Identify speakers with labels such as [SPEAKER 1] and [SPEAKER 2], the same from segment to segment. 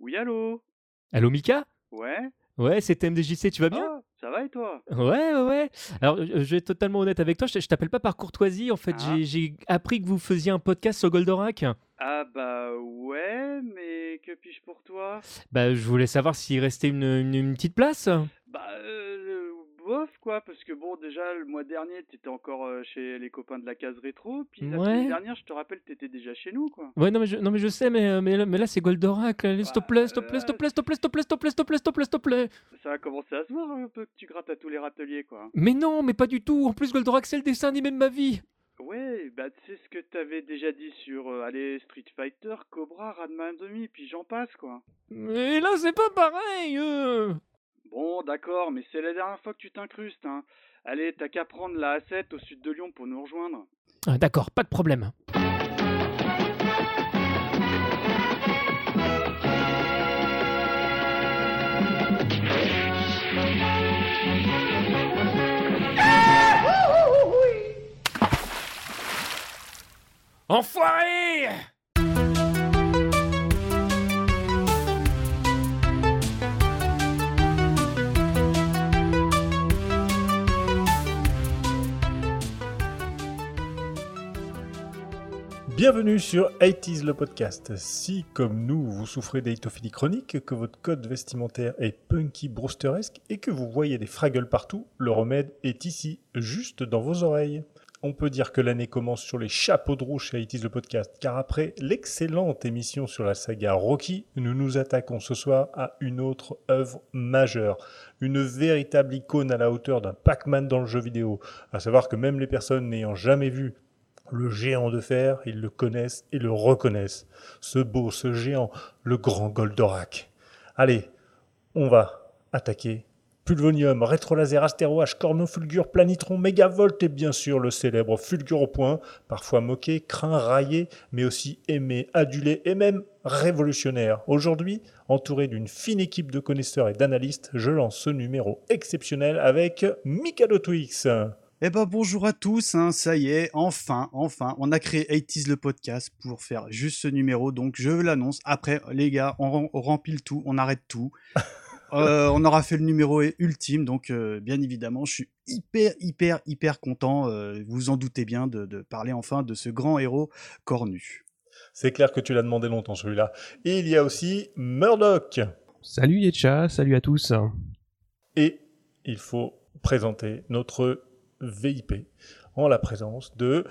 [SPEAKER 1] Oui, allô?
[SPEAKER 2] Allô Mika?
[SPEAKER 1] Ouais?
[SPEAKER 2] Ouais, c'est TMDJC, tu vas bien?
[SPEAKER 1] Ah, ça va et toi?
[SPEAKER 2] Ouais, ouais, ouais. Alors, je vais être totalement honnête avec toi, je, t'appelle pas par courtoisie, en fait,
[SPEAKER 1] Ah.
[SPEAKER 2] j'ai- appris que vous faisiez un podcast sur Goldorak.
[SPEAKER 1] Ah bah ouais, mais que puis-je pour toi?
[SPEAKER 2] Bah, je voulais savoir s'il restait une, une- une petite place.
[SPEAKER 1] Bah, parce que bon, déjà le mois dernier, t'étais encore euh, chez les copains de la case rétro, puis la
[SPEAKER 2] Ouais.
[SPEAKER 1] semaine dernière, je te rappelle, t'étais déjà chez nous quoi.
[SPEAKER 2] Ouais, non, mais je, non, mais je sais, mais, euh, mais, là, mais là, c'est Goldorak. S'il te plaît, s'il te plaît, s'il te plaît, s'il te plaît, s'il te plaît, s'il te plaît, s'il te plaît, s'il te plaît, s'il te plaît.
[SPEAKER 1] Ça va commencer à se voir un peu que tu grattes à tous les râteliers quoi.
[SPEAKER 2] Mais non, mais pas du tout. En plus, Goldorak, c'est le dessin animé de ma vie.
[SPEAKER 1] Ouais, bah c'est ce que t'avais déjà dit sur, euh, allez, Street Fighter, Cobra, Radma demi, puis j'en passe quoi.
[SPEAKER 2] Mais là, c'est pas pareil. euh.
[SPEAKER 1] Bon, d'accord, mais c'est la dernière fois que tu t'incrustes, hein. Allez, t'as qu'à prendre la A7 au sud de Lyon pour nous rejoindre.
[SPEAKER 2] Ah, D'accord, pas de problème. Enfoiré
[SPEAKER 3] Bienvenue sur 80s le podcast. Si, comme nous, vous souffrez d'étophilie chronique, que votre code vestimentaire est punky brewsteresque et que vous voyez des fraggles partout, le remède est ici, juste dans vos oreilles. On peut dire que l'année commence sur les chapeaux de roue chez 80s le podcast, car après l'excellente émission sur la saga Rocky, nous nous attaquons ce soir à une autre œuvre majeure, une véritable icône à la hauteur d'un Pac-Man dans le jeu vidéo. À savoir que même les personnes n'ayant jamais vu le géant de fer, ils le connaissent et le reconnaissent. Ce beau, ce géant, le grand Goldorak. Allez, on va attaquer Pulvonium, Rétrolaser, Astéroach, Corno, Fulgur, Planitron, Mégavolt et bien sûr le célèbre Fulgur au point, parfois moqué, craint, raillé, mais aussi aimé, adulé et même révolutionnaire. Aujourd'hui, entouré d'une fine équipe de connaisseurs et d'analystes, je lance ce numéro exceptionnel avec Mikado Twix.
[SPEAKER 4] Eh ben bonjour à tous, hein, ça y est, enfin, enfin, on a créé 80s le podcast pour faire juste ce numéro, donc je l'annonce. Après, les gars, on, rem- on remplit tout, on arrête tout. Euh, on aura fait le numéro ultime, donc euh, bien évidemment, je suis hyper, hyper, hyper content, euh, vous en doutez bien, de, de parler enfin de ce grand héros cornu.
[SPEAKER 3] C'est clair que tu l'as demandé longtemps celui-là. Et il y a aussi Murdoch.
[SPEAKER 5] Salut Yetcha, salut à tous.
[SPEAKER 3] Et il faut présenter notre VIP en la présence de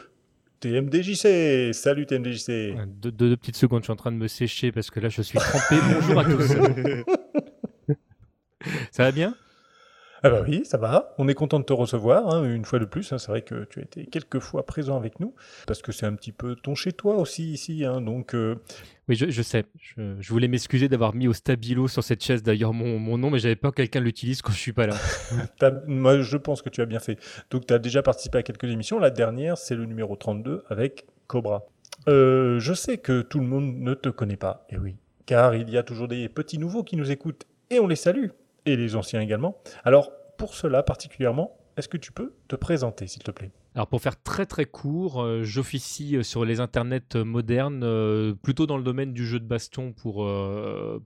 [SPEAKER 3] TMDJC. Salut TMDJC.
[SPEAKER 2] Deux, deux- deux petites secondes, je suis en train de me sécher parce que là, je suis trempé. Bonjour à tous. Ça va bien?
[SPEAKER 3] Ah bah oui, ça va. On est content de te recevoir hein, une fois de plus. hein. C'est vrai que tu as été quelques fois présent avec nous parce que c'est un petit peu ton chez toi aussi ici. hein. Donc euh,
[SPEAKER 2] Oui, je, je sais. Je, je voulais m'excuser d'avoir mis au stabilo sur cette chaise d'ailleurs mon, mon nom, mais j'avais peur que quelqu'un l'utilise quand je suis pas là.
[SPEAKER 3] moi je pense que tu as bien fait. Donc tu as déjà participé à quelques émissions. La dernière, c'est le numéro 32 avec Cobra. Euh, je sais que tout le monde ne te connaît pas. Et oui, car il y a toujours des petits nouveaux qui nous écoutent et on les salue. Et les anciens également. Alors pour cela particulièrement, est-ce que tu peux te présenter s'il te plaît?
[SPEAKER 2] Alors pour faire très très court, euh, j'officie euh, sur les internets euh, modernes, plutôt dans le domaine du jeu de baston pour,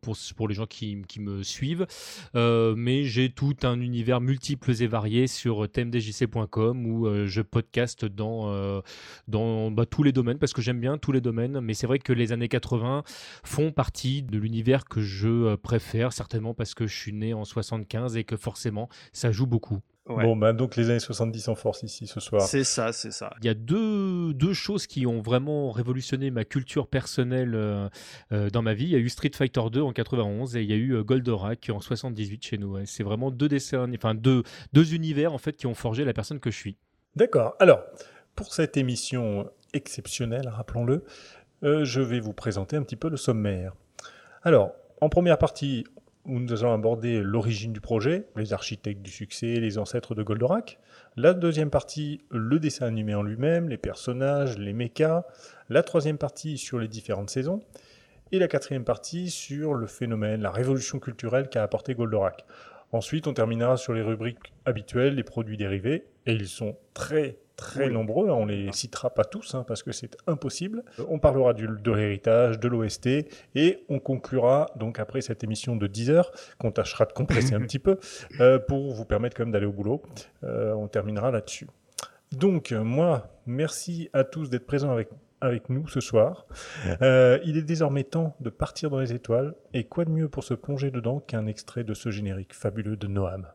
[SPEAKER 2] pour, les gens qui, qui me suivent, mais j'ai tout un univers multiples et varié sur tmdjc.com où je podcaste dans, dans bah, tous les domaines parce que j'aime bien tous les domaines, mais c'est vrai que les années 80 font partie de l'univers que je préfère, certainement parce que je suis né en 75 et que forcément ça joue beaucoup.
[SPEAKER 4] Ouais.
[SPEAKER 3] Bon, bah, donc les années 70 en force ici ce soir.
[SPEAKER 4] C'est ça, c'est ça.
[SPEAKER 2] Il y a deux, deux choses qui ont vraiment révolutionné ma culture personnelle euh, euh, dans ma vie. Il y a eu Street Fighter 2 en 91 et il y a eu euh, Goldorak en 78 chez nous. ouais. C'est vraiment deux dessins, enfin deux, deux univers en fait qui ont forgé la personne que je suis.
[SPEAKER 3] D'accord. Alors, pour cette émission exceptionnelle, rappelons-le, euh, je vais vous présenter un petit peu le sommaire. Alors, en première partie, où nous allons aborder l'origine du projet, les architectes du succès, les ancêtres de Goldorak. La deuxième partie, le dessin animé en lui-même, les personnages, les mechas. La troisième partie sur les différentes saisons. Et la quatrième partie sur le phénomène, la révolution culturelle qu'a apporté Goldorak. Ensuite, on terminera sur les rubriques habituelles, les produits dérivés, et ils sont très très
[SPEAKER 4] Oui.
[SPEAKER 3] nombreux, on les citera pas tous hein, parce que c'est impossible. Euh, On parlera du, de l'héritage, de l'OST et on conclura donc après cette émission de 10 heures qu'on tâchera de compresser un petit peu euh, pour vous permettre quand même d'aller au boulot. Euh, on terminera là-dessus. Donc moi, merci à tous d'être présents avec avec nous ce soir. Euh, il est désormais temps de partir dans les étoiles, et quoi de mieux pour se plonger dedans qu'un extrait de ce générique fabuleux de Noam?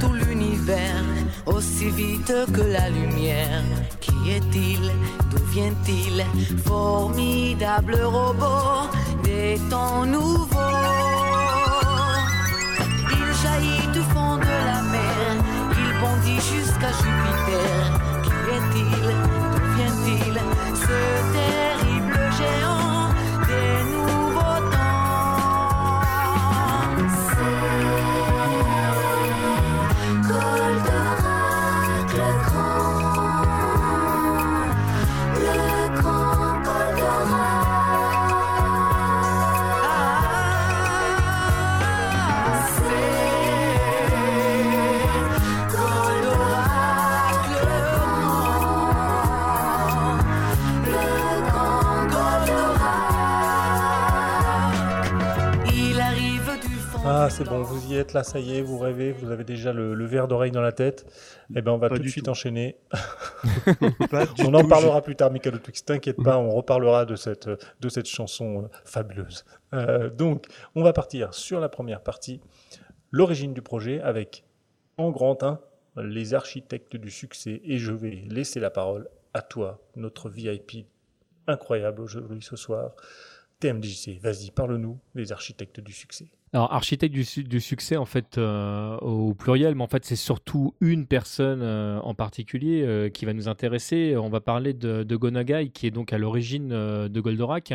[SPEAKER 6] Tout l'univers aussi vite que la lumière. Qui est-il? D'où vient-il? Formidable robot des temps nouveaux. Il jaillit du fond de la mer. Il bondit jusqu'à Jupiter. Qui est-il? D'où vient-il? Ce terrible géant
[SPEAKER 3] Ah, c'est bon, vous y êtes là, ça y est, vous rêvez, vous avez déjà le, le verre d'oreille dans la tête. Eh ben, on va
[SPEAKER 4] Pas
[SPEAKER 3] tout de suite
[SPEAKER 4] tout.
[SPEAKER 3] enchaîner. On en
[SPEAKER 4] tout,
[SPEAKER 3] parlera plus tard, Michael Twix, t'inquiète pas, on reparlera de cette, de cette chanson fabuleuse. Euh, donc, on va partir sur la première partie, l'origine du projet, avec en grand 1 les architectes du succès. Et je vais laisser la parole à toi, notre VIP incroyable aujourd'hui ce soir. TMDJC, vas-y, parle-nous des architectes du succès.
[SPEAKER 2] Alors, architecte du, su- du succès, en fait, euh, au pluriel, mais en fait, c'est surtout une personne euh, en particulier euh, qui va nous intéresser. On va parler de, de qui est donc à l'origine de Goldorak,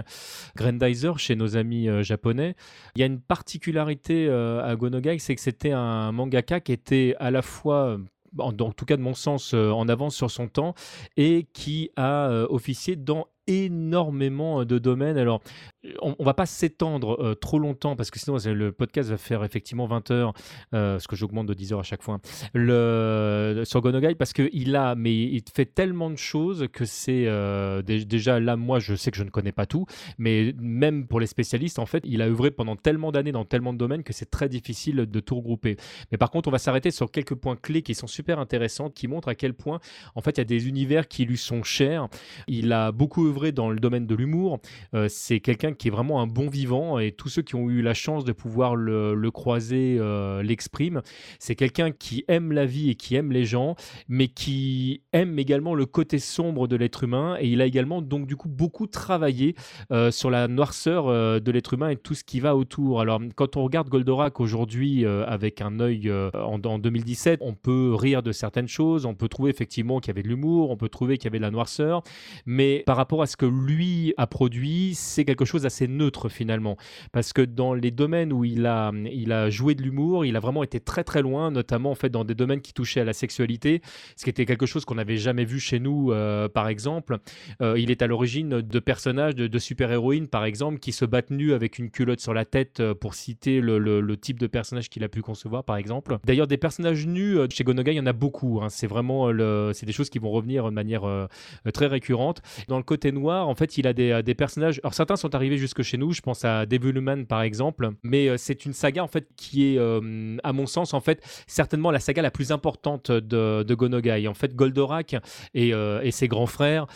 [SPEAKER 2] Grandizer chez nos amis japonais. Il y a une particularité à Gonagai, c'est que c'était un mangaka qui était à la fois. En, tout cas, de mon sens, en avance sur son temps et qui a officié dans énormément de domaines. Alors, on, on va pas s'étendre euh, trop longtemps parce que sinon le podcast va faire effectivement 20 heures, euh, ce que j'augmente de 10 heures à chaque fois, le, sur Gonogai parce qu'il a, mais il fait tellement de choses que c'est euh, dé- déjà là, moi je sais que je ne connais pas tout, mais même pour les spécialistes, en fait, il a œuvré pendant tellement d'années dans tellement de domaines que c'est très difficile de tout regrouper. Mais par contre, on va s'arrêter sur quelques points clés qui sont super intéressants, qui montrent à quel point, en fait, il y a des univers qui lui sont chers. Il a beaucoup œuvré dans le domaine de l'humour. Euh, c'est quelqu'un qui est vraiment un bon vivant et tous ceux qui ont eu la chance de pouvoir le, croiser euh, l'expriment. C'est quelqu'un qui aime la vie et qui aime les gens, mais qui aime également le côté sombre de l'être humain. Et il a également donc du coup beaucoup travaillé euh, sur la noirceur euh, de l'être humain et tout ce qui va autour. Alors quand on regarde Goldorak aujourd'hui avec un œil en, en 2017, on peut rire de certaines choses, on peut trouver effectivement qu'il y avait de l'humour, on peut trouver qu'il y avait de la noirceur, mais par rapport à ce que lui a produit, c'est quelque chose d'assez neutre finalement. Parce que dans les domaines où il a, il a joué de l'humour, il a vraiment été très très loin, notamment en fait dans des domaines qui touchaient à la sexualité, ce qui était quelque chose qu'on n'avait jamais vu chez nous, euh, par exemple. Euh, il est à l'origine de personnages, de, super-héroïnes, par exemple, qui se battent nus avec une culotte sur la tête, euh, pour citer le, type de personnage qu'il a pu concevoir, par exemple. D'ailleurs, des personnages nus chez Gonogai, il y en a beaucoup. hein. C'est vraiment, le, c'est des choses qui vont revenir de manière très récurrente. Dans le côté noir, en fait, il a des, euh, des personnages. Alors, certains sont arrivés jusque chez nous. Je pense à Devilman, par exemple. Mais euh, c'est une saga, en fait, qui est, euh, à mon sens, en fait, certainement la saga la plus importante de, Gonogai. En fait, Goldorak et, ses grands frères,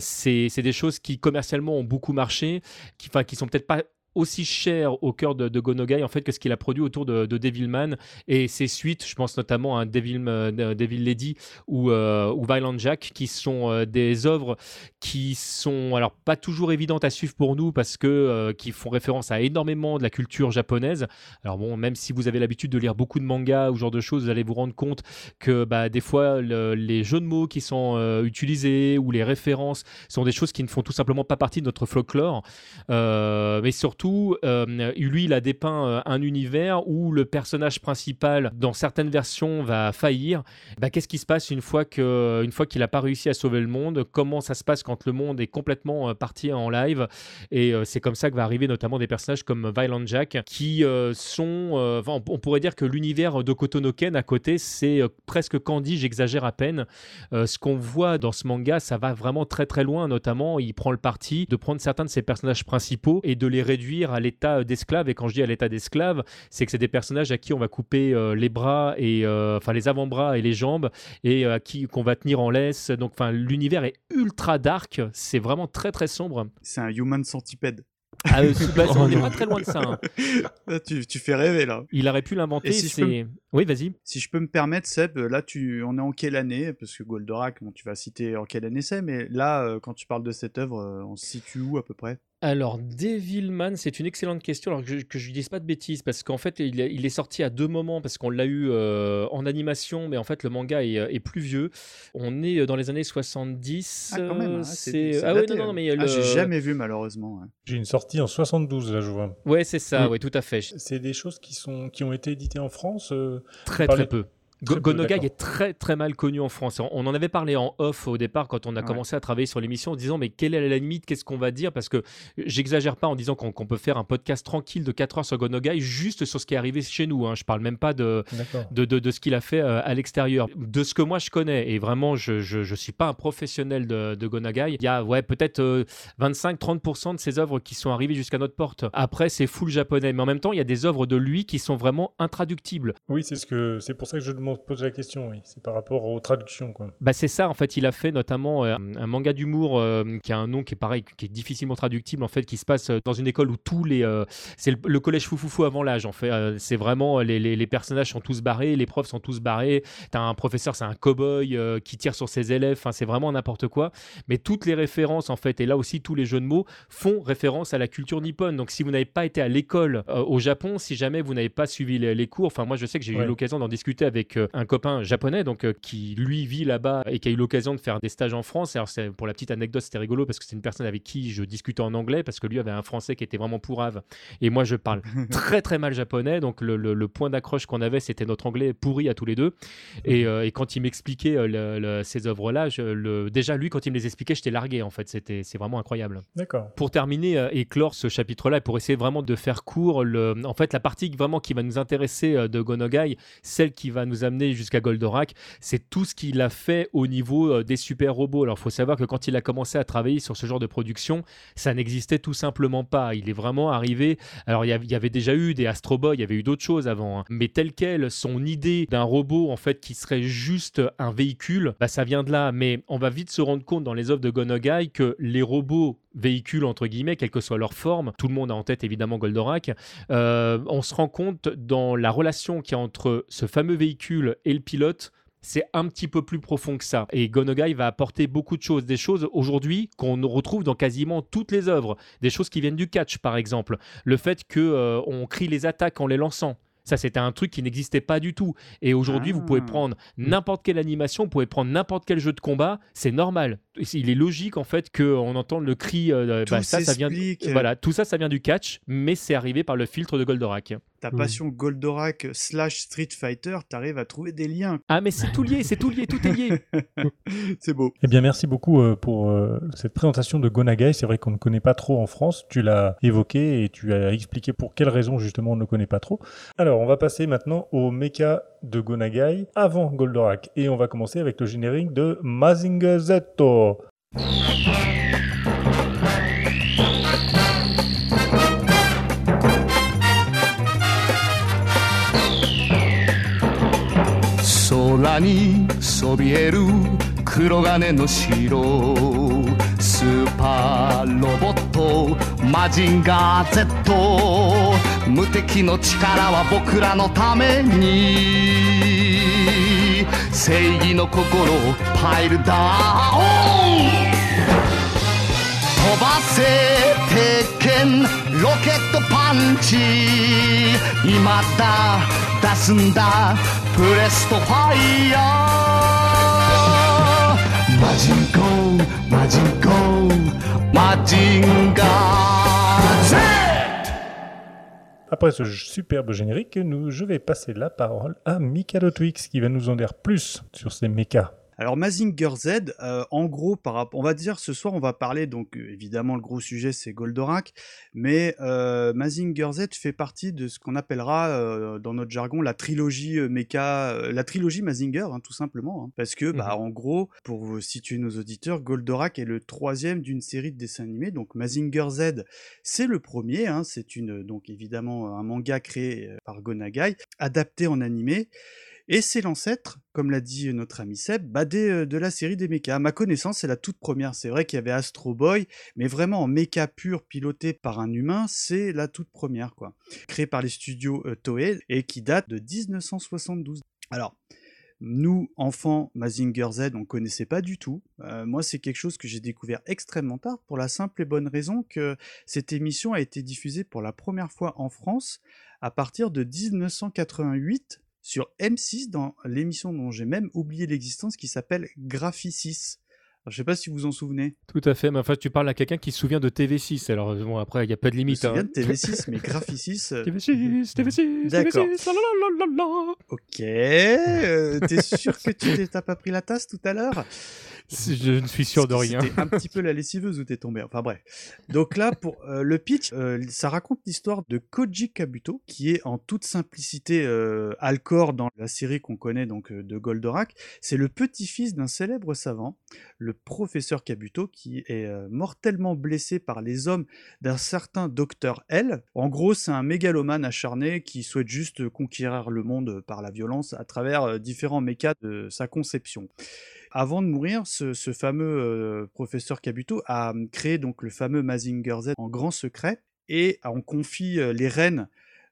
[SPEAKER 2] c'est des choses qui commercialement ont beaucoup marché, qui, qui sont peut-être pas aussi cher au cœur de, Gonogai en fait que ce qu'il a produit autour de, de Devilman et ses suites. Je pense notamment à Devil, euh, Devil Lady ou, euh, ou Violent Jack qui sont euh, des œuvres qui sont alors pas toujours évidentes à suivre pour nous parce que qui font référence à énormément de la culture japonaise. Alors bon même si vous avez l'habitude de lire beaucoup de mangas ou ce genre de choses vous allez vous rendre compte que bah, des fois le- les jeux de mots qui sont utilisés ou les références sont des choses qui ne font tout simplement pas partie de notre folklore. Mais surtout surtout, euh, lui, il a dépeint euh, un univers où le personnage principal, dans certaines versions, va faillir. Bah, Qu'est-ce qui se passe une fois qu'il n'a pas réussi à sauver le monde? Comment ça se passe quand le monde est complètement euh, parti en live? Et c'est comme ça que va arriver notamment des personnages comme Violent Jack, qui sont, on pourrait dire que l'univers de Kotonoken à côté, c'est presque Candy, j'exagère à peine. Ce qu'on voit dans ce manga, ça va vraiment très très loin, notamment il prend le parti de prendre certains de ses personnages principaux et de les réduire à l'état d'esclaves. Et quand je dis à l'état d'esclaves, c'est que c'est des personnages à qui on va couper euh, les bras et euh, enfin les avant-bras et les jambes et euh, à qui qu'on va tenir en laisse. Donc enfin l'univers est ultra dark, c'est vraiment très très sombre.
[SPEAKER 4] C'est un human centipede.
[SPEAKER 2] Ah, euh, bah, on n'est pas très loin de ça. hein.
[SPEAKER 4] Là, tu, tu fais rêver là.
[SPEAKER 2] Il aurait pu l'inventer.
[SPEAKER 4] Si
[SPEAKER 2] c'est oui, vas-y.
[SPEAKER 4] Si je peux me permettre, Seb, là, tu, on est en quelle année? Parce que Goldorak, bon, tu vas citer en quelle année c'est, mais là, euh, quand tu parles de cette œuvre, euh, on se situe où à peu près?
[SPEAKER 2] Alors, Devilman, c'est une excellente question. Alors que je, que je dise pas de bêtises, parce qu'en fait, il est, il est sorti à deux moments, parce qu'on l'a eu euh, en animation, mais en fait, le manga est, euh, est plus vieux. On est euh, dans les années 70.
[SPEAKER 4] Ah, quand même, hein, c'est-
[SPEAKER 2] c'est
[SPEAKER 4] c'est
[SPEAKER 2] ah ouais, non, non,
[SPEAKER 4] hein.
[SPEAKER 2] mais
[SPEAKER 4] Ah,
[SPEAKER 2] le-
[SPEAKER 4] j'ai jamais vu malheureusement. ouais.
[SPEAKER 3] J'ai une sortie en 72, là, je vois.
[SPEAKER 2] Ouais, c'est ça,
[SPEAKER 3] Mm.
[SPEAKER 2] ouais, tout à fait.
[SPEAKER 3] C'est des choses qui, sont, qui ont été éditées en France euh,
[SPEAKER 2] Très, très peu. Go- Gonogai est très très mal connu en France. On en avait parlé en off au départ quand on a
[SPEAKER 4] Ouais.
[SPEAKER 2] commencé à travailler sur l'émission en disant mais quelle est la limite, qu'est-ce qu'on va dire? Parce que j'exagère pas en disant qu'on peut faire un podcast tranquille de 4 heures sur Gonogai juste sur ce qui est arrivé chez nous. Hein. Je parle même pas de, de, de, de ce qu'il a fait euh, à l'extérieur. De ce que moi je connais, et vraiment je je, je suis pas un professionnel de, de Gonagai, il y a ouais, peut-être euh, 25-30% de ses œuvres qui sont arrivées jusqu'à notre porte. Après c'est full japonais, mais en même temps il y a des œuvres de lui qui sont vraiment intraductibles.
[SPEAKER 3] Oui, c'est ce que c'est pour ça que je me pose la question. Oui, c'est par rapport aux traductions, quoi.
[SPEAKER 2] Bah c'est ça en fait, il a fait notamment euh, un manga d'humour euh, qui a un nom qui est pareil, qui est difficilement traductible en fait, qui se passe euh, dans une école où tous les euh, c'est le, le collège foufoufou avant l'âge en fait, c'est vraiment les, les- les personnages sont tous barrés, les profs sont tous barrés, t'as un professeur c'est un cow-boy qui tire sur ses élèves, enfin c'est vraiment n'importe quoi, mais toutes les références en fait et là aussi tous les jeux de mots font référence à la culture nippone. Donc si vous n'avez pas été à l'école au Japon, si jamais vous n'avez pas suivi les, les cours, enfin moi je sais que j'ai eu l'occasion d'en discuter avec euh, un copain japonais donc euh, qui lui vit là-bas et qui a eu l'occasion de faire des stages en France. Alors c'est pour la petite anecdote, c'était rigolo parce que c'est une personne avec qui je discutais en anglais parce que lui avait un français qui était vraiment pourrave. Et moi je parle très très mal japonais. Donc le, le- le point d'accroche qu'on avait c'était notre anglais pourri à tous les deux. Et, euh, et quand il m'expliquait euh, ces œuvres là le, déjà lui quand il me les expliquait j'étais largué en fait. C'était c'est vraiment incroyable.
[SPEAKER 3] D'accord.
[SPEAKER 2] pour terminer euh, et clore ce chapitre-là, et pour essayer vraiment de faire court, le, en fait, la partie vraiment qui va nous intéresser de Gonogai, celle qui va nous amener jusqu'à Goldorak, c'est tout ce qu'il a fait au niveau euh, des super robots. Alors, il faut savoir que quand il a commencé à travailler sur ce genre de production, ça n'existait tout simplement pas. Il est vraiment arrivé. Alors, il y, avait, déjà eu des Astro Boy, il y avait eu d'autres choses avant, hein. mais tel quel, son idée d'un robot en fait qui serait juste un véhicule, bah, ça vient de là. Mais on va vite se rendre compte dans les œuvres de Gonogai que les robots véhicules entre guillemets, quelle que soit leur forme, tout le monde a en tête évidemment Goldorak, euh, on se rend compte dans la relation qu'il y a entre ce fameux véhicule et le pilote c'est un petit peu plus profond que ça. Et Gonogai va apporter beaucoup de choses. Des choses aujourd'hui qu'on retrouve dans quasiment toutes les œuvres. Des choses qui viennent du catch, par exemple. Le fait que euh, on crie les attaques en les lançant. Ça, c'était un truc qui n'existait pas du tout. Et aujourd'hui, vous pouvez
[SPEAKER 4] Ah.
[SPEAKER 2] prendre n'importe quelle animation, vous pouvez prendre n'importe quel jeu de combat, c'est normal. Il est logique, en fait, qu'on entende le cri. euh,
[SPEAKER 4] Tout
[SPEAKER 2] bah, ça, ça vient, voilà, tout ça, ça vient du catch, mais c'est arrivé par le filtre de Goldorak.
[SPEAKER 4] Ta
[SPEAKER 3] Mm.
[SPEAKER 4] passion Goldorak slash Street Fighter, t'arrives à trouver des liens.
[SPEAKER 2] Ah, mais c'est tout lié, c'est tout lié, tout est lié.
[SPEAKER 4] C'est beau.
[SPEAKER 3] Eh bien, merci beaucoup euh, pour euh, cette présentation de Gonagai. C'est vrai qu'on ne connaît pas trop en France. Tu l'as évoqué et tu as expliqué pour quelles raisons justement on ne le connaît pas trop. Alors, on va passer maintenant au mecha de Gonagai avant Goldorak. Et on va commencer avec le générique de Mazinger Z.
[SPEAKER 7] にそびえる黒金の城。スーパーロボットマジンガー Z 無敵の力は僕らのために。正義の心をパイルダウン。飛ばせ鉄拳ロケットパンチ。今だ出すんだ。プレストファイヤーマジンコーマジンコーマジンガー Z
[SPEAKER 3] après ce superbe générique, nous, je vais passer la parole à Mikado Twix qui va nous en dire plus sur ces mechas.
[SPEAKER 4] Alors Mazinger Z, euh, en gros, par on va dire ce soir, on va parler donc euh, évidemment le gros sujet c'est Goldorak, mais euh, Mazinger Z fait partie de ce qu'on appellera euh, dans notre jargon la trilogie mecha, euh, la trilogie Mazinger, hein, tout simplement, hein. parce que bah en gros, pour situer nos auditeurs, Goldorak est le troisième d'une série de dessins animés, donc Mazinger Z c'est le premier, hein, c'est une donc évidemment un manga créé par Gonagai, adapté en animé. Et c'est l'ancêtre, comme l'a dit notre ami Seb, euh, de la série des mechas. À ma connaissance, c'est la toute première. C'est vrai qu'il y avait Astro Boy, mais vraiment en mecha pur, piloté par un humain, c'est la toute première, quoi. Créée par les studios euh, Toei et qui date de 1972. Alors, nous, enfants, Mazinger Z, on connaissait pas du tout. Euh, moi, c'est quelque chose que j'ai découvert extrêmement tard, pour la simple et bonne raison que cette émission a été diffusée pour la première fois en France à partir de 1988 sur M6 dans l'émission dont j'ai même oublié l'existence qui s'appelle Graphicis. Alors, je sais pas si vous vous en souvenez.
[SPEAKER 2] Tout à fait, mais enfin, tu parles à quelqu'un qui se souvient de TV6, alors bon, après, il n'y a pas de
[SPEAKER 4] Je me
[SPEAKER 2] limite.
[SPEAKER 4] souviens
[SPEAKER 2] hein.
[SPEAKER 4] de TV6, mais Graphicis. euh,
[SPEAKER 2] TV6, TV6,
[SPEAKER 4] D'accord.
[SPEAKER 2] TV6, la la la la la.
[SPEAKER 4] Ok, euh, t'es sûr que tu t'es- pas pris la tasse tout à l'heure?
[SPEAKER 2] Je ne suis sûr de rien.
[SPEAKER 4] C'était un petit peu la lessiveuse où t'es tombé. Enfin bref. Donc là, pour euh, le pitch, euh, ça raconte l'histoire de Koji Kabuto, qui est en toute simplicité euh, Alcor dans la série qu'on connaît donc euh, de Goldorak. C'est le petit-fils d'un célèbre savant, le professeur Kabuto, qui est mortellement blessé par les hommes d'un certain docteur L. En gros, c'est un mégalomane acharné qui souhaite juste conquérir le monde par la violence à travers différents mécas de sa conception. Avant de mourir, ce, fameux euh, professeur Kabuto a hum, créé donc le fameux Mazinger Z en grand secret et en confie euh, les rênes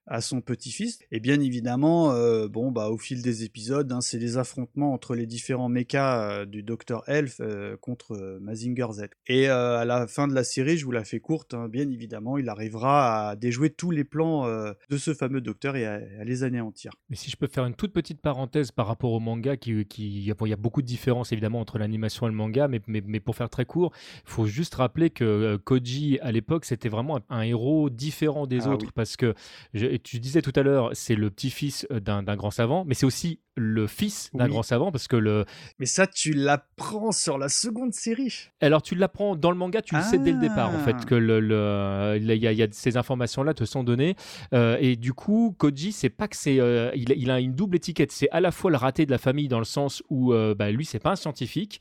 [SPEAKER 4] à son petit-fils. Et bien évidemment, euh, bon bah au fil des épisodes, hein, c'est les affrontements entre les différents mechas euh, du Docteur Elf euh, contre Mazinger Z. Et à la fin de la série, je vous la fais courte, hein, bien évidemment, il arrivera à déjouer tous les plans de ce fameux Docteur et à, à les anéantir.
[SPEAKER 2] Mais si je peux faire une toute petite parenthèse par rapport au manga, qui, qui- il y a- beaucoup de différences évidemment entre l'animation et le manga, mais, mais, mais pour faire très court, il faut juste rappeler que Koji à l'époque c'était vraiment un, un héros différent des
[SPEAKER 4] Ah
[SPEAKER 2] autres
[SPEAKER 4] oui.
[SPEAKER 2] parce que je- tu disais tout à l'heure c'est le petit-fils euh, d'un grand savant, mais c'est aussi le fils d'un
[SPEAKER 4] Oui.
[SPEAKER 2] grand savant parce que le.
[SPEAKER 4] Mais ça, tu l'apprends sur la seconde série.
[SPEAKER 2] Alors tu l'apprends dans le manga, tu le sais dès le départ en
[SPEAKER 4] Ah.
[SPEAKER 2] fait que le, le- il y, a, il y a ces informations-là te sont données Euh, et du coup Koji c'est pas que c'est euh, il, a- il a une double étiquette, c'est à la fois le raté de la famille dans le sens où euh, bah, lui c'est pas un scientifique,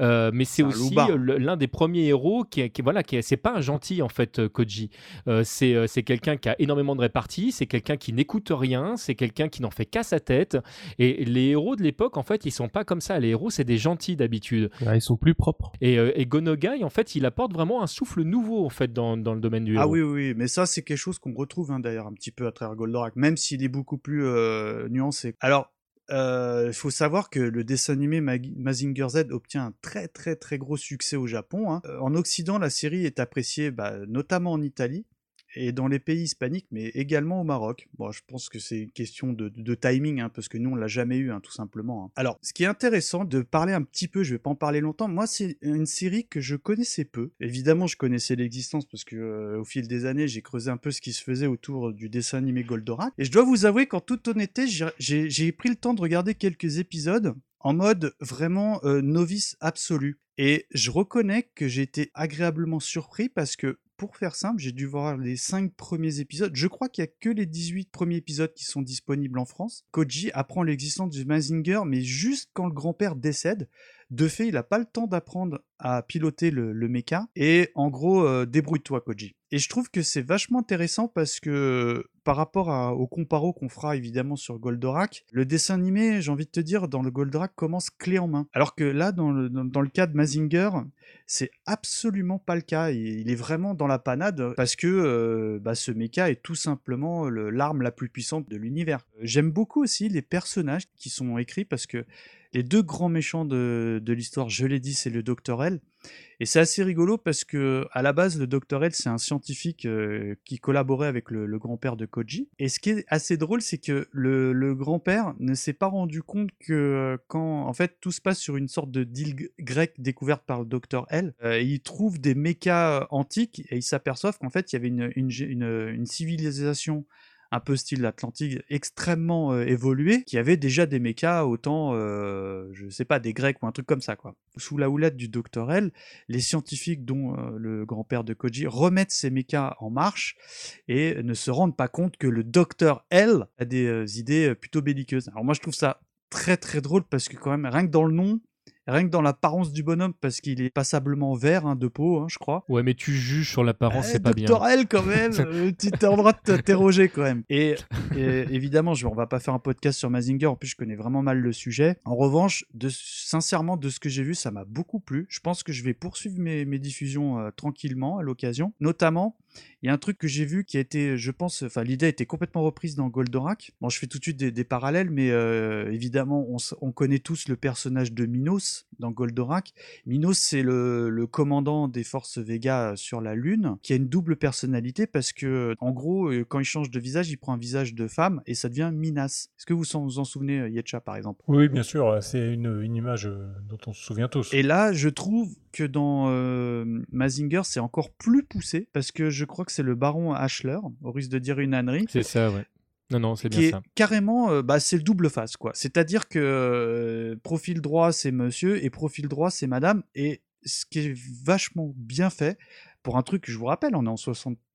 [SPEAKER 2] euh, mais c'est aussi l'un des premiers héros qui, est- qui voilà qui est- c'est pas un gentil en fait Koji, c'est c'est quelqu'un qui a énormément de répartie, c'est quelqu'un qui n'écoute rien, c'est quelqu'un qui n'en fait qu'à sa tête et les héros de l'époque en fait ils sont pas comme ça, les héros c'est des gentils d'habitude.
[SPEAKER 5] Ah, ils sont plus propres.
[SPEAKER 2] Et, euh, et Gonogai, en fait, il apporte vraiment un souffle nouveau en fait dans, dans le domaine du héros.
[SPEAKER 4] Ah oui, oui, mais ça, c'est quelque chose qu'on retrouve hein, d'ailleurs un petit peu à travers Goldorak, même s'il est beaucoup plus euh, nuancé. Alors, euh, il faut savoir que le dessin animé Mag- Mazinger Z obtient un très très très gros succès au Japon. hein. En Occident, la série est appréciée bah, notamment en Italie et dans les pays hispaniques, mais également au Maroc. Bon, je pense que c'est une question de, timing, hein, parce que nous, on l'a jamais eu, hein, tout simplement. hein. Alors, ce qui est intéressant de parler un petit peu, je vais pas en parler longtemps, moi, c'est une série que je connaissais peu. Évidemment, je connaissais l'existence, parce que euh, au fil des années, j'ai creusé un peu ce qui se faisait autour du dessin animé Goldorak. Et je dois vous avouer qu'en toute honnêteté, j'ai pris le temps de regarder quelques épisodes en mode vraiment euh, novice absolu. Et je reconnais que j'ai été agréablement surpris parce que, pour faire simple, j'ai dû voir les 5 premiers épisodes. Je crois qu'il y a que les 18 premiers épisodes qui sont disponibles en France. Koji apprend l'existence du Mazinger, mais juste quand le grand-père décède. De fait, il n'a pas le temps d'apprendre à piloter le, le mecha. Et en gros, euh, débrouille-toi, Koji. Et je trouve que c'est vachement intéressant parce que par rapport au comparo qu'on fera évidemment sur Goldorak, le dessin animé, j'ai envie de te dire, dans le Goldorak commence clé en main. Alors que là, dans le, dans, le cas de Mazinger, c'est absolument pas le cas. Il, est vraiment dans la panade parce que euh, bah, ce mecha est tout simplement le- l'arme la plus puissante de l'univers. J'aime beaucoup aussi les personnages qui sont écrits parce que les deux grands méchants de, de l'histoire, je l'ai dit, c'est le Docteur L. Et c'est assez rigolo parce que à la base, le Dr. L, c'est un scientifique euh, qui collaborait avec le, grand-père de Koji. Et ce qui est assez drôle, c'est que le, le grand-père ne s'est pas rendu compte que euh, quand, en fait, tout se passe sur une sorte de deal grec découverte par le Dr. L, euh, il trouve des mechas antiques et il s'aperçoit qu'en fait, il y avait une, une, une- une civilisation un peu style Atlantique, extrêmement euh, évolué, qui avait déjà des mechas autant, euh, je sais pas, des Grecs ou un truc comme ça, quoi. Sous la houlette du Dr. L, les scientifiques, dont euh, le grand-père de Koji, remettent ces mechas en marche et ne se rendent pas compte que le Dr. L a des euh, idées plutôt belliqueuses. Alors moi, je trouve ça très très drôle parce que quand même, rien que dans le nom, rien que dans l'apparence du bonhomme, parce qu'il est passablement vert hein, de peau, hein, je crois.
[SPEAKER 2] Ouais, mais tu juges sur l'apparence,
[SPEAKER 4] Eh,
[SPEAKER 2] c'est pas bien.
[SPEAKER 4] Dr. L quand même, euh, tu as le droit de t'interroger quand même. Et, et évidemment, je, on va pas faire un podcast sur Mazinger, en plus je connais vraiment mal le sujet. En revanche, de, sincèrement, de ce que j'ai vu, ça m'a beaucoup plu. Je pense que je vais poursuivre mes, mes diffusions euh, tranquillement à l'occasion. Notamment, il y a un truc que j'ai vu qui a été, je pense, enfin l'idée a été complètement reprise dans Goldorak. Bon, je fais tout de suite des, des parallèles, mais euh, évidemment, on, connaît tous le personnage de Minos dans Goldorak. Minos, c'est le, le commandant des forces Vega sur la Lune, qui a une double personnalité parce que, en gros, euh, quand il change de visage, il prend un visage de femme et ça devient Minas. Est-ce que vous vous en souvenez, euh, Yetcha, par exemple?
[SPEAKER 3] Oui, bien sûr, c'est une, une image dont on se souvient tous.
[SPEAKER 4] Et là, je trouve que dans euh, Mazinger, c'est encore plus poussé parce que je crois que c'est le baron Ashler, au risque de dire une ânerie,
[SPEAKER 2] C'est ça, ouais. Non, non, c'est bien
[SPEAKER 4] est
[SPEAKER 2] ça.
[SPEAKER 4] carrément, euh, bah, c'est le double face, quoi. C'est-à-dire que euh, profil droit, c'est monsieur, et profil droit, c'est madame. Et ce qui est vachement bien fait, pour un truc, je vous rappelle, on est en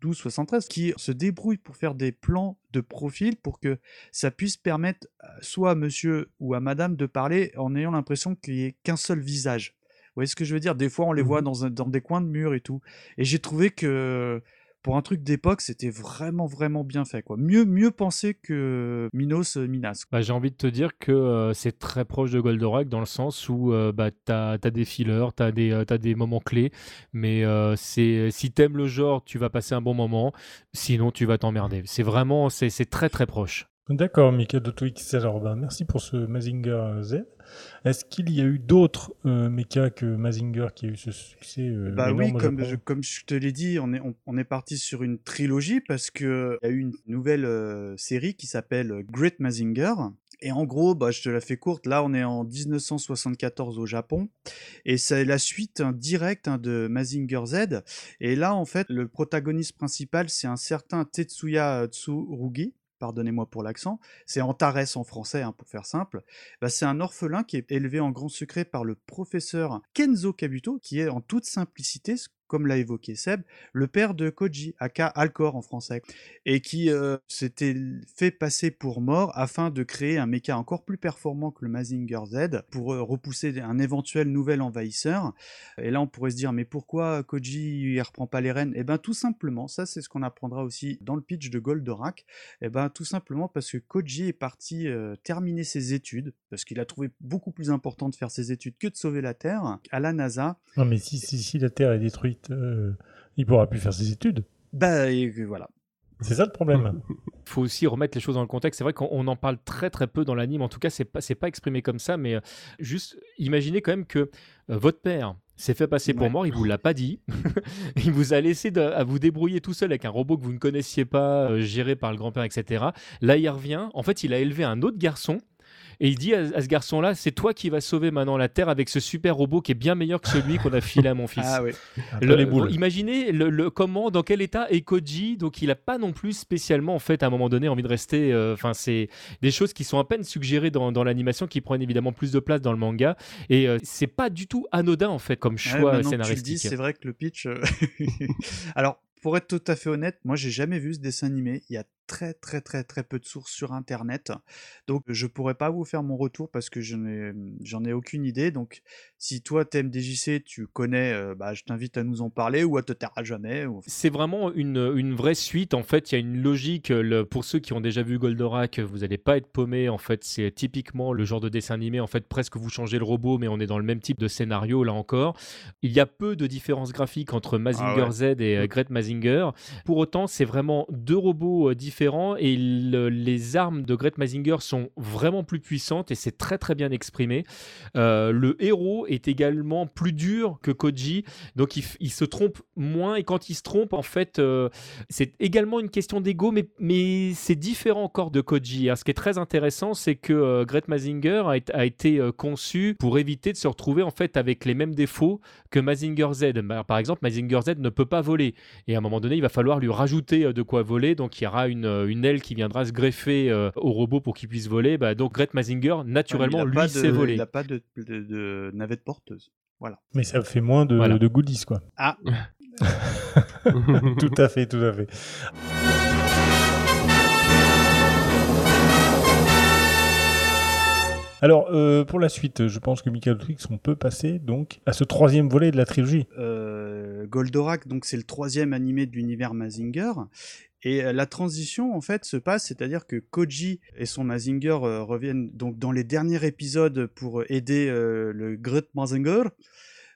[SPEAKER 4] 72-73, qui se débrouille pour faire des plans de profil pour que ça puisse permettre euh, soit à monsieur ou à madame de parler en ayant l'impression qu'il n'y ait qu'un seul visage. Vous voyez ce que je veux dire? Des fois, on les voit
[SPEAKER 3] Mhm.
[SPEAKER 4] dans, un- dans des coins de mur et tout. Et j'ai trouvé que pour un truc d'époque, c'était vraiment, vraiment bien fait. Quoi. Mieux, mieux pensé que Minos euh, Minas.
[SPEAKER 2] Bah, j'ai envie de te dire que euh, c'est très proche de Goldorak dans le sens où euh, bah, tu as, des fillers, tu as, des moments clés, mais c'est si t'aimes le genre, tu vas passer un bon moment, sinon tu vas t'emmerder. C'est vraiment, c'est très très proche.
[SPEAKER 3] D'accord, Mika Twix. Alors, ben, merci pour ce Mazinger Z. Est-ce qu'il y a eu d'autres euh, mechas que Mazinger qui a eu ce succès euh,
[SPEAKER 4] Bah
[SPEAKER 3] énorme
[SPEAKER 4] oui, comme je, comme je te l'ai dit, on est, on, on est parti sur une trilogie parce que il y a eu une nouvelle euh, série qui s'appelle euh, Great Mazinger. Et en gros, bah, je te la fais courte, là on est en 1974 au Japon, et c'est la suite hein, directe hein, de Mazinger Z. Et là, en fait, le protagoniste principal, c'est un certain Tetsuya Tsurugi, pardonnez-moi pour l'accent, c'est Antares en français, hein, pour faire simple. Bah, c'est un orphelin qui est élevé en grand secret par le professeur Kenzo Kabuto, qui est en toute simplicité, comme l'a évoqué Seb, le père de Koji, aka Alcor en français, et qui euh, s'était fait passer pour mort afin de créer un mecha encore plus performant que le Mazinger Z pour euh, repousser un éventuel nouvel envahisseur. Et là, on pourrait se dire, mais pourquoi Koji il reprend pas les rênes? Eh ben, tout simplement, ça c'est ce qu'on apprendra aussi dans le pitch de Goldorak. Eh ben, tout simplement parce que Koji est parti euh, terminer ses études, parce qu'il a trouvé beaucoup plus important de faire ses études que de sauver la Terre, à la NASA.
[SPEAKER 3] Non, mais si, si, si la Terre est détruite, euh, il pourra plus faire ses études.
[SPEAKER 4] Bah, et voilà.
[SPEAKER 3] C'est ça le problème.
[SPEAKER 2] Il faut aussi remettre les choses dans le contexte. C'est vrai qu'on on en parle très très peu dans l'anime. En tout cas, c'est pas c'est pas exprimé comme ça, mais euh, juste imaginez quand même que euh, votre père s'est fait passer pour
[SPEAKER 4] Ouais.
[SPEAKER 2] mort. Il vous l'a pas dit. il vous a laissé de- à vous débrouiller tout seul avec un robot que vous ne connaissiez pas, euh, géré par le grand-père, etc. Là, il revient. En fait, il a élevé un autre garçon. Et il dit à, à ce garçon-là, c'est toi qui vas sauver maintenant la Terre avec ce super robot qui est bien meilleur que celui qu'on a filé à mon fils.
[SPEAKER 4] Ah oui.
[SPEAKER 2] Le-
[SPEAKER 3] les boules.
[SPEAKER 2] Imaginez le, le- comment, dans quel état est Koji. Donc, il n'a pas non plus spécialement, en fait, à un moment donné, envie de rester. euh, Enfin, c'est des choses qui sont à peine suggérées dans, dans l'animation, qui prennent évidemment plus de place dans le manga. Et euh, c'est pas du tout anodin, en fait, comme
[SPEAKER 4] Ouais,
[SPEAKER 2] choix
[SPEAKER 4] maintenant que tu le
[SPEAKER 2] scénaristique.
[SPEAKER 4] dis, c'est vrai que le pitch. euh, Alors, pour être tout à fait honnête, moi j'ai jamais vu ce dessin animé. Il y a très très très très peu de sources sur internet. Donc je pourrais pas vous faire mon retour parce que je n'ai j'en ai aucune idée. Donc si toi t'aimes DJC, tu connais, euh, bah, je t'invite à nous en parler ou à te taire à jamais. ou-
[SPEAKER 2] C'est vraiment une, une vraie suite. En fait, il y a une logique. le- pour ceux qui ont déjà vu Goldorak, vous n'allez pas être paumé. En fait, c'est typiquement le genre de dessin animé. En fait, presque vous changez le robot, mais on est dans le même type de scénario là encore. Il y a peu de différences graphiques entre Mazinger
[SPEAKER 4] Ah ouais.
[SPEAKER 2] Z et euh, Great Mazinger. Pour autant, c'est vraiment deux robots euh, et le- les armes de Great Mazinger sont vraiment plus puissantes et c'est très très bien exprimé. Euh, le héros est également plus dur que Koji, donc il, se trompe moins et quand il se trompe, en fait, euh, c'est également une question d'ego, mais, mais c'est différent encore de Koji. Alors, ce qui est très intéressant, c'est que euh, Mazinger a, a été euh, conçu pour éviter de se retrouver en fait avec les mêmes défauts que Mazinger Z. Bah, Par exemple, Mazinger Z ne peut pas voler et à un moment donné, il va falloir lui rajouter euh, de quoi voler, donc il y aura une, une, euh, une aile qui viendra se greffer euh, au robot pour qu'il puisse voler. Bah, donc Gret Mazinger, naturellement, lui,
[SPEAKER 4] pas
[SPEAKER 2] sait
[SPEAKER 4] de-
[SPEAKER 2] voler.
[SPEAKER 4] Il n'a pas de, de- de navette porteuse. Voilà.
[SPEAKER 3] Mais ça fait moins de,
[SPEAKER 2] Voilà.
[SPEAKER 3] de goodies, quoi.
[SPEAKER 4] Ah,
[SPEAKER 3] tout à fait, tout à fait. Alors, euh, pour la suite, je pense que Michael Twix, on peut passer donc à ce troisième volet de la trilogie.
[SPEAKER 4] euh, Goldorak, donc c'est le troisième animé de l'univers Mazinger. Et euh, la transition, en fait, se passe, c'est-à-dire que Koji et son Mazinger euh, reviennent donc dans les derniers épisodes pour euh, aider le Great Mazinger.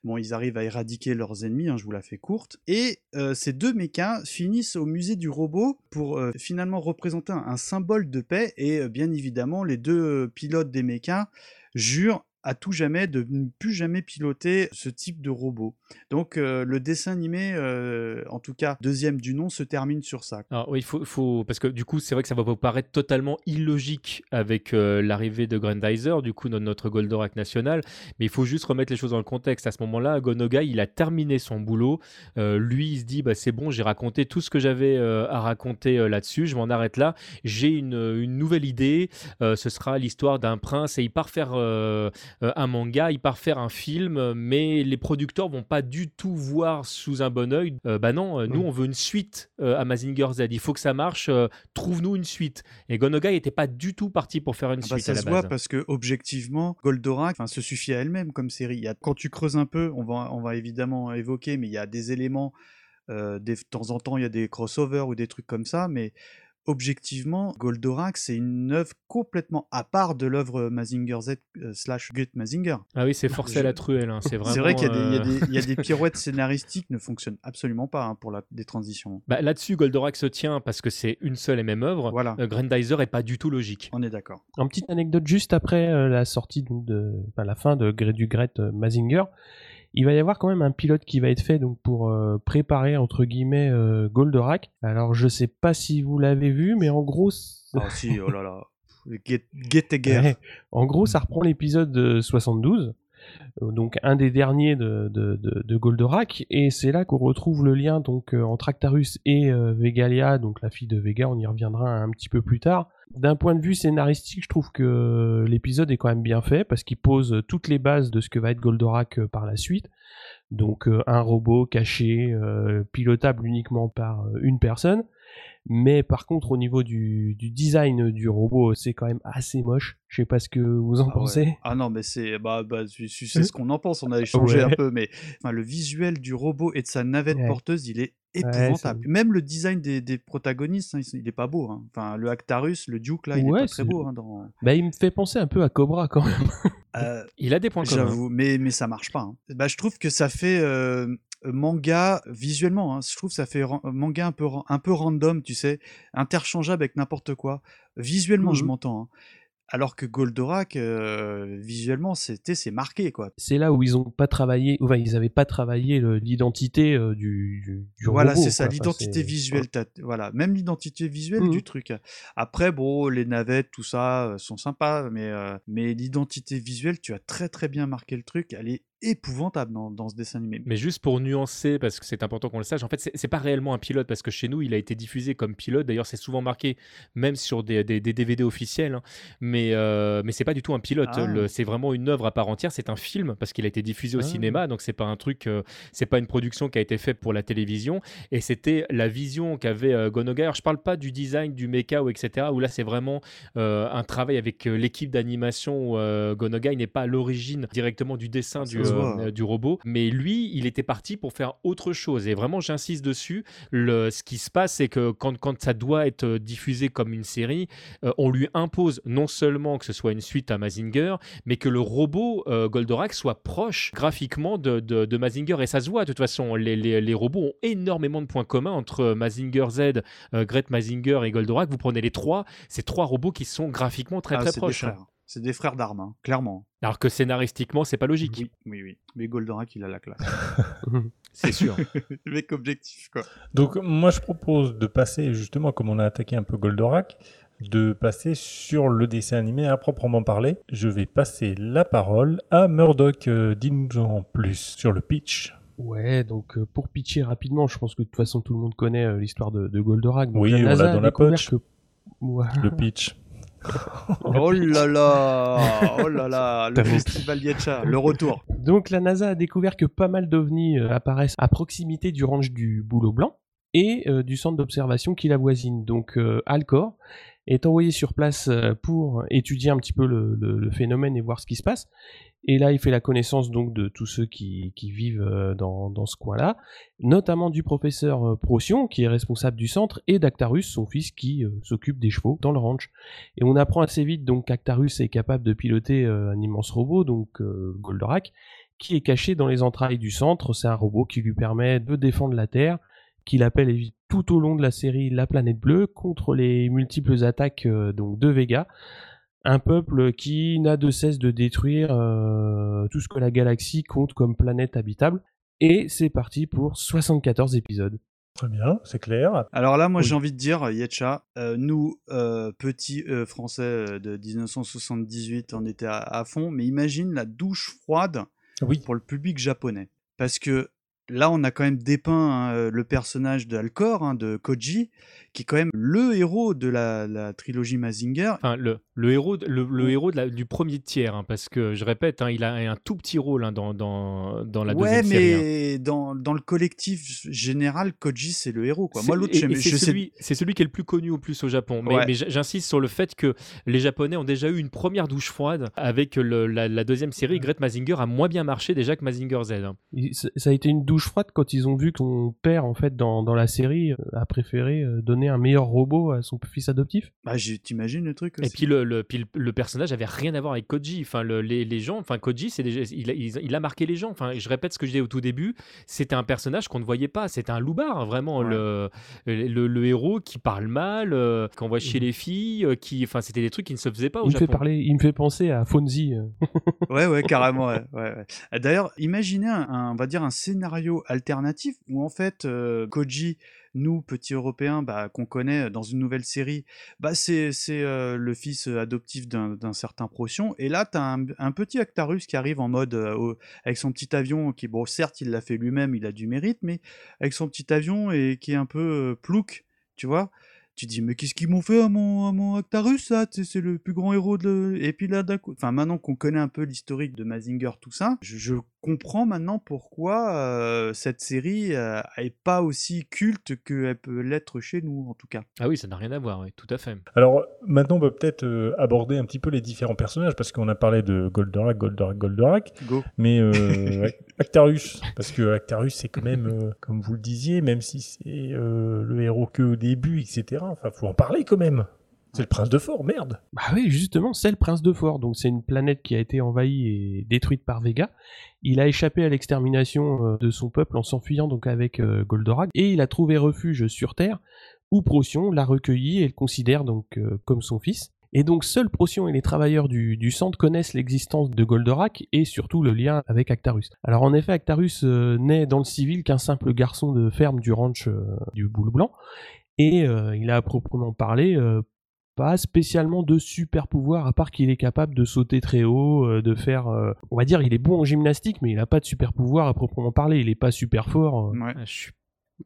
[SPEAKER 4] Bon, ils arrivent à éradiquer leurs ennemis, hein, je vous la fais courte. Et ces deux mechas finissent au musée du robot pour finalement représenter un, symbole de paix. Et bien évidemment, les deux pilotes des mechas jurent à tout jamais de ne plus jamais piloter ce type de robot. Donc euh, le dessin animé, euh, en tout cas deuxième du nom, se termine sur ça.
[SPEAKER 2] Alors oui, il faut, parce que du coup, c'est vrai que ça va vous paraître totalement illogique avec euh, l'arrivée de Grandizer, du coup, notre, Goldorak national, mais il faut juste remettre les choses dans le contexte. À ce moment-là, Gonogai, il a terminé son boulot. Lui, il se dit, bah, c'est bon, j'ai raconté tout ce que j'avais à raconter là-dessus, je m'en arrête là. J'ai une, nouvelle idée, ce sera l'histoire d'un prince, et il part faire un manga, il part faire un film, mais les producteurs vont pas du tout voir sous un bon oeil. Euh, bah non, euh, nous
[SPEAKER 5] Mm.
[SPEAKER 2] on veut une suite euh, à Mazinger Z. Il faut que ça marche. euh, Trouve-nous une suite. Et Gonogai était pas du tout parti pour faire une
[SPEAKER 4] Ah bah,
[SPEAKER 2] suite
[SPEAKER 4] ça
[SPEAKER 2] à la
[SPEAKER 4] se
[SPEAKER 2] base.
[SPEAKER 4] voit parce que objectivement, Goldorak se suffit à elle-même comme série. Il y a, quand tu creuses un peu, on va, on va évidemment évoquer, mais il y a des éléments, euh, des- de temps en temps, il y a des crossovers ou des trucs comme ça, mais objectivement, Goldorak, c'est une œuvre complètement à part de l'œuvre Mazinger Z euh, slash Great Mazinger.
[SPEAKER 2] Ah oui, c'est forcé à la truelle. hein, C'est
[SPEAKER 4] vrai qu'il y, a des- il y a
[SPEAKER 2] euh,
[SPEAKER 4] des- il y a des pirouettes scénaristiques qui ne fonctionnent absolument pas hein, pour la, des transitions.
[SPEAKER 2] bah, Là-dessus, Goldorak se tient parce que c'est une seule et même œuvre.
[SPEAKER 4] Voilà,
[SPEAKER 2] Euh, Grandizer est pas du tout logique.
[SPEAKER 4] on est d'accord.
[SPEAKER 5] En petite anecdote juste après euh, la sortie de, enfin, la fin de du Gret euh, Mazinger, il va y avoir quand même un pilote qui va être fait donc pour euh, préparer entre guillemets euh, Goldorak. Alors je sais pas si vous l'avez vu, mais en gros,
[SPEAKER 4] Ah si, oh là là. Get.
[SPEAKER 5] Ouais. en gros, ça reprend l'épisode euh, 72. euh, Donc un des derniers de, de, de, de Goldorak et c'est là qu'on retrouve le lien donc entre Actarus et euh, Vegalia donc la fille de Vega on y reviendra un petit peu plus tard d'un point de vue scénaristique, je trouve que l'épisode est quand même bien fait parce qu'il pose toutes les bases de ce que va être Goldorak euh, par la suite. Donc euh, un robot caché, euh, pilotable uniquement par une personne. Mais par contre, au niveau du, du design du robot, c'est quand même assez moche. Je sais pas ce que vous en
[SPEAKER 4] Ah ouais.
[SPEAKER 5] pensez.
[SPEAKER 4] Ah non, mais c'est bah, bah tu sais ce qu'on en pense. On a échangé
[SPEAKER 5] Ouais.
[SPEAKER 4] un peu, mais enfin, le visuel du robot et de sa navette
[SPEAKER 5] Ouais.
[SPEAKER 4] porteuse, il est épouvantable. Même le design des, des protagonistes, hein, il est pas beau. hein. Enfin, le Actarus, le Duke là, il
[SPEAKER 5] Ouais,
[SPEAKER 4] est pas très beau. hein, dans...
[SPEAKER 5] Bah, il me fait penser un peu à Cobra quand même.
[SPEAKER 4] Euh,
[SPEAKER 2] Il a des points communs.
[SPEAKER 4] J'avoue, mais, mais ça marche pas. hein. Bah, je trouve que ça fait euh, manga visuellement. je trouve que ça fait manga un peu, un peu random, tu sais, interchangeable avec n'importe quoi. Visuellement, je
[SPEAKER 5] Mhm.
[SPEAKER 4] m'entends. Alors que Goldorak, euh, visuellement, c'était c'est marqué quoi.
[SPEAKER 5] C'est là où ils ont pas travaillé, enfin ils avaient pas travaillé l'identité euh, du, du, du
[SPEAKER 4] Voilà, c'est ça, l'identité visuelle. Voilà, même l'identité visuelle
[SPEAKER 5] Mhm.
[SPEAKER 4] du truc. Après, bon, les navettes, tout ça, euh, sont sympas, mais, euh, mais l'identité visuelle, tu as très très bien marqué le truc. Elle est épouvantable dans, dans ce dessin animé.
[SPEAKER 2] Mais juste pour nuancer, parce que c'est important qu'on le sache, en fait, c'est pas réellement un pilote, parce que chez nous, il a été diffusé comme pilote. D'ailleurs, c'est souvent marqué, même sur des, des- des DVD officiels. hein. Mais, euh, mais c'est pas du tout un pilote.
[SPEAKER 4] Ah.
[SPEAKER 2] C'est vraiment une œuvre à part entière. C'est un film, parce qu'il a été diffusé au
[SPEAKER 5] Ah.
[SPEAKER 2] cinéma. Donc, c'est pas un truc, euh, c'est pas une production qui a été faite pour la télévision. Et c'était la vision qu'avait euh, Gonogai. Alors, je parle pas du design, du mecha ou etc. Où là, c'est vraiment euh, un travail avec euh, l'équipe d'animation. où, euh, Gonogai n'est pas à l'origine directement du dessin du, euh, du robot, mais lui, il était parti pour faire autre chose. Et vraiment, j'insiste dessus. Le, ce qui se passe, c'est que quand, quand ça doit être diffusé comme une série, euh, on lui impose non seulement que ce soit une suite à Mazinger, mais que le robot euh, Goldorak soit proche graphiquement de, de, de Mazinger. Et ça se voit, de toute façon, les, les, les robots ont énormément de points communs entre Mazinger Z, Great Mazinger et Goldorak. Vous prenez les trois, c'est trois robots qui sont graphiquement très
[SPEAKER 4] Ah,
[SPEAKER 2] très proches.
[SPEAKER 4] C'est des frères d'armes, hein, clairement.
[SPEAKER 2] Alors que scénaristiquement, c'est pas logique,
[SPEAKER 4] Oui, oui, oui. Mais Goldorak, il a la classe.
[SPEAKER 2] c'est sûr.
[SPEAKER 4] le mec objectif, quoi.
[SPEAKER 3] Donc moi je propose de passer justement comme on a attaqué un peu Goldorak, de passer sur le dessin animé à proprement parler. Je vais passer la parole à Murdoch. Euh, Dis-nous en plus sur le pitch.
[SPEAKER 5] Ouais, donc euh, pour pitcher rapidement, je pense que de toute façon tout le monde connaît euh, l'histoire de, de Goldorak. Donc,
[SPEAKER 3] Oui,
[SPEAKER 5] la
[SPEAKER 3] on l'a
[SPEAKER 5] a
[SPEAKER 3] dans la poche.
[SPEAKER 5] que- Ouais.
[SPEAKER 3] Le pitch.
[SPEAKER 4] Oh là là Oh là là Le festival Yetcha, le retour.
[SPEAKER 5] Donc la NASA a découvert que pas mal d'ovnis euh, apparaissent à proximité du ranch du Boulot Blanc et euh, du centre d'observation qui l'avoisine. Donc euh, Alcor est envoyé sur place euh, pour étudier un petit peu le, phénomène et voir ce qui se passe. Et là, il fait la connaissance donc de tous ceux qui, vivent euh, dans, ce coin-là, notamment du professeur euh, Procyon, qui est responsable du centre, et d'Actarus, son fils, qui s'occupe des chevaux dans le ranch. Et on apprend assez vite donc qu'Actarus est capable de piloter un immense robot, donc Goldorak, qui est caché dans les entrailles du centre. C'est un robot qui lui permet de défendre la Terre, qu'il appelle tout au long de la série la planète bleue contre les multiples attaques euh, donc de Vega. Un peuple qui n'a de cesse de détruire euh, tout ce que la galaxie compte comme planète habitable. Et c'est parti pour 74 épisodes.
[SPEAKER 3] Très bien, c'est clair.
[SPEAKER 4] Alors là, moi
[SPEAKER 3] Oui.
[SPEAKER 4] j'ai envie de dire, Yetcha, euh, nous, euh, petits euh, Français de 1978, on était à, à fond, mais imagine la douche froide
[SPEAKER 3] Oui.
[SPEAKER 4] pour le public japonais. Parce que là, on a quand même dépeint hein, euh, le personnage d'Alcor, hein, de Koji, qui est quand même le héros de la, la trilogie Mazinger.
[SPEAKER 2] Enfin, le, le héros, de- le, héros de la- du premier tiers, hein, parce que je répète, hein, il a un tout petit rôle hein, dans, dans, dans la
[SPEAKER 4] ouais,
[SPEAKER 2] deuxième série. hein.
[SPEAKER 4] mais dans, dans le collectif général, Koji, c'est le héros. Quoi. Moi, l'autre,
[SPEAKER 2] c'est
[SPEAKER 4] je sais
[SPEAKER 2] celui, c'est celui qui est le plus connu au plus au Japon. Mais,
[SPEAKER 4] Ouais.
[SPEAKER 2] mais j- j'insiste sur le fait que les Japonais ont déjà eu une première douche froide avec le- la, la deuxième série. Great Mazinger a moins bien marché déjà que Mazinger Z. hein.
[SPEAKER 5] Ça- a été une douche froide quand ils ont vu que son père, en fait, dans, dans la série, euh, a préféré euh, donner un meilleur robot à son fils adoptif.
[SPEAKER 4] Bah, t'imagines le truc
[SPEAKER 2] Et puis le, le, puis le- le personnage avait rien à voir avec Koji. Enfin, le- les, les gens, enfin Koji, c'est déjà, il, a, il- il a marqué les gens. Enfin, je répète ce que je disais au tout début. C'était un personnage qu'on ne voyait pas. C'était un loupard, hein, vraiment
[SPEAKER 4] Ouais.
[SPEAKER 2] le, le, le héros qui parle mal, euh, qui envoie chier les filles, euh, qui, enfin, c'était des trucs qui ne se faisaient pas au
[SPEAKER 5] Il me fait
[SPEAKER 2] Japon.
[SPEAKER 5] parler, il me fait penser à Fonzie. euh.
[SPEAKER 4] Ouais, ouais, carrément. ouais, ouais, ouais. D'ailleurs, imaginez un, un- on va dire un scénario alternatif où en fait euh, Koji, nous petits Européens, bah, qu'on connaît dans une nouvelle série, bah c'est euh, le fils adoptif d'un certain Procyon. Et là, t'as un, un petit Actarus qui arrive en mode euh, avec son petit avion qui, bon, certes, il l'a fait lui-même, il a du mérite, mais avec son petit avion et qui est un peu euh, plouc, tu vois. Tu dis, mais qu'est-ce qu'ils m'ont fait à mon, à mon Actarus, sais, C'est le plus grand héros de. Et puis là, d'un coup. Enfin, maintenant qu'on connaît un peu l'historique de Mazinger, tout ça, je, je comprends maintenant pourquoi euh, cette série euh, est pas aussi culte qu'elle peut l'être chez nous, en tout cas.
[SPEAKER 2] Ah oui, ça n'a rien à voir. Oui, tout à fait.
[SPEAKER 3] Alors maintenant, on peut peut-être euh, aborder un petit peu les différents personnages parce qu'on a parlé de Goldorak, Goldorak, Goldorak,
[SPEAKER 4] Go.
[SPEAKER 3] mais euh, Actarus, parce que Actarus, c'est quand même, euh, comme vous le disiez, même si c'est euh, le héros que au début, etc. Enfin, faut en parler quand même. C'est le prince de fort, merde.
[SPEAKER 5] Bah oui, justement, c'est le prince de Fort. Donc c'est une planète qui a été envahie et détruite par Vega. Il a échappé à l'extermination euh, de son peuple en s'enfuyant donc avec euh, Goldorak et il a trouvé refuge sur Terre où Procyon l'a recueilli et le considère donc euh, comme son fils. Et donc seuls Procyon et les travailleurs du, centre connaissent l'existence de Goldorak et surtout le lien avec Actarus. Alors en effet, Actarus n'est dans le civil qu'un simple garçon de ferme du ranch du Boule Blanc et euh, il a à proprement parler euh, pas spécialement de super pouvoir à part qu'il est capable de sauter très haut, euh, de faire, euh, on va dire, il est bon en gymnastique, mais il a pas de super pouvoir à proprement parler. Il est pas super fort. euh.
[SPEAKER 4] Ouais.
[SPEAKER 2] Ah, Je suis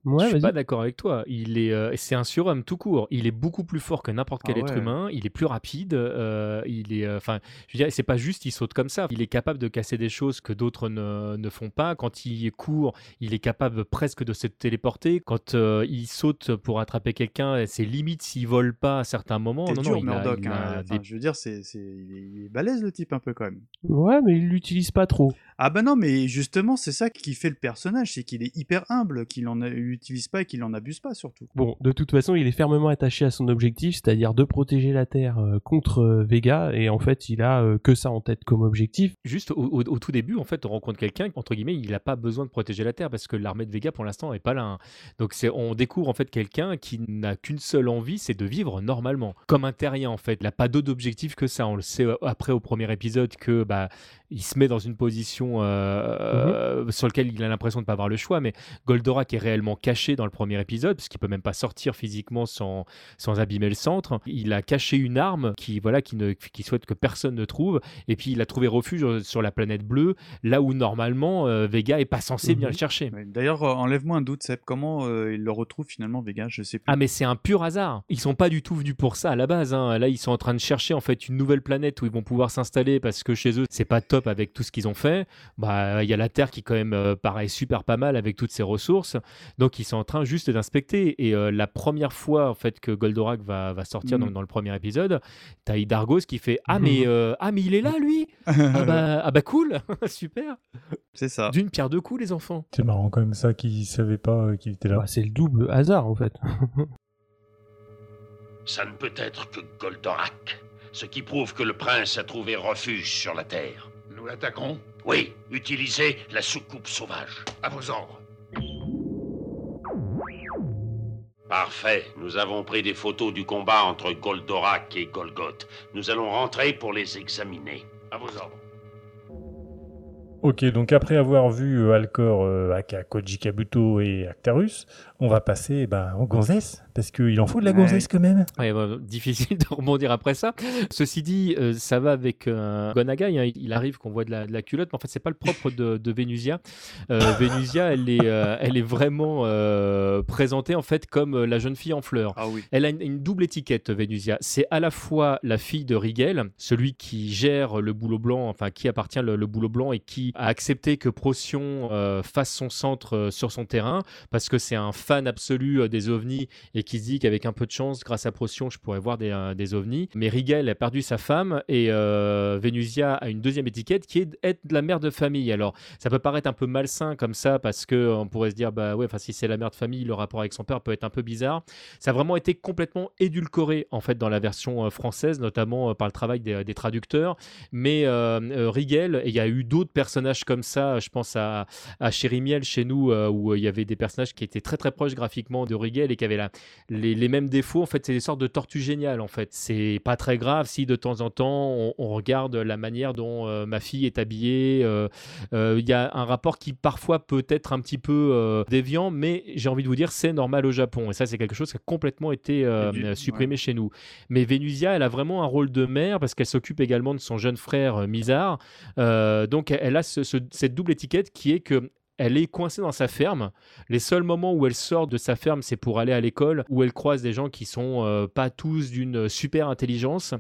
[SPEAKER 5] Ouais,
[SPEAKER 2] je suis pas d'accord avec toi. Il est, euh, c'est un surhomme tout court. Il est beaucoup plus fort que n'importe quel
[SPEAKER 4] Ah
[SPEAKER 2] être
[SPEAKER 4] ouais.
[SPEAKER 2] humain. Il est plus rapide. euh, il est, euh, enfin, je veux dire, c'est pas juste il saute comme ça. Il est capable de casser des choses que d'autres ne, ne font pas. Quand il court, il est capable presque de se téléporter. Quand euh, il saute pour attraper quelqu'un, c'est limite s'il vole pas à certains moments. Non,
[SPEAKER 4] dur,
[SPEAKER 2] non, il a-
[SPEAKER 4] Murdoch.
[SPEAKER 2] il a
[SPEAKER 4] hein. Enfin,
[SPEAKER 2] des-
[SPEAKER 4] Je veux dire, c'est, c'est... Il, est, il est balèze le type un peu quand même.
[SPEAKER 5] Ouais, mais il l'utilise pas trop.
[SPEAKER 4] Ah bah non, mais justement, c'est ça qui fait le personnage, c'est qu'il est hyper humble, qu'il en utilise pas et qu'il en abuse pas surtout.
[SPEAKER 5] Bon, de toute façon, il est fermement attaché à son objectif, c'est-à-dire de protéger la Terre euh, contre euh, Vega, et en fait, il a euh, que ça en tête comme objectif.
[SPEAKER 2] Juste au, au- au tout début, en fait, on rencontre quelqu'un, entre guillemets, il n'a pas besoin de protéger la Terre parce que l'armée de Vega, pour l'instant, n'est pas là. hein. Donc, c'est, on découvre en fait quelqu'un qui n'a qu'une seule envie, c'est de vivre normalement, comme un terrien en fait. Il n'a pas d'autre objectif que ça. On le sait après au premier épisode que bah, il se met dans une position euh, sur lequel il a l'impression de ne pas avoir le choix, mais Goldorak est réellement caché dans le premier épisode, puisqu'il peut même pas sortir physiquement sans, sans abîmer le centre. Il a caché une arme qui, voilà, qui, ne, qui souhaite que personne ne trouve, et puis il a trouvé refuge sur la planète bleue, là où normalement euh, Vega est pas censé bien
[SPEAKER 4] Mhm.
[SPEAKER 2] le chercher.
[SPEAKER 4] Ouais, D'ailleurs, euh, enlève-moi un doute, Seb. Comment euh, il le retrouve finalement, Vega? Je sais plus.
[SPEAKER 2] Ah mais c'est un pur hasard. Ils sont pas du tout venus pour ça à la base. hein. Là ils sont en train de chercher en fait une nouvelle planète où ils vont pouvoir s'installer parce que chez eux c'est pas top avec tout ce qu'ils ont fait. Bah il y a la Terre qui quand même euh, paraît super pas mal avec toutes ses ressources. Donc ils sont en train juste d'inspecter. Et euh, la première fois en fait que Goldorak va, va sortir
[SPEAKER 4] Mm.
[SPEAKER 2] dans le premier épisode, t'as Hydargos qui fait ah mais euh, ah mais il est là lui. ah bah ah bah cool super.
[SPEAKER 4] c'est ça.
[SPEAKER 2] D'une pierre deux coups les enfants.
[SPEAKER 3] C'est marrant quand même ça qu'ils savaient pas euh, qu'il était là.
[SPEAKER 5] Bah, c'est le double hasard en fait.
[SPEAKER 8] Ça ne peut être que Goldorak, ce qui prouve que le prince a trouvé refuge sur la Terre.
[SPEAKER 9] Nous l'attaquons
[SPEAKER 8] Oui, utilisez la soucoupe sauvage.
[SPEAKER 9] À vos ordres.
[SPEAKER 8] Parfait, nous avons pris des photos du combat entre Goldorak et Golgoth. Nous allons rentrer pour les examiner.
[SPEAKER 9] À vos ordres.
[SPEAKER 3] Ok, donc après avoir vu euh, Alcor, euh, aka Koji Kabuto et Actarus, on va passer ben, aux gonzesses, parce qu'il en faut de la
[SPEAKER 4] Ouais.
[SPEAKER 3] gonzesse quand même.
[SPEAKER 2] Ouais, bah, difficile de rebondir après ça. Ceci dit, euh, ça va avec euh, Gonagai. hein. Il arrive qu'on voit de la, de la culotte, mais en fait, c'est pas le propre de, de Vénusia. Euh, Vénusia, elle est, euh, elle est vraiment euh, présentée en fait comme la jeune fille en fleurs.
[SPEAKER 4] Ah oui.
[SPEAKER 2] Elle a une, une double étiquette, Vénusia. C'est à la fois la fille de Rigel, celui qui gère le boulot blanc, enfin qui appartient le, le boulot blanc et qui a accepté que Procyon euh, fasse son centre euh, sur son terrain parce que c'est un fan absolu euh, des ovnis et qui se dit qu'avec un peu de chance, grâce à Procyon, je pourrais voir des, euh, ovnis. Mais Rigel a perdu sa femme et euh, Vénusia a une deuxième étiquette qui est d'être la mère de famille. Alors ça peut paraître un peu malsain comme ça parce que on pourrait se dire bah ouais, si c'est la mère de famille, le rapport avec son père peut être un peu bizarre. Ça a vraiment été complètement édulcoré en fait dans la version euh, française, notamment par le travail des, traducteurs. Mais euh, Rigel, et il y a eu d'autres personnages comme ça, je pense à, à Chérimiel chez nous, où il y avait des personnages qui étaient très très proches graphiquement de Rigel et qui avaient la, les, les mêmes défauts. En fait, c'est des sortes de tortues géniales. En fait, c'est pas très grave si de temps en temps on, on regarde la manière dont euh, ma fille est habillée. euh, euh, Il y a un rapport qui parfois peut être un petit peu déviant, mais j'ai envie de vous dire c'est normal au Japon. Et ça, c'est quelque chose qui a complètement été supprimé chez nous. Mais Vénusia, elle a vraiment un rôle de mère parce qu'elle s'occupe également de son jeune frère Mizar. Donc, elle a ce- ce- cette double étiquette qui est que elle est coincée dans sa ferme. Les seuls moments où elle sort de sa ferme, c'est pour aller à l'école, où elle croise des gens qui sont euh, pas tous d'une super intelligence.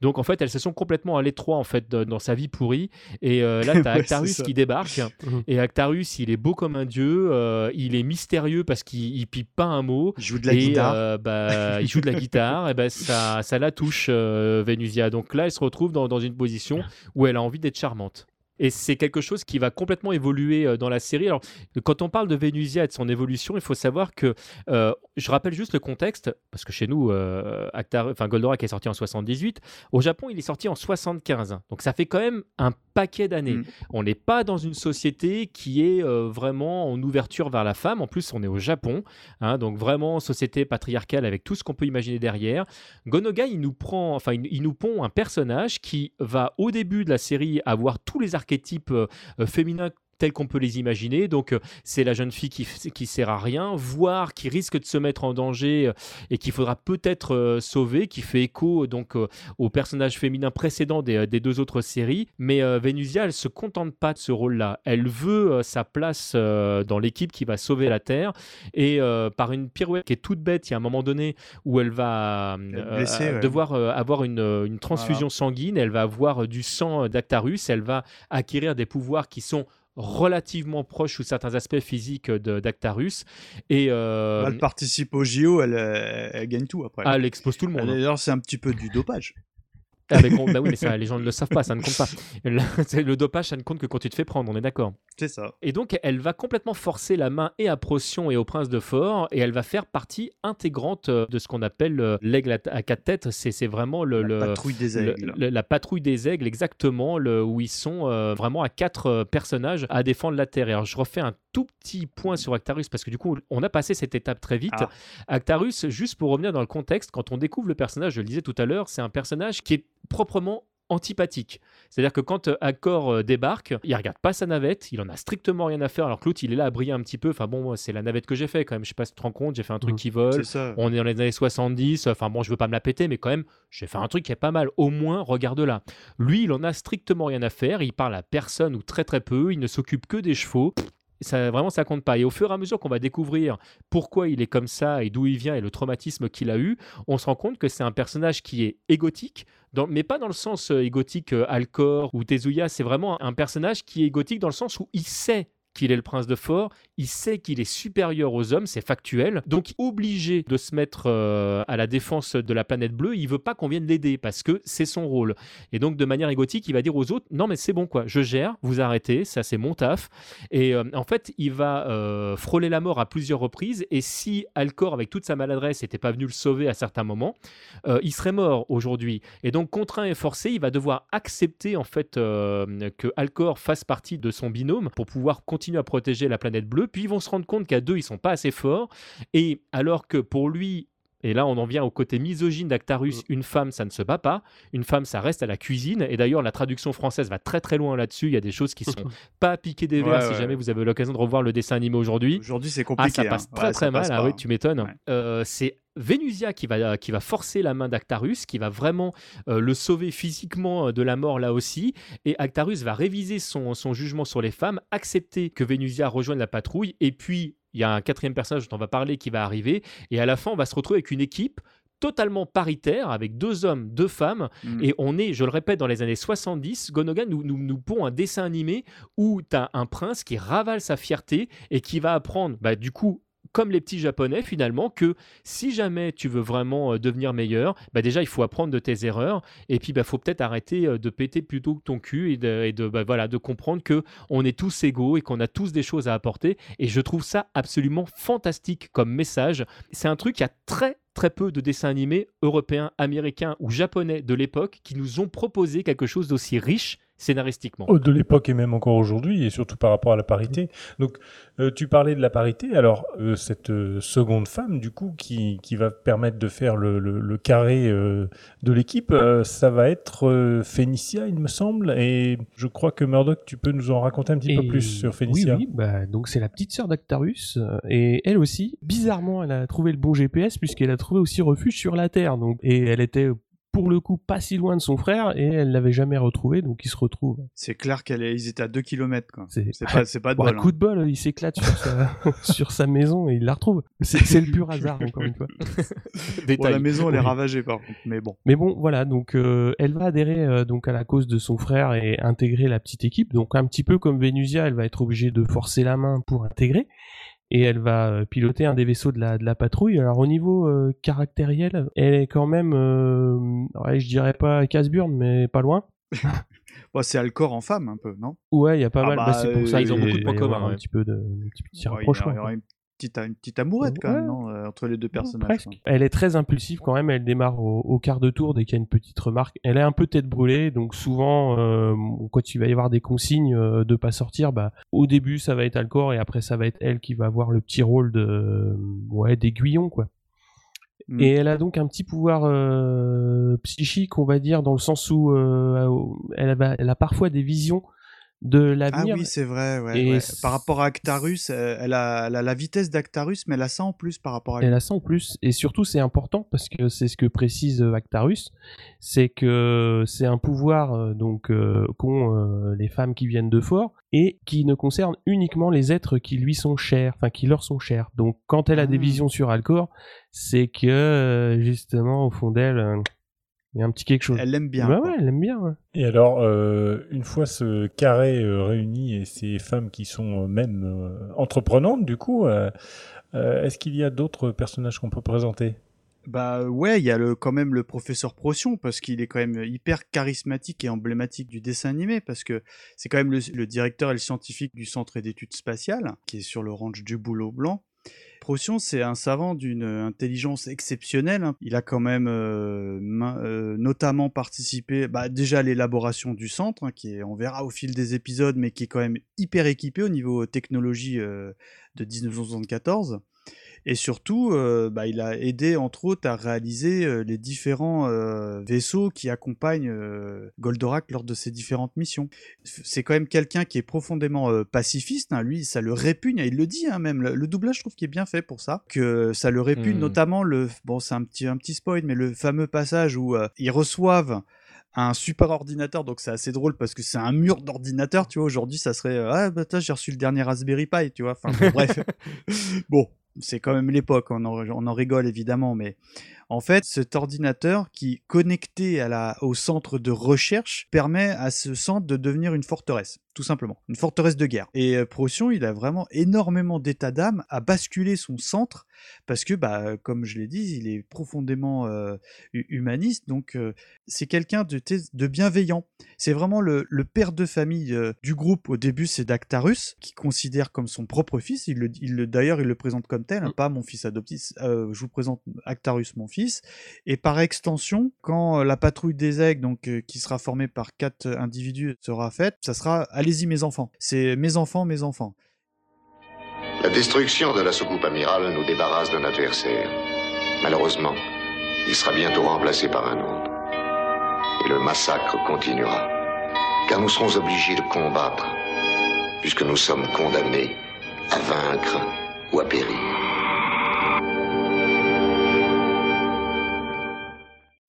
[SPEAKER 2] Donc en fait, elle se sent complètement à l'étroit en fait dans sa vie pourrie. Et euh, là, t'as
[SPEAKER 4] Ouais,
[SPEAKER 2] Actarus qui débarque.
[SPEAKER 5] Mhm.
[SPEAKER 2] et Actarus, il est beau comme un dieu. euh, il est mystérieux parce qu'il il pipe pas un mot.
[SPEAKER 4] Il joue de la
[SPEAKER 2] et
[SPEAKER 4] guitare.
[SPEAKER 2] bah, il joue de la guitare, et ben ça, ça la touche, Vénusia. Donc là, elle se retrouve dans, dans une position où elle a envie d'être charmante. Et c'est quelque chose qui va complètement évoluer euh, dans la série. Alors, quand on parle de Vénusia et de son évolution, il faut savoir que, euh, je rappelle juste le contexte, parce que chez nous, euh, Actar- enfin, Goldorak est sorti en 78. Au Japon, il est sorti en 75. Donc ça fait quand même un paquet d'années.
[SPEAKER 4] Mm.
[SPEAKER 2] On n'est pas dans une société qui est euh, vraiment en ouverture vers la femme. En plus, on est au Japon. hein, donc vraiment société patriarcale avec tout ce qu'on peut imaginer derrière. Gonogai, il nous prend, enfin, il, il nous pond un personnage qui va au début de la série avoir tous les archétypes euh, euh, tels qu'on peut les imaginer. Donc, euh, c'est la jeune fille qui, qui sert à rien, voire qui risque de se mettre en danger euh, et qu'il faudra peut-être euh, sauver, qui fait écho donc au personnage féminin précédent des, des deux autres séries. Mais Vénusia, elle se contente pas de ce rôle-là. Elle veut sa place dans l'équipe qui va sauver la Terre. Et euh, par une pirouette qui est toute bête, il y a un moment donné où elle va euh,
[SPEAKER 4] blessée,
[SPEAKER 2] euh,
[SPEAKER 4] ouais.
[SPEAKER 2] devoir avoir une, une transfusion sanguine. Elle va avoir du sang d'Actarus. Elle va acquérir des pouvoirs qui sont relativement proches sous certains aspects physiques d'Actarus. Et euh,
[SPEAKER 4] Elle participe au JO, elle, euh, elle gagne tout après.
[SPEAKER 2] ah, elle expose tout le monde. hein.
[SPEAKER 4] D'ailleurs, c'est un petit peu du dopage.
[SPEAKER 2] Ah, mais bah oui, mais ça, les gens ne le savent pas, ça ne compte pas. Le, le dopage, ça ne compte que quand tu te fais prendre, on est d'accord.
[SPEAKER 4] C'est ça.
[SPEAKER 2] Et donc, elle va complètement forcer la main et à Procyon et au prince de Fort, et elle va faire partie intégrante euh, de ce qu'on appelle euh, l'aigle à, à quatre têtes. C'est c'est vraiment le,
[SPEAKER 4] La
[SPEAKER 2] le-
[SPEAKER 4] patrouille des
[SPEAKER 2] le-
[SPEAKER 4] aigles.
[SPEAKER 2] le- la patrouille des aigles, exactement, le- où ils sont euh, vraiment à quatre personnages à défendre la Terre. Et alors, je refais un tout petit point sur Actarus, parce que du coup, on a passé cette étape très vite.
[SPEAKER 4] Ah.
[SPEAKER 2] Actarus, juste pour revenir dans le contexte, quand on découvre le personnage, je le disais tout à l'heure, c'est un personnage qui est proprement antipathique. C'est-à-dire que quand euh, Accor euh, débarque, il regarde pas sa navette, il en a strictement rien à faire, alors que l'autre, il est là à briller un petit peu. Enfin bon, c'est la navette que j'ai fait quand même. Je sais pas si tu te rends compte, j'ai fait un truc
[SPEAKER 5] Mhm.
[SPEAKER 2] qui vole. On est dans les années 70, enfin bon, je veux pas me la péter, mais quand même, j'ai fait un truc qui est pas mal. Au moins, regarde là. Lui, il en a strictement rien à faire, il parle à personne ou très très peu, il ne s'occupe que des chevaux. Ça, vraiment, ça compte pas. Et au fur et à mesure qu'on va découvrir pourquoi il est comme ça et d'où il vient et le traumatisme qu'il a eu, on se rend compte que c'est un personnage qui est égotique, mais pas dans le sens euh, égotique euh, Alcor ou Tezuya. C'est vraiment un personnage qui est égotique dans le sens où il sait qu'il est le prince de Fort, il sait qu'il est supérieur aux hommes, c'est factuel, donc obligé de se mettre euh, à la défense de la planète bleue, il veut pas qu'on vienne l'aider parce que c'est son rôle. Et donc de manière égotique, il va dire aux autres non mais c'est bon quoi, je gère, vous arrêtez, ça c'est mon taf. Et euh, en fait, il va euh, frôler la mort à plusieurs reprises. Et si Alcor, avec toute sa maladresse, n'était pas venu le sauver à certains moments, il serait mort aujourd'hui. Et donc, contraint et forcé, il va devoir accepter en fait que Alcor fasse partie de son binôme pour pouvoir continuer à protéger la planète bleue. Puis ils vont se rendre compte qu'à deux, ils sont pas assez forts. Et alors que pour lui, et là, on en vient au côté misogyne d'Actarus. Une femme, ça ne se bat pas. Une femme, ça reste à la cuisine. Et d'ailleurs, la traduction française va très très loin là-dessus. Il y a des choses qui sont pas piquées des verres
[SPEAKER 4] Ouais,
[SPEAKER 2] si
[SPEAKER 4] ouais,
[SPEAKER 2] jamais vous avez l'occasion de revoir le dessin animé aujourd'hui.
[SPEAKER 4] Aujourd'hui, c'est
[SPEAKER 2] Ah,
[SPEAKER 4] compliqué.
[SPEAKER 2] ça passe
[SPEAKER 4] hein.
[SPEAKER 2] très
[SPEAKER 4] Ouais,
[SPEAKER 2] très
[SPEAKER 4] ça
[SPEAKER 2] mal.
[SPEAKER 4] passe
[SPEAKER 2] Ah oui, tu m'étonnes. Euh, c'est Vénusia qui va, qui va forcer la main d'Actarus, qui va vraiment euh, le sauver physiquement euh, de la mort là aussi. Et Actarus va réviser son, son jugement sur les femmes, accepter que Vénusia rejoigne la patrouille. Et puis, il y a un quatrième personnage dont on va parler qui va arriver. Et à la fin, on va se retrouver avec une équipe totalement paritaire avec deux hommes, deux femmes
[SPEAKER 4] Mm.
[SPEAKER 2] et on est, je le répète, dans les années 70, Gonogan nous, nous, nous pond un dessin animé où tu as un prince qui ravale sa fierté et qui va apprendre, bah, du coup, comme les petits japonais finalement, que si jamais tu veux vraiment euh, devenir meilleur, bah déjà il faut apprendre de tes erreurs et puis bah faut peut-être arrêter euh, de péter plutôt que ton cul et de, bah, voilà de comprendre que on est tous égaux et qu'on a tous des choses à apporter et je trouve ça absolument fantastique comme message. C'est un truc qui a très très peu de dessins animés européens, américains ou japonais de l'époque qui nous ont proposé quelque chose d'aussi riche scénaristiquement.
[SPEAKER 3] Oh, de l'époque et même encore aujourd'hui, et surtout par rapport à la parité. Donc, euh, tu parlais de la parité. Alors, euh, cette euh, seconde femme, du coup, qui, qui va permettre de faire le, le- le carré euh, de l'équipe, euh, ça va être euh, Phénicia, il me semble. Et je crois que Murdoch, tu peux nous en raconter un petit peu plus sur Phénicia.
[SPEAKER 5] Oui, oui, bah, donc c'est la petite sœur d'Actarus, et elle aussi, bizarrement, elle a trouvé le bon GPS puisqu'elle a trouvé aussi refuge sur la Terre, donc, et elle était pour le coup pas si loin de son frère et elle l'avait jamais retrouvé, donc ils se retrouvent.
[SPEAKER 4] C'est clair qu'ils étaient à 2 km. Quoi.
[SPEAKER 5] C'est
[SPEAKER 4] C'est pas, c'est pas de
[SPEAKER 5] Bon,
[SPEAKER 4] bol.
[SPEAKER 5] un
[SPEAKER 4] hein.
[SPEAKER 5] coup de bol, il s'éclate sur sa, sur sa maison et il la retrouve. C'est c'est le pur hasard, encore une fois.
[SPEAKER 4] Bon,
[SPEAKER 2] Détail.
[SPEAKER 4] la maison, elle est ravagée par contre. Mais bon.
[SPEAKER 5] Mais bon, voilà, donc euh, elle va adhérer euh, donc à la cause de son frère et intégrer la petite équipe. Donc un petit peu comme Vénusia, elle va être obligée de forcer la main pour intégrer. Et elle va euh, piloter un des vaisseaux de la, de la patrouille. Alors au niveau euh, caractériel, elle est quand même, euh, ouais, je dirais pas casse-burne, mais pas loin.
[SPEAKER 4] Bon, c'est Alcor en femme un peu, non?
[SPEAKER 5] Ouais, il y a pas
[SPEAKER 4] Ah
[SPEAKER 5] mal.
[SPEAKER 4] bah,
[SPEAKER 5] Bah, c'est pour ça ils ont beaucoup de points communs. Un petit peu de, un petit, petit
[SPEAKER 4] Ouais, il y
[SPEAKER 5] rapprochement.
[SPEAKER 4] aura une petite, une petite amourette quand même, non euh, Entre les deux personnages.
[SPEAKER 5] Presque.
[SPEAKER 4] quoi.
[SPEAKER 5] Elle est très impulsive quand même, elle démarre au, au quart de tour dès qu'il y a une petite remarque. Elle est un peu tête brûlée, donc souvent, euh, quand il va y avoir des consignes euh, de pas sortir, bah, au début ça va être Alcor et après ça va être elle qui va avoir le petit rôle de ouais d'aiguillon quoi.
[SPEAKER 4] Mm.
[SPEAKER 5] Et elle a donc un petit pouvoir euh, psychique, on va dire, dans le sens où euh, elle a parfois des visions de
[SPEAKER 4] Ah
[SPEAKER 5] l'avenir.
[SPEAKER 4] oui, c'est vrai. Ouais,
[SPEAKER 5] Et
[SPEAKER 4] ouais. Par rapport à Actarus, euh, elle a, elle a la vitesse d'Actarus, mais elle a ça en plus par rapport à.
[SPEAKER 5] Elle a ça en plus, et surtout c'est important parce que c'est ce que précise euh, Actarus, c'est que c'est un pouvoir euh, donc euh, qu'ont euh, les femmes qui viennent de fort et qui ne concerne uniquement les êtres qui lui sont chers, enfin qui leur sont chers. Donc quand elle a des
[SPEAKER 4] Ah.
[SPEAKER 5] visions sur Alcor, c'est que justement au fond d'elle, il y a un petit quelque chose.
[SPEAKER 4] Elle l'aime bien.
[SPEAKER 5] Bah ouais, elle aime bien. ouais.
[SPEAKER 3] Et alors, euh, une fois ce carré euh, réuni et ces femmes qui sont euh, même euh, entreprenantes, du coup, euh, euh, est-ce qu'il y a d'autres personnages qu'on peut présenter?
[SPEAKER 4] Bah ouais, il y a le, quand même le professeur Procyon parce qu'il est quand même hyper charismatique et emblématique du dessin animé parce que c'est quand même le, le directeur et le scientifique du centre d'études spatiales qui est sur le ranch du Boulot Blanc. Procyon, c'est un savant d'une intelligence exceptionnelle. hein. Il a quand même euh, euh, notamment participé bah, déjà à l'élaboration du centre, hein, qui est, on verra au fil des épisodes, mais qui est quand même hyper équipé au niveau technologie euh, de 1974. Et surtout, euh, bah, il a aidé entre autres à réaliser euh, les différents euh, vaisseaux qui accompagnent Goldorak lors de ses différentes missions. C'est quand même quelqu'un qui est profondément pacifiste. hein. Lui, ça le répugne. Il le dit hein, même. Le, le doublage, je trouve qu'il est bien fait pour ça. Que ça le répugne,
[SPEAKER 2] Mhm.
[SPEAKER 4] notamment le. Bon, c'est un petit, un petit spoil, mais le fameux passage où ils reçoivent un super ordinateur, donc c'est assez drôle parce que c'est un mur d'ordinateur, tu vois. Aujourd'hui, ça serait euh, ah bah j'ai reçu le dernier Raspberry Pi, tu vois. Enfin bon, bref, bon, c'est quand même l'époque, on en, rigole évidemment, mais en fait, cet ordinateur qui connecté à la, au centre de recherche permet à ce centre de devenir une forteresse, tout simplement, une forteresse de guerre. Et euh, Procyon, il a vraiment énormément d'état d'âme à basculer son centre parce que, bah, comme je l'ai dit, il est profondément euh, hu- humaniste, donc euh, c'est quelqu'un de, bienveillant. C'est vraiment le, le père de famille euh, du groupe. Au début, c'est Dactarus, qui considère comme son propre fils. Il le, il le- D'ailleurs, il le présente comme tel, hein, pas mon fils adoptif. Je vous présente Actarus, mon fils. Et par extension, quand euh, la patrouille des aigles, donc, euh, qui sera formée par quatre individus, sera faite, ça sera Allez-y, mes enfants. C'est mes enfants, mes enfants.
[SPEAKER 9] La destruction de la soucoupe amirale nous débarrasse d'un adversaire. Malheureusement, il sera bientôt remplacé par un autre. Et le massacre continuera. Car nous serons obligés de combattre, puisque nous sommes condamnés à vaincre ou à périr.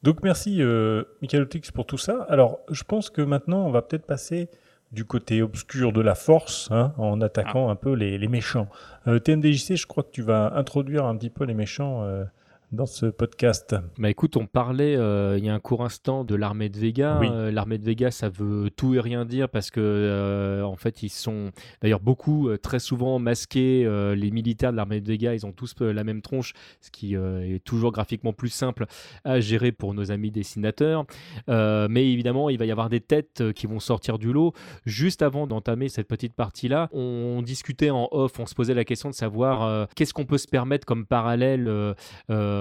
[SPEAKER 3] Donc merci euh, Michael Otix pour tout ça. Alors je pense que maintenant on va peut-être passer du côté obscur de la force hein, en attaquant un peu les, les méchants. Euh, TMDJC, je crois que tu vas introduire un petit peu les méchants euh, dans ce podcast.
[SPEAKER 2] Bah écoute, on parlait euh, il y a un court instant de l'armée de Vega.
[SPEAKER 3] Oui.
[SPEAKER 2] Euh, l'armée de Vega, ça veut tout et rien dire parce que euh, en fait, ils sont d'ailleurs beaucoup, très souvent masqués. les militaires de l'armée de Vega, ils ont tous la même tronche, ce qui est toujours graphiquement plus simple à gérer pour nos amis dessinateurs. Mais évidemment, il va y avoir des têtes qui vont sortir du lot. Juste avant d'entamer cette petite partie-là, on discutait en off, on se posait la question de savoir qu'est-ce qu'on peut se permettre comme parallèle.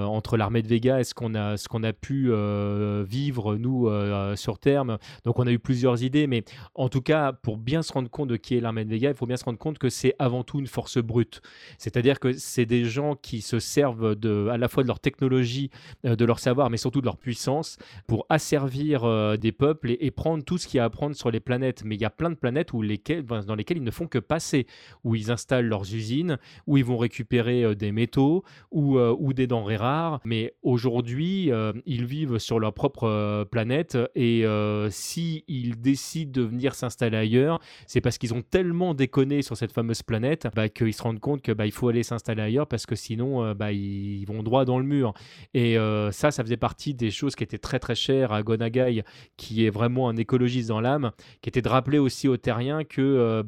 [SPEAKER 2] euh, euh, entre l'armée de Vega et ce qu'on a, ce a pu euh, vivre, nous, euh, sur terme. Donc, on a eu plusieurs idées, mais en tout cas, pour bien se rendre compte de qui est l'armée de Vega, il faut bien se rendre compte que c'est avant tout une force brute. C'est-à-dire que c'est des gens qui se servent de, à la fois de leur technologie, de leur savoir, mais surtout de leur puissance pour asservir des peuples et, prendre tout ce qu'il y a à prendre sur les planètes. Mais il y a plein de planètes où lesquelles, dans lesquelles ils ne font que passer, où ils installent leurs usines, où ils vont récupérer des métaux ou des denrées rares. Mais aujourd'hui, euh, ils vivent sur leur propre euh, planète et euh, si décident de venir s'installer ailleurs, c'est parce qu'ils ont tellement déconné sur cette fameuse planète bah, qu'ils se rendent compte que bah, faut aller s'installer ailleurs parce que sinon bah, ils vont droit dans le mur. Et ça, ça faisait partie des choses qui étaient très très chères à Gonagai, qui est vraiment un écologiste dans l'âme, qui était de rappeler aussi aux terriens que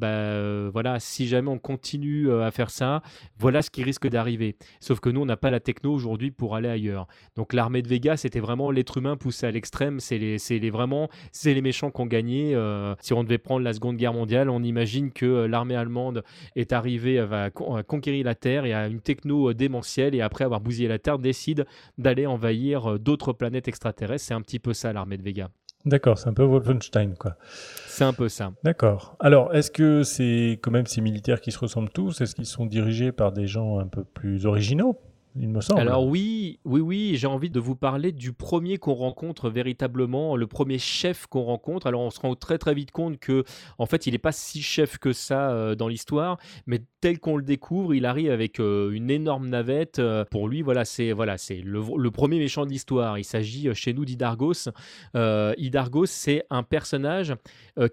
[SPEAKER 2] voilà, si jamais on continue à faire ça, voilà ce qui risque d'arriver. Sauf que nous, on n'a pas la techno aujourd'hui pour aller ailleurs. Donc l'armée de Vega, c'était vraiment l'être humain poussé à l'extrême. C'est les, les vraiment, c'est les méchants qui ont gagné. Euh, si on devait prendre la Seconde Guerre mondiale, on imagine que euh, l'armée allemande est arrivée, euh, va con- conquérir la Terre et a une techno démentielle et après avoir bousillé la Terre, décide d'aller envahir d'autres planètes extraterrestres. C'est un petit peu ça l'armée de Vega.
[SPEAKER 3] D'accord, c'est un peu Wolfenstein quoi.
[SPEAKER 2] C'est un peu ça.
[SPEAKER 3] D'accord. Alors, est-ce que c'est quand même ces militaires qui se ressemblent tous? Est-ce qu'ils sont dirigés par des gens un peu plus originaux? Il me semble.
[SPEAKER 2] Alors oui, oui, oui, j'ai envie de vous parler du premier qu'on rencontre véritablement, le premier chef qu'on rencontre. Alors on se rend très très vite compte que en fait il n'est pas si chef que ça euh, dans l'histoire, mais tel qu'on le découvre, il arrive avec euh, une énorme navette. Euh, pour lui, voilà, c'est voilà, c'est le, le premier méchant de l'histoire. Il s'agit chez nous d'Idargos. Euh, Idargos, c'est un personnage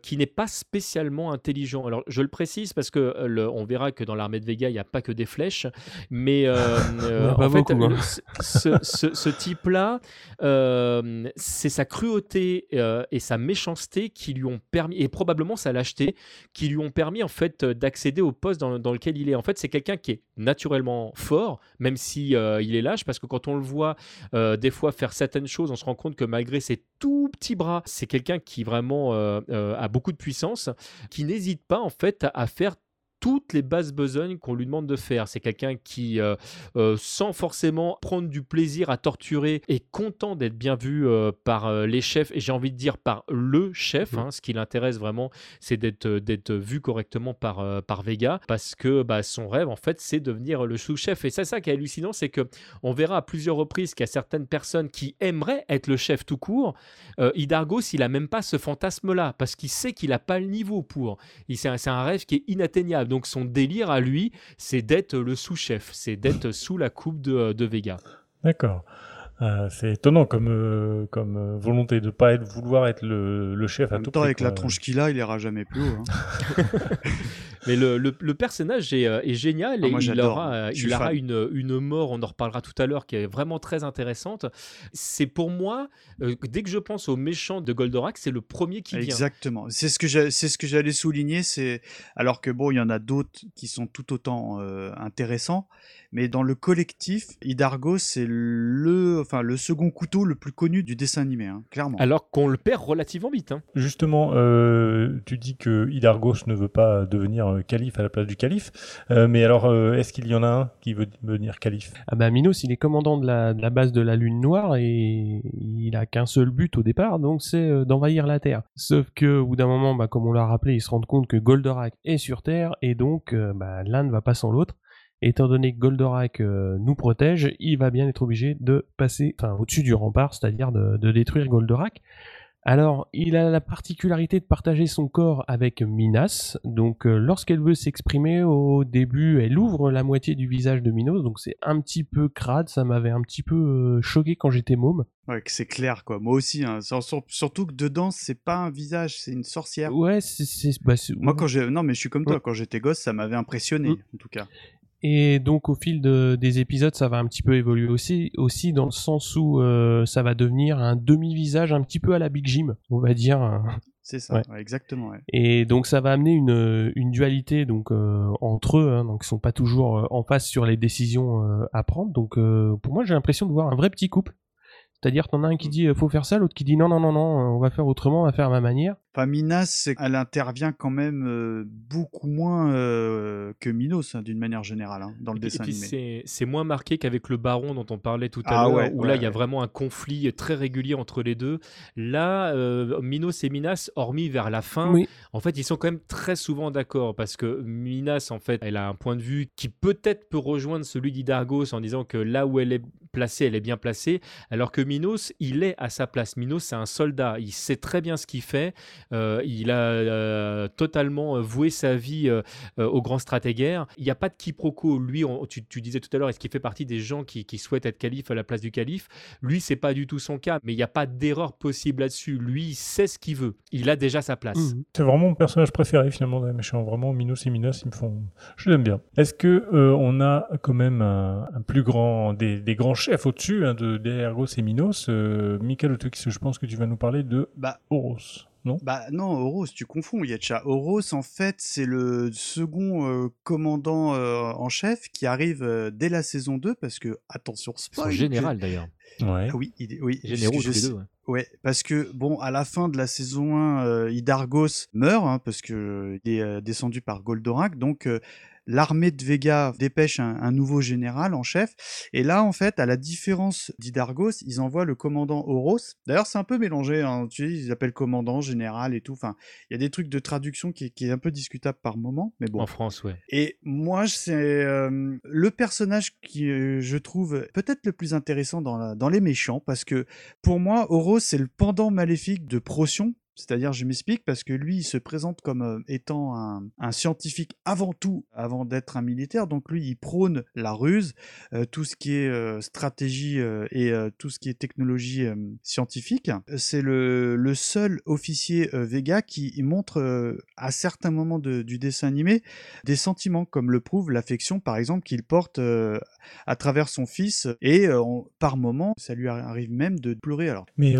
[SPEAKER 2] qui n'est pas spécialement intelligent. Alors je le précise parce que le- on verra que dans l'armée de Vega, il n'y a pas que des flèches, mais euh, euh,
[SPEAKER 5] pas
[SPEAKER 2] en fait,
[SPEAKER 5] beaucoup, hein.
[SPEAKER 2] le- ce, ce- ce- ce type-là, euh, c'est sa cruauté euh, et sa méchanceté qui lui ont permis, et probablement sa lâcheté, qui lui ont permis en fait euh, d'accéder au poste dans, dans lequel il est. En fait, c'est quelqu'un qui est naturellement fort, même si euh, il est lâche, parce que quand on le voit euh, des fois faire certaines choses, on se rend compte que malgré ses tout petits bras, c'est quelqu'un qui vraiment euh, euh, a beaucoup de puissance, qui n'hésite pas en fait à, à faire toutes les bases besognes qu'on lui demande de faire. C'est quelqu'un qui, euh, euh, sans forcément prendre du plaisir à torturer, est content d'être bien vu euh, par les chefs, et j'ai envie de dire par le chef. hein. Ce qui l'intéresse vraiment, c'est d'être d'être vu correctement par, par Vega, parce que bah, son rêve, en fait, c'est devenir le sous-chef. Et c'est ça qui est hallucinant, c'est que on verra à plusieurs reprises qu'il y a certaines personnes qui aimeraient être le chef tout court. Hidargos, il a même pas ce fantasme-là, parce qu'il sait qu'il n'a pas le niveau pour. Il- C'est un, c'est un rêve qui est inatteignable. Donc son délire à lui, c'est d'être le sous-chef, c'est d'être sous la coupe de, de Vega.
[SPEAKER 3] D'accord. Euh, c'est étonnant comme, euh, comme euh, volonté de pas être, vouloir être le, le chef
[SPEAKER 4] En
[SPEAKER 3] à
[SPEAKER 4] même
[SPEAKER 3] tout
[SPEAKER 4] temps,
[SPEAKER 3] prix,
[SPEAKER 4] avec
[SPEAKER 3] quoi.
[SPEAKER 4] la tronche qu'il a, il ira jamais plus haut. hein.
[SPEAKER 2] Mais le, le- le personnage est, euh, est génial
[SPEAKER 4] Ah,
[SPEAKER 2] et
[SPEAKER 4] moi,
[SPEAKER 2] il aura, euh, il aura une, une mort, on en reparlera tout à l'heure, qui est vraiment très intéressante. C'est pour moi, euh, dès que je pense au méchant de Goldorak, c'est le premier qui vient.
[SPEAKER 4] Exactement. C'est ce que c'est ce que j'allais souligner. C'est alors que bon, il y en a d'autres qui sont tout autant euh, intéressants, mais dans le collectif, Hidargo c'est le, enfin le second couteau le plus connu du dessin animé, hein, clairement.
[SPEAKER 2] Alors qu'on le perd relativement vite. hein.
[SPEAKER 3] Justement, euh, tu dis que Hidargos ne veut pas devenir euh, calife à la place du calife, Euh, mais alors euh, est-ce qu'il y en a un qui veut devenir calife?
[SPEAKER 5] Ah bah Minos, il est commandant de la, base de la Lune Noire et il a qu'un seul but au départ, donc c'est d'envahir la Terre. Sauf que au bout d'un moment, bah, comme on l'a rappelé, il se rend compte que Goldorak est sur Terre et donc bah, l'un ne va pas sans l'autre. Étant donné que Goldorak nous protège, il va bien être obligé de passer enfin, au-dessus du rempart, c'est-à-dire de, de détruire Goldorak. Alors, il a la particularité de partager son corps avec Minas. Donc, euh, lorsqu'elle veut s'exprimer au début, elle ouvre la moitié du visage de Minos. Donc, c'est un petit peu crade. Ça m'avait un petit peu euh, choqué quand j'étais môme.
[SPEAKER 4] Ouais, que c'est clair quoi. Moi aussi, hein. Sur- sur- surtout que dedans c'est pas un visage, c'est une sorcière.
[SPEAKER 5] Ouais, c'est. bah,
[SPEAKER 4] Moi quand j'ai, non mais je suis comme toi. Quand j'étais gosse, ça m'avait impressionné
[SPEAKER 5] Mm.
[SPEAKER 4] en tout cas.
[SPEAKER 5] Et donc au fil de- des épisodes, ça va un petit peu évoluer aussi, aussi dans le sens où euh, ça va devenir un demi-visage un petit peu à la Big Jim, on va dire. un-
[SPEAKER 4] C'est ça,
[SPEAKER 5] Ouais.
[SPEAKER 4] ouais, exactement. ouais.
[SPEAKER 5] Et donc ça va amener une, une dualité donc euh, entre eux, hein, donc ils sont pas toujours euh, en face sur les décisions euh, à prendre. Donc euh, pour moi j'ai l'impression de voir un vrai petit couple. C'est-à-dire t'en as un qui dit euh, faut faire ça, l'autre qui dit non non non non, on va faire autrement, on va faire à ma manière.
[SPEAKER 4] Enfin, Minas, elle intervient quand même euh, beaucoup moins euh, que Minos, hein, d'une manière générale, hein, dans le
[SPEAKER 2] Et
[SPEAKER 4] dessin
[SPEAKER 2] et puis
[SPEAKER 4] animé.
[SPEAKER 2] c'est moins marqué qu'avec le baron dont on parlait tout à
[SPEAKER 4] Ah
[SPEAKER 2] l'heure,
[SPEAKER 4] ouais,
[SPEAKER 2] où
[SPEAKER 4] ouais,
[SPEAKER 2] là il y a vraiment un conflit très régulier entre les deux. Là, euh, Minos et Minas, hormis vers la fin,
[SPEAKER 5] Oui.
[SPEAKER 2] en fait ils sont quand même très souvent d'accord parce que Minas en fait elle a un point de vue qui peut-être peut rejoindre celui d'Hidargos en disant que là où elle est placée, elle est bien placée, alors que Minos il est à sa place. Minos c'est un soldat, il sait très bien ce qu'il fait, euh, il a euh, totalement euh, voué sa vie au grand stratégaire. Il n'y a pas de quiproquo. Lui, tu, disais tout à l'heure, est-ce qu'il fait partie des gens qui, souhaitent être calife à la place du calife? Lui, c'est pas du tout son cas, mais il n'y a pas d'erreur possible là-dessus. Lui, il sait ce qu'il veut. Il a déjà sa place.
[SPEAKER 5] Mhm.
[SPEAKER 3] C'est vraiment mon personnage préféré finalement des méchants. Vraiment, Minos et Minos, ils me font. Je l'aime bien. Est-ce que on a quand même un, plus grand des grands chefs au-dessus hein, de d'Ergos et Minos euh, Michael Otokis, je pense que tu vas nous parler de
[SPEAKER 4] Bah,
[SPEAKER 3] Horos, non?
[SPEAKER 4] Bah non, Horos, tu confonds, Yetcha. Horos, en fait, c'est le second euh, commandant euh, en chef qui arrive euh, dès la saison 2, parce que, attention, spoil
[SPEAKER 2] sont général d'ailleurs.
[SPEAKER 3] Ouais.
[SPEAKER 4] Ah oui, il est- oui,
[SPEAKER 2] Généraux tous les deux. ouais.
[SPEAKER 4] Ouais, parce que bon, à la fin de la saison 1, euh, Hidargos meurt hein, parce que euh, il est euh, descendu par Goldorak. Donc euh, l'armée de Vega dépêche un, un nouveau général en chef. Et là, en fait, à la différence d'Hidargos, ils envoient le commandant Horos. D'ailleurs, c'est un peu mélangé. Hein, tu sais, ils appellent commandant, général et tout. Enfin, il y a des trucs de traduction qui, qui est un peu discutable par moment, mais bon.
[SPEAKER 2] En France, ouais.
[SPEAKER 4] Et moi, c'est euh, le personnage qui, euh, je trouve, peut-être le plus intéressant dans, la- dans les méchants, parce que pour moi, Horos, c'est le pendant maléfique de Procyon. C'est-à-dire, je m'explique, parce que lui, il se présente comme euh, étant un, scientifique avant tout, avant d'être un militaire. Donc lui, il prône la ruse, euh, tout ce qui est euh, stratégie et tout ce qui est technologie scientifique. C'est le, seul officier Vega qui montre à certains moments du dessin animé des sentiments, comme le prouve l'affection, par exemple, qu'il porte à travers son fils. Et par moments, ça lui arri- arrive même de pleurer. Alors,
[SPEAKER 3] Mais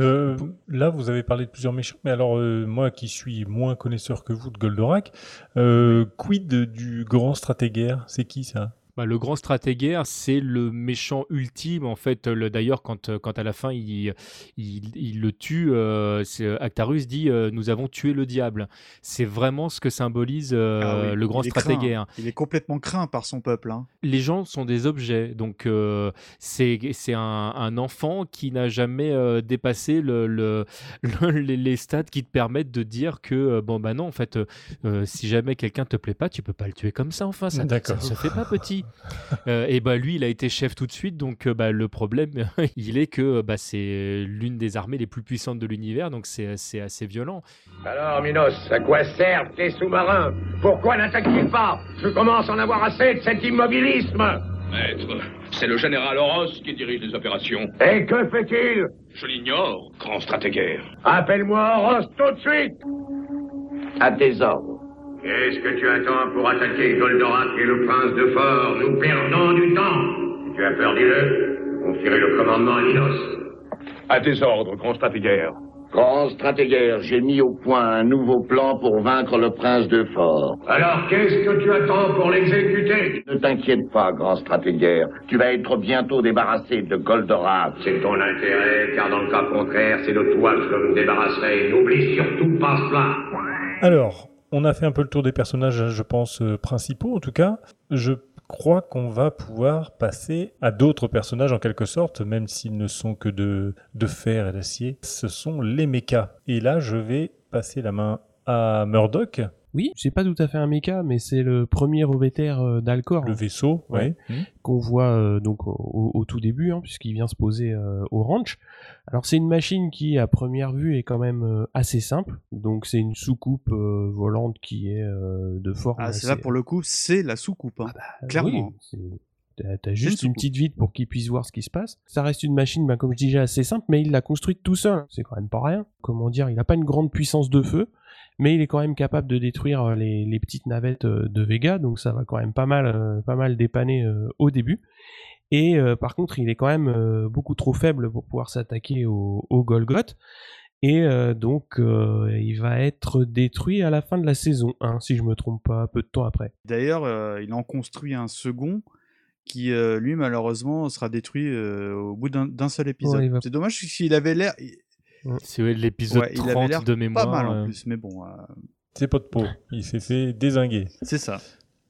[SPEAKER 3] là, vous avez parlé de plusieurs méchants. Mais alors, euh, moi qui suis moins connaisseur que vous de Goldorak, euh, quid du grand stratégaire C'est qui ça?
[SPEAKER 2] Bah, le grand stratégaire, c'est le méchant ultime. En fait, le, d'ailleurs, quand, euh, quand à la fin il, il, il le tue, euh, c'est- Actarus dit euh, Nous avons tué le diable. C'est vraiment ce que symbolise euh,
[SPEAKER 4] Ah oui,
[SPEAKER 2] le grand
[SPEAKER 4] craint,
[SPEAKER 2] stratégaire.
[SPEAKER 4] Il est complètement craint par son peuple. hein.
[SPEAKER 2] Les gens sont des objets. Donc, euh, c'est, c'est un, un enfant qui n'a jamais euh, dépassé le, le- le- les, les stades qui te permettent de dire que, euh, bon, bah non, en fait, euh, euh, si jamais quelqu'un te plaît pas, tu peux pas le tuer comme ça. Enfin, ça, ça se fait pas petit. Euh, et bah lui, il a été chef tout de suite, donc euh, bah, le problème, il est que bah, c'est l'une des armées les plus puissantes de l'univers, donc c'est c'est assez violent.
[SPEAKER 10] Alors, Minos, à quoi servent tes sous-marins? Pourquoi n'attaquent-ils pas? Je commence à en avoir assez de cet immobilisme
[SPEAKER 11] Maître, c'est le général Horos qui dirige les opérations.
[SPEAKER 10] Et que fait-il?
[SPEAKER 11] Je l'ignore, grand stratégaire.
[SPEAKER 10] Appelle-moi Horos tout de suite
[SPEAKER 9] À tes ordres.
[SPEAKER 10] Qu'est-ce que tu attends pour attaquer Goldorak et le prince de Fort Nous perdons du temps Si tu as peur, dis-le. Confierai le commandement à Minos.
[SPEAKER 11] À tes ordres, grand stratégaire.
[SPEAKER 9] Grand stratégaire, j'ai mis au point un nouveau plan pour vaincre le prince de Fort.
[SPEAKER 10] Alors, qu'est-ce que tu attends pour l'exécuter?
[SPEAKER 9] Ne t'inquiète pas, grand stratégaire. Tu vas être bientôt débarrassé de Goldorak.
[SPEAKER 10] C'est ton intérêt, car dans le cas contraire, c'est de toi que je me débarrasserai. N'oublie surtout pas cela.
[SPEAKER 3] Alors, on a fait un peu le tour des personnages, je pense, euh, principaux en tout cas. Je crois qu'on va pouvoir passer à d'autres personnages en quelque sorte, même s'ils ne sont que de, de fer et d'acier. Ce sont les mechas. Et là, je vais passer la main à Murdoch,
[SPEAKER 5] Oui, c'est pas tout à fait un méca, mais c'est le premier Ovéter euh, d'Alcor
[SPEAKER 3] le vaisseau.
[SPEAKER 5] Ouais.
[SPEAKER 3] ouais.
[SPEAKER 5] qu'on voit euh, donc au, au tout début, hein, puisqu'il vient se poser euh, au ranch. Alors c'est une machine qui, à première vue, est quand même euh, assez simple. Donc c'est une soucoupe euh, volante qui est euh, de forme.
[SPEAKER 4] Ah, c'est
[SPEAKER 5] assez-
[SPEAKER 4] là pour le coup, c'est la soucoupe. hein.
[SPEAKER 5] Euh,
[SPEAKER 4] clairement.
[SPEAKER 5] oui, c'est- T'as juste
[SPEAKER 4] une
[SPEAKER 5] petite vide pour qu'il puisse voir ce qui se passe. Ça reste une machine, bah, comme je disais, assez simple, mais il l'a construite tout seul. C'est quand même pas rien. Comment dire, il n'a pas une grande puissance de feu, mais il est quand même capable de détruire euh, les, les petites navettes euh, de Vega, donc ça va quand même pas mal, euh, pas mal dépanner au début. Et par contre, il est quand même beaucoup trop faible pour pouvoir s'attaquer au, au Golgoth. Et euh, donc, euh, il va être détruit à la fin de la saison 1, si je me trompe pas, peu de temps après.
[SPEAKER 4] D'ailleurs, euh, il en construit un second qui, lui, malheureusement, sera détruit au bout d'un seul épisode.
[SPEAKER 5] Ouais, il va-
[SPEAKER 4] C'est dommage parce qu'il avait l'air.
[SPEAKER 2] C'est ouais, l'épisode
[SPEAKER 4] Ouais, il avait l'air
[SPEAKER 2] 30 de mémoire.
[SPEAKER 4] Pas mal en
[SPEAKER 2] euh,
[SPEAKER 4] plus, mais bon, euh,
[SPEAKER 3] C'est pas de peau. Il s'est fait désinguer.
[SPEAKER 4] c'est ça.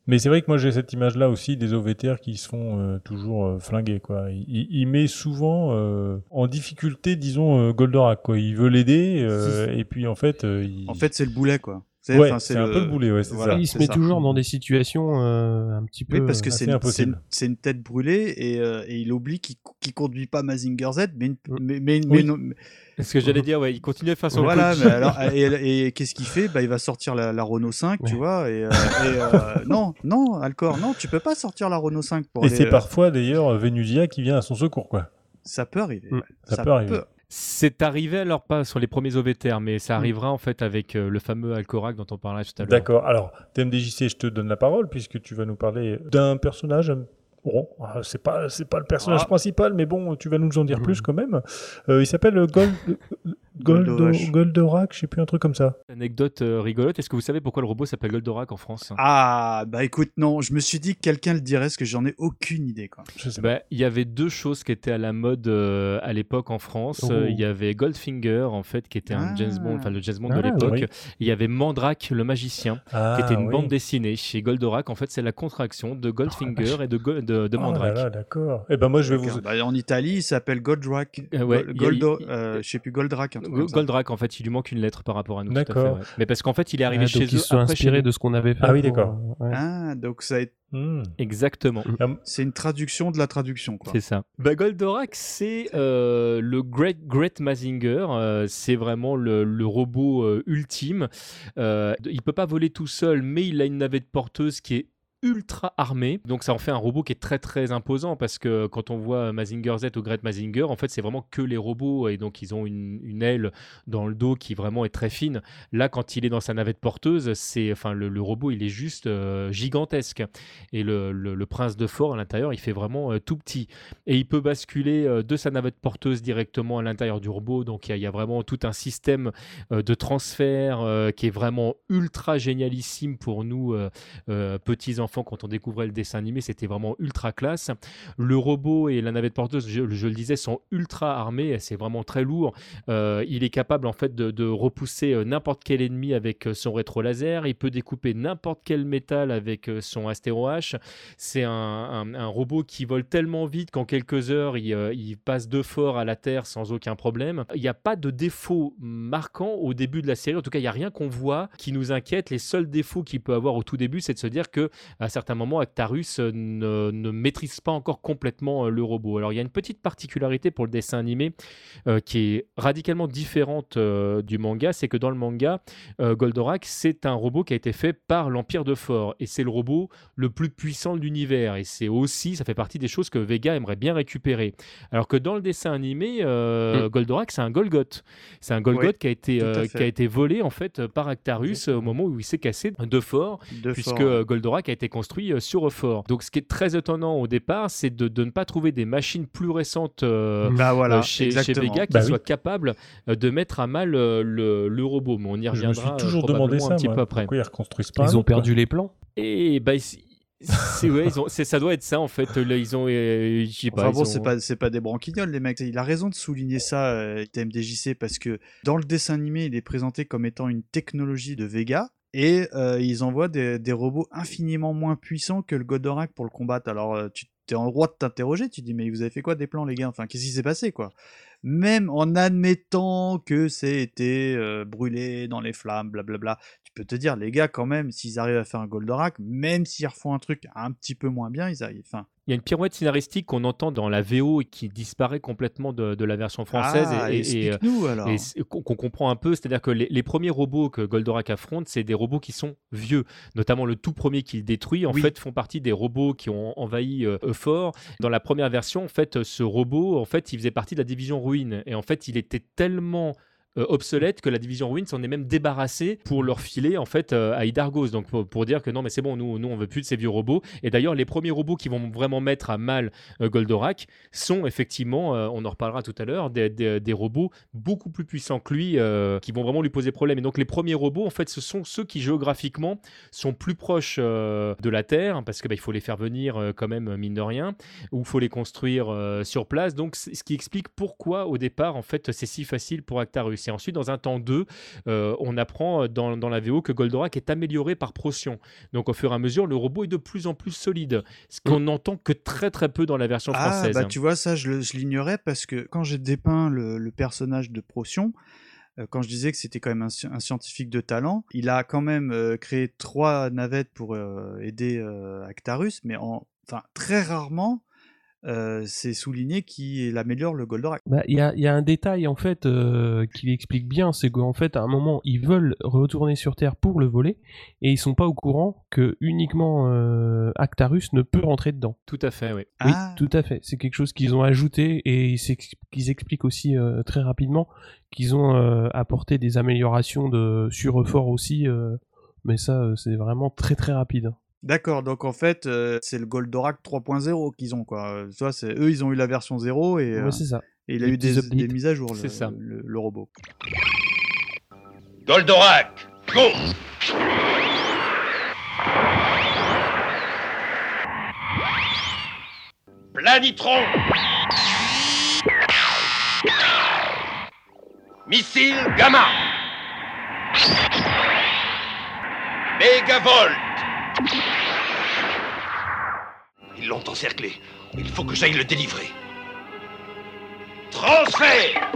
[SPEAKER 3] Mais c'est vrai que moi j'ai cette image-là aussi des OVTR qui se font euh, toujours euh, flinguer quoi. Il, il- il met souvent euh, en difficulté, disons euh, Goldorak quoi. Il veut l'aider euh, et puis en fait, euh, il...
[SPEAKER 4] En fait, c'est le boulet, quoi. C'est
[SPEAKER 3] ouais,
[SPEAKER 4] enfin,
[SPEAKER 3] c'est un peu le boulet, ouais, c'est
[SPEAKER 4] voilà,
[SPEAKER 3] ça.
[SPEAKER 5] il se met
[SPEAKER 4] ça.
[SPEAKER 5] toujours dans des situations euh, un petit peu.
[SPEAKER 4] Oui, parce que
[SPEAKER 3] assez
[SPEAKER 4] c'est une, une- c'est une tête brûlée et, euh, et il oublie qu'il qu'il conduit pas Mazinger Z, mais, une-
[SPEAKER 5] Mm.
[SPEAKER 4] mais, mais,
[SPEAKER 3] Oui.
[SPEAKER 4] mais non- mais-
[SPEAKER 2] C'est ce que j'allais dire, ouais, il continue de faire son
[SPEAKER 4] voilà.
[SPEAKER 2] coach.
[SPEAKER 4] Mais alors, et, et qu'est-ce qu'il fait? Bah, il va sortir la, la Renault 5, tu vois. Et, euh, et, euh, non, non, Alcor, non, tu peux pas sortir la Renault 5 pour
[SPEAKER 3] Et c'est
[SPEAKER 4] euh,
[SPEAKER 3] parfois d'ailleurs Venusia qui vient à son secours quoi.
[SPEAKER 4] Ça peut arriver.
[SPEAKER 5] Mm.
[SPEAKER 4] ouais.
[SPEAKER 3] Ça peut arriver.
[SPEAKER 2] C'est arrivé alors pas sur les premiers OVTR, mais
[SPEAKER 4] Mm.
[SPEAKER 2] ça arrivera en fait avec euh, le fameux Alcorac dont on parlait tout à l'heure.
[SPEAKER 3] D'accord. Alors, TMDJC, je te donne la parole puisque tu vas nous parler d'un personnage. euh, Bon, euh, c'est pas c'est pas le personnage
[SPEAKER 4] Ah.
[SPEAKER 3] principal, mais bon, tu vas nous en dire
[SPEAKER 5] Mhm.
[SPEAKER 3] plus quand même. Euh, il s'appelle Gold Goldo-
[SPEAKER 4] Goldorak.
[SPEAKER 3] Je sais plus un truc comme ça.
[SPEAKER 2] Anecdote euh, rigolote, est-ce que vous savez pourquoi le robot s'appelle Goldorak en France?
[SPEAKER 4] Ah, bah écoute, non, je me suis dit que quelqu'un le dirait, parce que j'en ai aucune idée, quoi.
[SPEAKER 3] Je sais pas.
[SPEAKER 2] Bah, Il y avait deux choses qui étaient à la mode euh, à l'époque en France.
[SPEAKER 5] Oh.
[SPEAKER 2] Il y avait Goldfinger, en fait, qui était un
[SPEAKER 4] Ah.
[SPEAKER 2] James Bond, enfin le James Bond
[SPEAKER 5] Ah,
[SPEAKER 2] de l'époque.
[SPEAKER 3] oui.
[SPEAKER 2] Il y avait Mandrake, le magicien,
[SPEAKER 3] Ah,
[SPEAKER 2] qui était une
[SPEAKER 3] oui.
[SPEAKER 2] bande dessinée. Chez Goldorak, en fait, c'est la contraction de Goldfinger
[SPEAKER 3] vache.
[SPEAKER 2] et de, Go- de, de Mandrake.
[SPEAKER 3] d'accord. Eh ben moi, je vais vous.
[SPEAKER 4] Bah, en Italie, il s'appelle Goldrak.
[SPEAKER 2] Euh, ouais, a-
[SPEAKER 4] Goldo, euh, je sais plus, Goldrak. Un truc
[SPEAKER 2] Go-
[SPEAKER 4] comme ça.
[SPEAKER 2] Goldrake, en fait, il lui manque une lettre par rapport à nous.
[SPEAKER 3] D'accord.
[SPEAKER 2] ouais. Mais parce qu'en fait, il est arrivé
[SPEAKER 5] Ouais,
[SPEAKER 2] chez
[SPEAKER 5] donc ils
[SPEAKER 2] eux
[SPEAKER 5] se sont
[SPEAKER 2] après
[SPEAKER 5] inspirés de ce qu'on avait fait.
[SPEAKER 3] Ah oui, d'accord.
[SPEAKER 5] euh, ouais.
[SPEAKER 4] Ah, donc ça a été-
[SPEAKER 3] Hmm.
[SPEAKER 2] Exactement.
[SPEAKER 4] c'est une traduction de la traduction, quoi.
[SPEAKER 2] C'est ça. Bah, Goldorak, c'est euh, le Great Great Mazinger. euh, c'est vraiment le, le robot euh, ultime. Euh, il peut pas voler tout seul, mais il a une navette porteuse qui est ultra armé. Donc ça en fait un robot qui est très très imposant parce que quand on voit Mazinger Z ou Great Mazinger, en fait c'est vraiment que les robots et donc ils ont une, une aile dans le dos qui vraiment est très fine. Là quand il est dans sa navette porteuse, c'est enfin le, robot il est juste euh, gigantesque et le, le- prince de fort à l'intérieur il fait vraiment euh, tout petit et il peut basculer euh, de sa navette porteuse directement à l'intérieur du robot. Donc il y, y a vraiment tout un système de transfert qui est vraiment ultra génialissime pour nous petits enfants enfant quand on découvrait le dessin animé, c'était vraiment ultra classe. Le robot et la navette porteuse, je, le disais, sont ultra armés, c'est vraiment très lourd. Euh, il est capable en fait de, repousser euh, n'importe quel ennemi avec euh, son rétro laser. Il peut découper n'importe quel métal avec son Astéro H. C'est un, robot qui vole tellement vite qu'en quelques heures, il, il passe de fort à la Terre sans aucun problème. Il n'y a pas de défaut marquant au début de la série. En tout cas, il n'y a rien qu'on voit qui nous inquiète. Les seuls défauts qu'il peut avoir au tout début, c'est de se dire que à certains moments, Actarus euh, ne, ne maîtrise pas encore complètement euh, le robot. Alors, il y a une petite particularité pour le dessin animé euh, qui est radicalement différente euh, du manga, c'est que dans le manga, euh, Goldorak, c'est un robot qui a été fait par l'Empire de Fort, et c'est le robot le plus puissant de l'univers, et c'est aussi, ça fait partie des choses que Vega aimerait bien récupérer. Alors que dans le dessin animé, euh, Goldorak, c'est un Golgoth. C'est un Golgoth
[SPEAKER 4] Oui,
[SPEAKER 2] qui, a été, qui a été volé en fait par Actarus au moment où il s'est cassé de Fort,
[SPEAKER 4] De
[SPEAKER 2] puisque
[SPEAKER 4] fort,
[SPEAKER 2] Goldorak a été construit euh, sur Fort. Donc ce qui est très étonnant au départ, c'est de, de ne pas trouver des machines plus récentes euh,
[SPEAKER 4] Bah voilà,
[SPEAKER 2] euh, chez. Vega qui
[SPEAKER 3] Bah oui.
[SPEAKER 2] soient capables de mettre à mal euh, le, le robot. Mais on y
[SPEAKER 3] Je me
[SPEAKER 2] reviendra
[SPEAKER 3] suis
[SPEAKER 2] euh,
[SPEAKER 3] toujours demandé ça,
[SPEAKER 2] un petit
[SPEAKER 3] moi.
[SPEAKER 2] peu après.
[SPEAKER 3] Pourquoi ils reconstruisent pas
[SPEAKER 5] Ils ont perdu les plans.
[SPEAKER 2] Et bah, c'est- c'est ouais, ils ont- c'est- ça doit être ça en fait. Là, ils ont, euh, je sais pas,
[SPEAKER 4] Enfin bon,
[SPEAKER 2] ont-
[SPEAKER 4] c'est pas, c'est pas des branquignoles, les mecs. Il a raison de souligner ça, euh, TMDJC, parce que dans le dessin animé, il est présenté comme étant une technologie de Vega. Et euh, ils envoient des, robots infiniment moins puissants que le Goldorak pour le combattre. Alors, euh, tu es en droit de t'interroger. Tu dis, mais vous avez fait quoi des plans, les gars? Enfin, qu'est-ce qui s'est passé, quoi? Même en admettant que été euh, brûlé dans les flammes, blablabla, tu peux te dire, les gars, quand même, s'ils arrivent à faire un Goldorak, même s'ils refont un truc un petit peu moins bien, ils arrivent. Enfin,
[SPEAKER 2] Il y a une pirouette scénaristique qu'on entend dans la VO et qui disparaît complètement de, de la version française
[SPEAKER 4] Ah,
[SPEAKER 2] et, et- et, euh, et qu'on comprend un peu. C'est-à-dire que les, les premiers robots que Goldorak affronte, c'est des robots qui sont vieux, notamment le tout premier qu'il détruit. En
[SPEAKER 4] Oui.
[SPEAKER 2] fait, font partie des robots qui ont envahi euh, Euphor. Dans la première version, en fait, ce robot, en fait, il faisait partie de la division Ruine et en fait, il était tellement obsolète que la division Ruine s'en est même débarrassée pour leur filer en fait euh, à Hydargos donc pour, dire que non mais c'est bon nous nous on veut plus de ces vieux robots. Et d'ailleurs les premiers robots qui vont vraiment mettre à mal euh, Goldorak sont effectivement euh, on en reparlera tout à l'heure des, des- robots beaucoup plus puissants que lui euh, qui vont vraiment lui poser problème. Et donc les premiers robots en fait ce sont ceux qui géographiquement sont plus proches euh, de la Terre parce que bah, il faut les faire venir euh, quand même mine de rien ou il faut les construire euh, sur place. Donc ce qui explique pourquoi au départ en fait c'est si facile pour Actarus et ensuite dans un temps 2 euh, on apprend dans, dans la VO que Goldorak est amélioré par Procyon. Donc au fur et à mesure le robot est de plus en plus solide ce qu'on n'entend que très très peu dans la version
[SPEAKER 4] Ah,
[SPEAKER 2] française.
[SPEAKER 4] bah tu vois, ça, je, l'ignorais parce que quand j'ai dépeint le, le personnage de Procyon, euh, quand je disais que c'était quand même un, sci- un scientifique de talent, il a quand même euh, créé trois navettes pour euh, aider euh, Actarus, mais en, enfin, très rarement, euh, c'est souligné qu'il améliore le Goldorak.
[SPEAKER 5] Bah, il y a, il y a un détail en fait euh, qui l'explique bien, c'est qu'en fait à un moment ils veulent retourner sur Terre pour le voler et ils sont pas au courant que uniquement euh, Actarus ne peut rentrer dedans.
[SPEAKER 2] tout à fait oui
[SPEAKER 5] Oui,
[SPEAKER 4] Ah.
[SPEAKER 5] tout à fait. C'est quelque chose qu'ils ont ajouté et qu'ils expliquent aussi euh, très rapidement qu'ils ont euh, apporté des améliorations de sur fort aussi, euh, mais ça c'est vraiment très très rapide.
[SPEAKER 4] D'accord, donc en fait, euh, c'est le Goldorak 3.0 qu'ils ont, quoi. C'est, eux, ils ont eu la version 0 et, euh,
[SPEAKER 5] Ouais, c'est ça.
[SPEAKER 4] et il a
[SPEAKER 5] Les
[SPEAKER 4] eu
[SPEAKER 5] petits
[SPEAKER 4] des,
[SPEAKER 5] updates.
[SPEAKER 4] des mises à jour, le,
[SPEAKER 2] C'est ça.
[SPEAKER 4] le- le robot.
[SPEAKER 11] Goldorak, go Planitron Missile Gamma Mégavolt
[SPEAKER 8] Ils l'ont encerclé. Il faut que j'aille le délivrer.
[SPEAKER 11] Transfert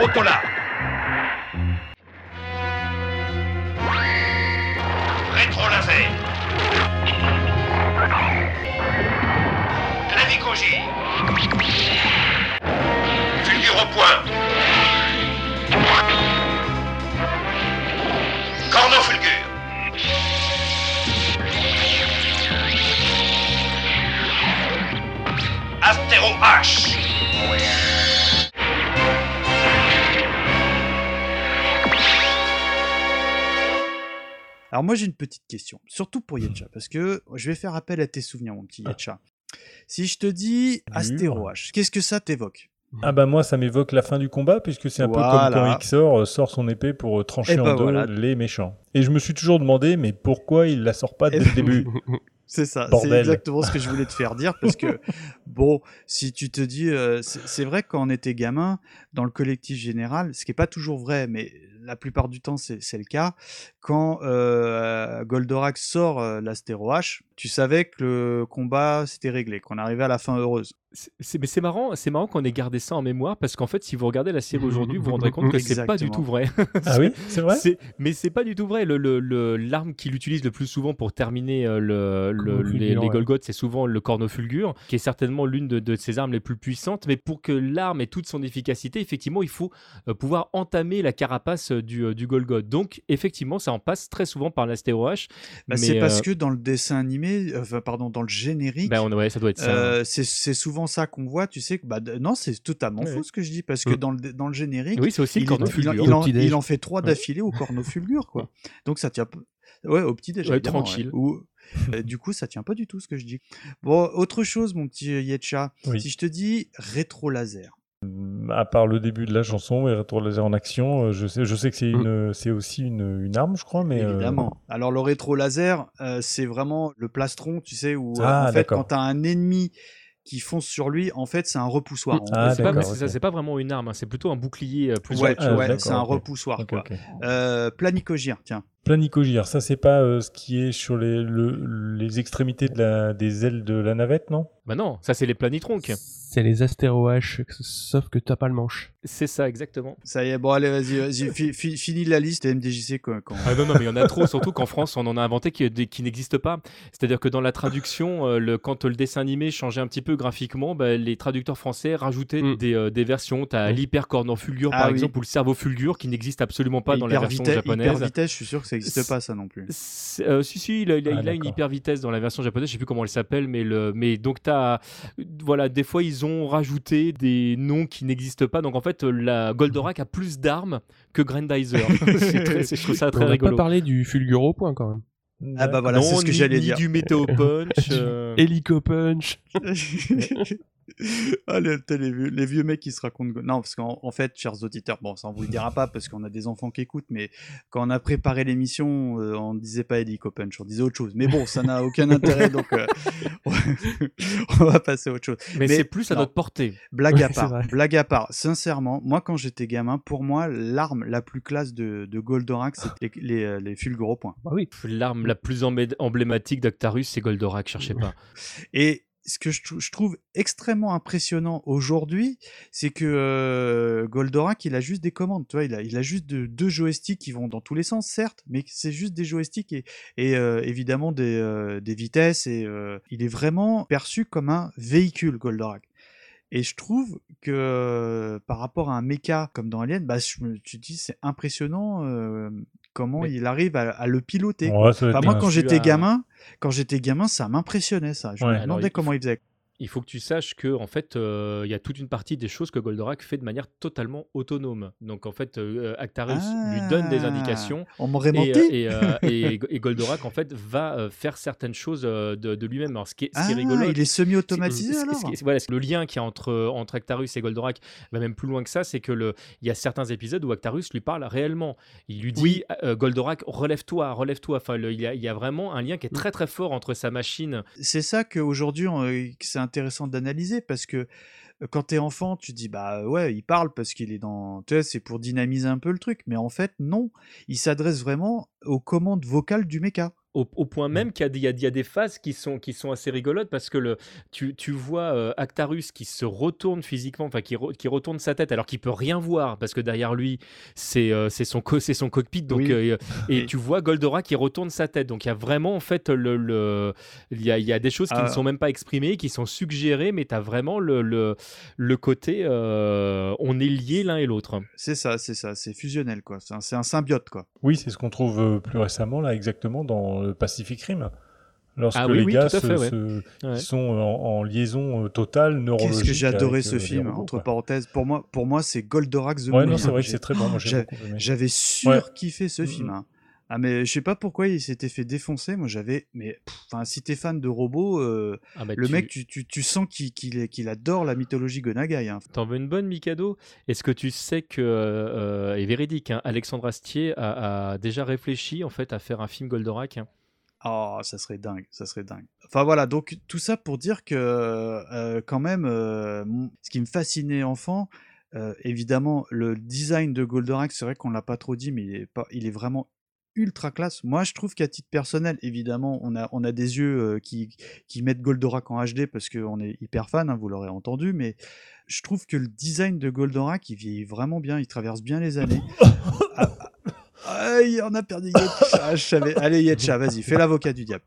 [SPEAKER 8] Autola.
[SPEAKER 11] Rétro-laser
[SPEAKER 8] Clavicogie. Fulgure au point. 0H.
[SPEAKER 4] Alors moi j'ai une petite question, surtout pour Yetcha, hmm. parce que je vais faire appel à tes souvenirs, mon petit ah. Yetcha. Si je te dis hmm. Astéro H, qu'est-ce que ça t'évoque?
[SPEAKER 3] Ah bah moi ça m'évoque la fin du combat puisque c'est un peu comme quand Xor euh, sort son épée pour euh, trancher
[SPEAKER 4] eh
[SPEAKER 3] en
[SPEAKER 4] bah
[SPEAKER 3] deux les méchants. Et je me suis toujours demandé mais pourquoi il la sort pas
[SPEAKER 4] eh dès
[SPEAKER 3] le bah début?
[SPEAKER 4] C'est ça, c'est exactement ce que je voulais te faire dire parce que bon, si tu te dis, euh, c'est vrai que quand on était gamin, dans le collectif général, ce qui est pas toujours vrai, mais la plupart du temps c'est c'est le cas, quand euh, Goldorak sort euh, l'Astéro H, tu savais que le combat s'était réglé, qu'on arrivait à la fin heureuse.
[SPEAKER 2] C'est- c'est- mais c'est marrant, c'est marrant qu'on ait gardé ça en mémoire parce qu'en fait, si vous regardez la série aujourd'hui, vous vous rendrez compte que c'est pas du tout vrai.
[SPEAKER 3] Ah oui, c'est vrai
[SPEAKER 2] C'est- Mais c'est pas du tout vrai. Le- le- le- L'arme qu'il utilise le plus souvent pour terminer euh, le, le-
[SPEAKER 5] Cornofulgur,
[SPEAKER 2] les, les c'est souvent le cornofulgur, qui est certainement l'une de, de ses armes les plus puissantes. Mais pour que l'arme ait toute son efficacité, effectivement, il faut euh, pouvoir entamer la carapace euh, du, du Golgoth. Donc, effectivement, ça en passe très souvent par l'astéro H.
[SPEAKER 4] Bah, c'est parce
[SPEAKER 2] euh,
[SPEAKER 4] que dans le dessin animé, euh, enfin pardon, dans le générique,
[SPEAKER 2] on- ouais, ça doit être ça.
[SPEAKER 4] Euh, c'est c'est souvent ça qu'on voit, tu sais que bah non, c'est totalement
[SPEAKER 2] Ouais,
[SPEAKER 4] faux ce que je dis parce que
[SPEAKER 2] Mm.
[SPEAKER 4] dans le dans le générique,
[SPEAKER 2] Oui, c'est aussi le
[SPEAKER 4] il, il,
[SPEAKER 2] cornofulgur.
[SPEAKER 4] il en, il fait trois
[SPEAKER 2] Ouais.
[SPEAKER 4] d'affilée au cornofulgur quoi. Donc ça tient ouais au petit déj
[SPEAKER 2] Ouais,
[SPEAKER 4] évidemment,
[SPEAKER 2] tranquille.
[SPEAKER 4] Ou- euh, du coup, ça tient pas du tout ce que je dis. Bon, autre chose, mon petit Yetcha.
[SPEAKER 3] Oui.
[SPEAKER 4] Si je te dis rétro laser,
[SPEAKER 3] À part le début de la chanson et Retour laser en action, euh, je sais, je sais que c'est
[SPEAKER 5] Mm.
[SPEAKER 3] une, c'est aussi une, une arme, je crois, mais euh,
[SPEAKER 4] évidemment. Alors le rétro laser, euh, c'est vraiment le plastron, tu sais, où euh,
[SPEAKER 3] Ah,
[SPEAKER 4] en fait quand t'as un ennemi qui fonce sur lui, en fait, c'est un repoussoir. en
[SPEAKER 3] Ah,
[SPEAKER 2] c'est pas,
[SPEAKER 3] d'accord,
[SPEAKER 2] c'est ça,
[SPEAKER 3] ok.
[SPEAKER 2] c'est pas vraiment une arme, hein, c'est plutôt un bouclier euh, plus
[SPEAKER 4] Ouais,
[SPEAKER 3] Ah,
[SPEAKER 4] c'est un repoussoir
[SPEAKER 3] Ok,
[SPEAKER 4] quoi.
[SPEAKER 3] ok.
[SPEAKER 4] Euh, Planicogir, tiens.
[SPEAKER 3] Planicogir, ça c'est pas euh, ce qui est sur les, le- les extrémités de la, des ailes de la navette, non?
[SPEAKER 2] Bah non, ça c'est les planitronques.
[SPEAKER 5] C'est les astéro H, sauf que t'as pas le manche.
[SPEAKER 2] C'est ça, exactement.
[SPEAKER 4] Ça y est, bon allez, vas-y, vas-y, fi- fi- finis la liste et MDJC quand-
[SPEAKER 2] Ah non, non, mais il y en a trop, surtout qu'en France, on en a inventé qui, qui n'existent pas. C'est-à-dire que dans la traduction, euh, le, quand le dessin animé changeait un petit peu graphiquement, bah, les traducteurs français rajoutaient
[SPEAKER 5] Mm.
[SPEAKER 2] des, euh, des versions. Tu as l'hypercornofulgur,
[SPEAKER 4] Ah
[SPEAKER 2] par
[SPEAKER 4] oui.
[SPEAKER 2] exemple, ou le cerveau-fulgur, qui n'existe absolument pas dans la version
[SPEAKER 4] vitesse,
[SPEAKER 2] japonaise.
[SPEAKER 4] hyper vitesse, je suis sûr que ça n'existe pas ça non plus.
[SPEAKER 2] Euh, si, si, il a, il a-
[SPEAKER 3] Ah,
[SPEAKER 2] il a une hyper vitesse dans la version japonaise, je sais plus comment elle s'appelle, mais, le, mais donc t'as, voilà, des fois ils ont rajouté des noms qui n'existent pas, donc en fait la Goldorak a plus d'armes que Grandizer. C'est très- c'est- je trouve ça
[SPEAKER 5] On
[SPEAKER 2] très
[SPEAKER 5] n'a pas
[SPEAKER 2] rigolo.
[SPEAKER 5] parlé du fulgur au point quand même.
[SPEAKER 4] Ah bah voilà, c'est ce que j'allais
[SPEAKER 2] ni
[SPEAKER 4] dire.
[SPEAKER 2] du météo punch. euh,
[SPEAKER 5] Helico Punch.
[SPEAKER 4] ah, les, t'as les, vieux, les vieux mecs qui se racontent. Non, parce qu'en en fait, chers auditeurs, bon, ça on vous le dira pas parce qu'on a des enfants qui écoutent, mais quand on a préparé l'émission, euh, on disait pas Eddie Punch, on disait autre chose. Mais bon, ça n'a aucun intérêt, donc euh, on va passer à autre chose.
[SPEAKER 2] mais,
[SPEAKER 4] mais
[SPEAKER 2] c'est plus à
[SPEAKER 4] non.
[SPEAKER 2] notre portée.
[SPEAKER 4] Blague à part, blague à part. Sincèrement, moi quand j'étais gamin, pour moi, l'arme la plus classe de, de Goldorak, c'était les, les, euh, les fulgures au point.
[SPEAKER 5] Bah oui.
[SPEAKER 2] L'arme la plus emblématique d'Actarus, c'est Goldorak, cherchez pas.
[SPEAKER 4] Et ce que je, trou- je trouve extrêmement impressionnant aujourd'hui, c'est que euh, Goldorak, il a juste des commandes, tu vois, il a, il a juste de- deux joysticks qui vont dans tous les sens, certes, mais c'est juste des joysticks et, et, euh, évidemment des, euh, des vitesses, et il est vraiment perçu comme un véhicule, Goldorak. Et je trouve que par rapport à un mecha comme dans Alien, bah, je me tu dis c'est impressionnant comment
[SPEAKER 2] Mais-
[SPEAKER 4] il arrive à, à le piloter.
[SPEAKER 3] Ouais,
[SPEAKER 4] Enfin, moi, quand j'étais gamin, quand j'étais gamin, ça m'impressionnait ça. Je
[SPEAKER 3] Ouais.
[SPEAKER 4] me demandais
[SPEAKER 2] il
[SPEAKER 4] comment il faisait.
[SPEAKER 2] Il faut que tu saches que en fait euh, il y a toute une partie des choses que Goldorak fait de manière totalement autonome. Donc en fait euh, Actarus lui donne des
[SPEAKER 4] Ah,
[SPEAKER 2] indications
[SPEAKER 4] On m'aurait
[SPEAKER 2] et,
[SPEAKER 4] menti.
[SPEAKER 2] euh, et, euh, et- et Goldorak en fait va euh, faire certaines choses euh, de, de lui-même. Alors ce qui est, ce qui est
[SPEAKER 4] Ah,
[SPEAKER 2] rigolo,
[SPEAKER 4] il est semi-automatisé
[SPEAKER 2] c'est-
[SPEAKER 4] alors.
[SPEAKER 2] ce qui est- voilà, c'est le lien qui est entre, entre Actarus et Goldorak va même plus loin que ça, c'est que le, il y a certains épisodes où Actarus lui parle réellement. Il lui dit
[SPEAKER 4] Oui.
[SPEAKER 2] euh, Goldorak, relève-toi, relève-toi. Enfin, il, y a, il y a vraiment un lien qui est très très fort entre sa machine.
[SPEAKER 4] C'est ça qu'aujourd'hui, euh, c'est intéressant d'analyser parce que quand t'es enfant, tu dis bah ouais, il parle parce qu'il est dans. Tu sais, c'est pour dynamiser un peu le truc. Mais en fait, non. Il s'adresse vraiment aux commandes vocales du mecha.
[SPEAKER 2] Au, au point même qu'il y a, des- il y a- il y a des phases qui sont, qui sont assez rigolotes parce que le, tu, tu vois euh, Actarus qui se retourne physiquement, enfin qui, re- qui retourne sa tête alors qu'il peut rien voir parce que derrière lui c'est euh, c'est son, co- c'est son cockpit donc,
[SPEAKER 4] Oui.
[SPEAKER 2] euh, et
[SPEAKER 4] Et-
[SPEAKER 2] tu vois Goldorak qui retourne sa tête donc il y a vraiment en fait le, le- il, y a, il y a des choses qui
[SPEAKER 4] Ah.
[SPEAKER 2] ne sont même pas exprimées qui sont suggérées mais tu as vraiment le, le, le côté euh, on est liés l'un et l'autre.
[SPEAKER 4] C'est ça, c'est ça, c'est fusionnel quoi. C'est un, c'est un symbiote quoi.
[SPEAKER 3] Oui, c'est ce qu'on trouve plus récemment, là, exactement, dans le Pacific Rim. Lorsque
[SPEAKER 2] Ah oui,
[SPEAKER 3] les
[SPEAKER 2] oui,
[SPEAKER 3] gars
[SPEAKER 2] tout à
[SPEAKER 3] se-
[SPEAKER 2] fait, ouais.
[SPEAKER 3] se-
[SPEAKER 2] Ouais.
[SPEAKER 3] ils sont en, en liaison euh, totale, neurologique.
[SPEAKER 4] Qu'est-ce que j'ai adoré ce
[SPEAKER 3] euh,
[SPEAKER 4] film,
[SPEAKER 3] robots,
[SPEAKER 4] entre
[SPEAKER 3] quoi.
[SPEAKER 4] parenthèses. Pour moi, pour moi c'est Goldorak The
[SPEAKER 3] Ouais,
[SPEAKER 4] Movie,
[SPEAKER 3] non, c'est vrai que
[SPEAKER 4] J'ai-
[SPEAKER 3] c'est très bon. Moi, j'ai
[SPEAKER 4] J'ai-
[SPEAKER 3] beaucoup aimé.
[SPEAKER 4] J'avais sur
[SPEAKER 3] Ouais.
[SPEAKER 4] kiffé ce
[SPEAKER 3] Mhm.
[SPEAKER 4] film. hein. Ah mais je sais pas pourquoi il s'était fait défoncer. Moi j'avais, mais enfin si t'es fan de robots, euh,
[SPEAKER 2] Ah bah,
[SPEAKER 4] le
[SPEAKER 2] tu-
[SPEAKER 4] mec tu, tu, tu sens qu'il est- qu'il adore la mythologie Gonagai. hein.
[SPEAKER 2] T'en veux une bonne, Mikado? Est-ce que tu sais que, euh, et véridique, hein, Alexandre Astier a, a déjà réfléchi en fait à faire un film Goldorak hein?
[SPEAKER 4] Oh, ça serait dingue, ça serait dingue. Enfin voilà, donc tout ça pour dire que euh, quand même, euh, ce qui me fascinait enfant, euh, évidemment, le design de Goldorak, c'est vrai qu'on l'a pas trop dit, mais il est, pas, il est vraiment ultra classe. Moi, je trouve qu'à titre personnel, évidemment, on a, on a des yeux euh, qui, qui mettent Goldorak en HD parce qu'on est hyper fan, hein, vous l'aurez entendu, mais je trouve que le design de Goldorak, il vieillit vraiment bien, il traverse bien les années. Ah, ah, Aïe, on a perdu Yetcha. Allez, Yetcha, vas-y, fais l'avocat du diable.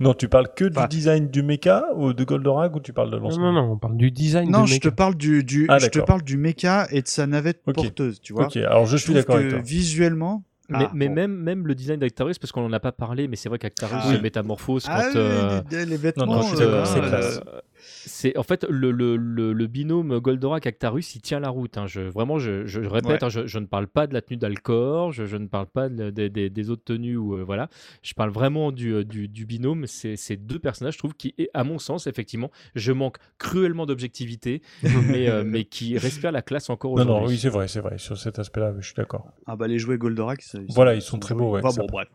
[SPEAKER 3] Non, tu parles que du
[SPEAKER 4] Enfin-
[SPEAKER 3] design du mecha ou de Goldorak ou tu parles de l'ensemble
[SPEAKER 5] non, non, on parle du design
[SPEAKER 4] Non,
[SPEAKER 5] de
[SPEAKER 4] je te
[SPEAKER 5] Mecha.
[SPEAKER 4] parle du, du
[SPEAKER 3] Ah,
[SPEAKER 4] je te parle du mecha et de sa navette porteuse, tu vois.
[SPEAKER 3] Ok, alors je suis d'accord avec toi.
[SPEAKER 4] Visuellement.
[SPEAKER 2] Mais,
[SPEAKER 4] Ah,
[SPEAKER 2] mais
[SPEAKER 4] bon.
[SPEAKER 2] même, même le design d'Actarus, parce qu'on en a pas parlé, mais c'est vrai qu'Actarus
[SPEAKER 4] Ah.
[SPEAKER 2] se métamorphose quand.
[SPEAKER 4] Ah, oui,
[SPEAKER 2] euh,
[SPEAKER 4] les, les vêtements.
[SPEAKER 3] non, je suis
[SPEAKER 4] euh,
[SPEAKER 3] d'accord, c'est
[SPEAKER 2] en fait le, le, le, le binôme Goldorak Actarus il tient la route hein. je, vraiment je, je répète
[SPEAKER 4] Ouais.
[SPEAKER 2] hein, je, je ne parle pas de la tenue d'Alcor je, je ne parle pas de- des- autres tenues ou euh, voilà je parle vraiment du, euh, du, du binôme c'est ces deux personnages je trouve qui à mon sens effectivement je manque cruellement d'objectivité mais, euh, mais qui respirent la classe encore
[SPEAKER 3] Non,
[SPEAKER 2] aujourd'hui
[SPEAKER 3] non, oui, c'est vrai, c'est vrai. Sur cet aspect-là, je suis d'accord.
[SPEAKER 4] Ah bah les jouets Goldorak. ça-
[SPEAKER 3] Voilà, ils sont très beaux, ouais,
[SPEAKER 4] Enfin,
[SPEAKER 3] ça-
[SPEAKER 4] bon, bref.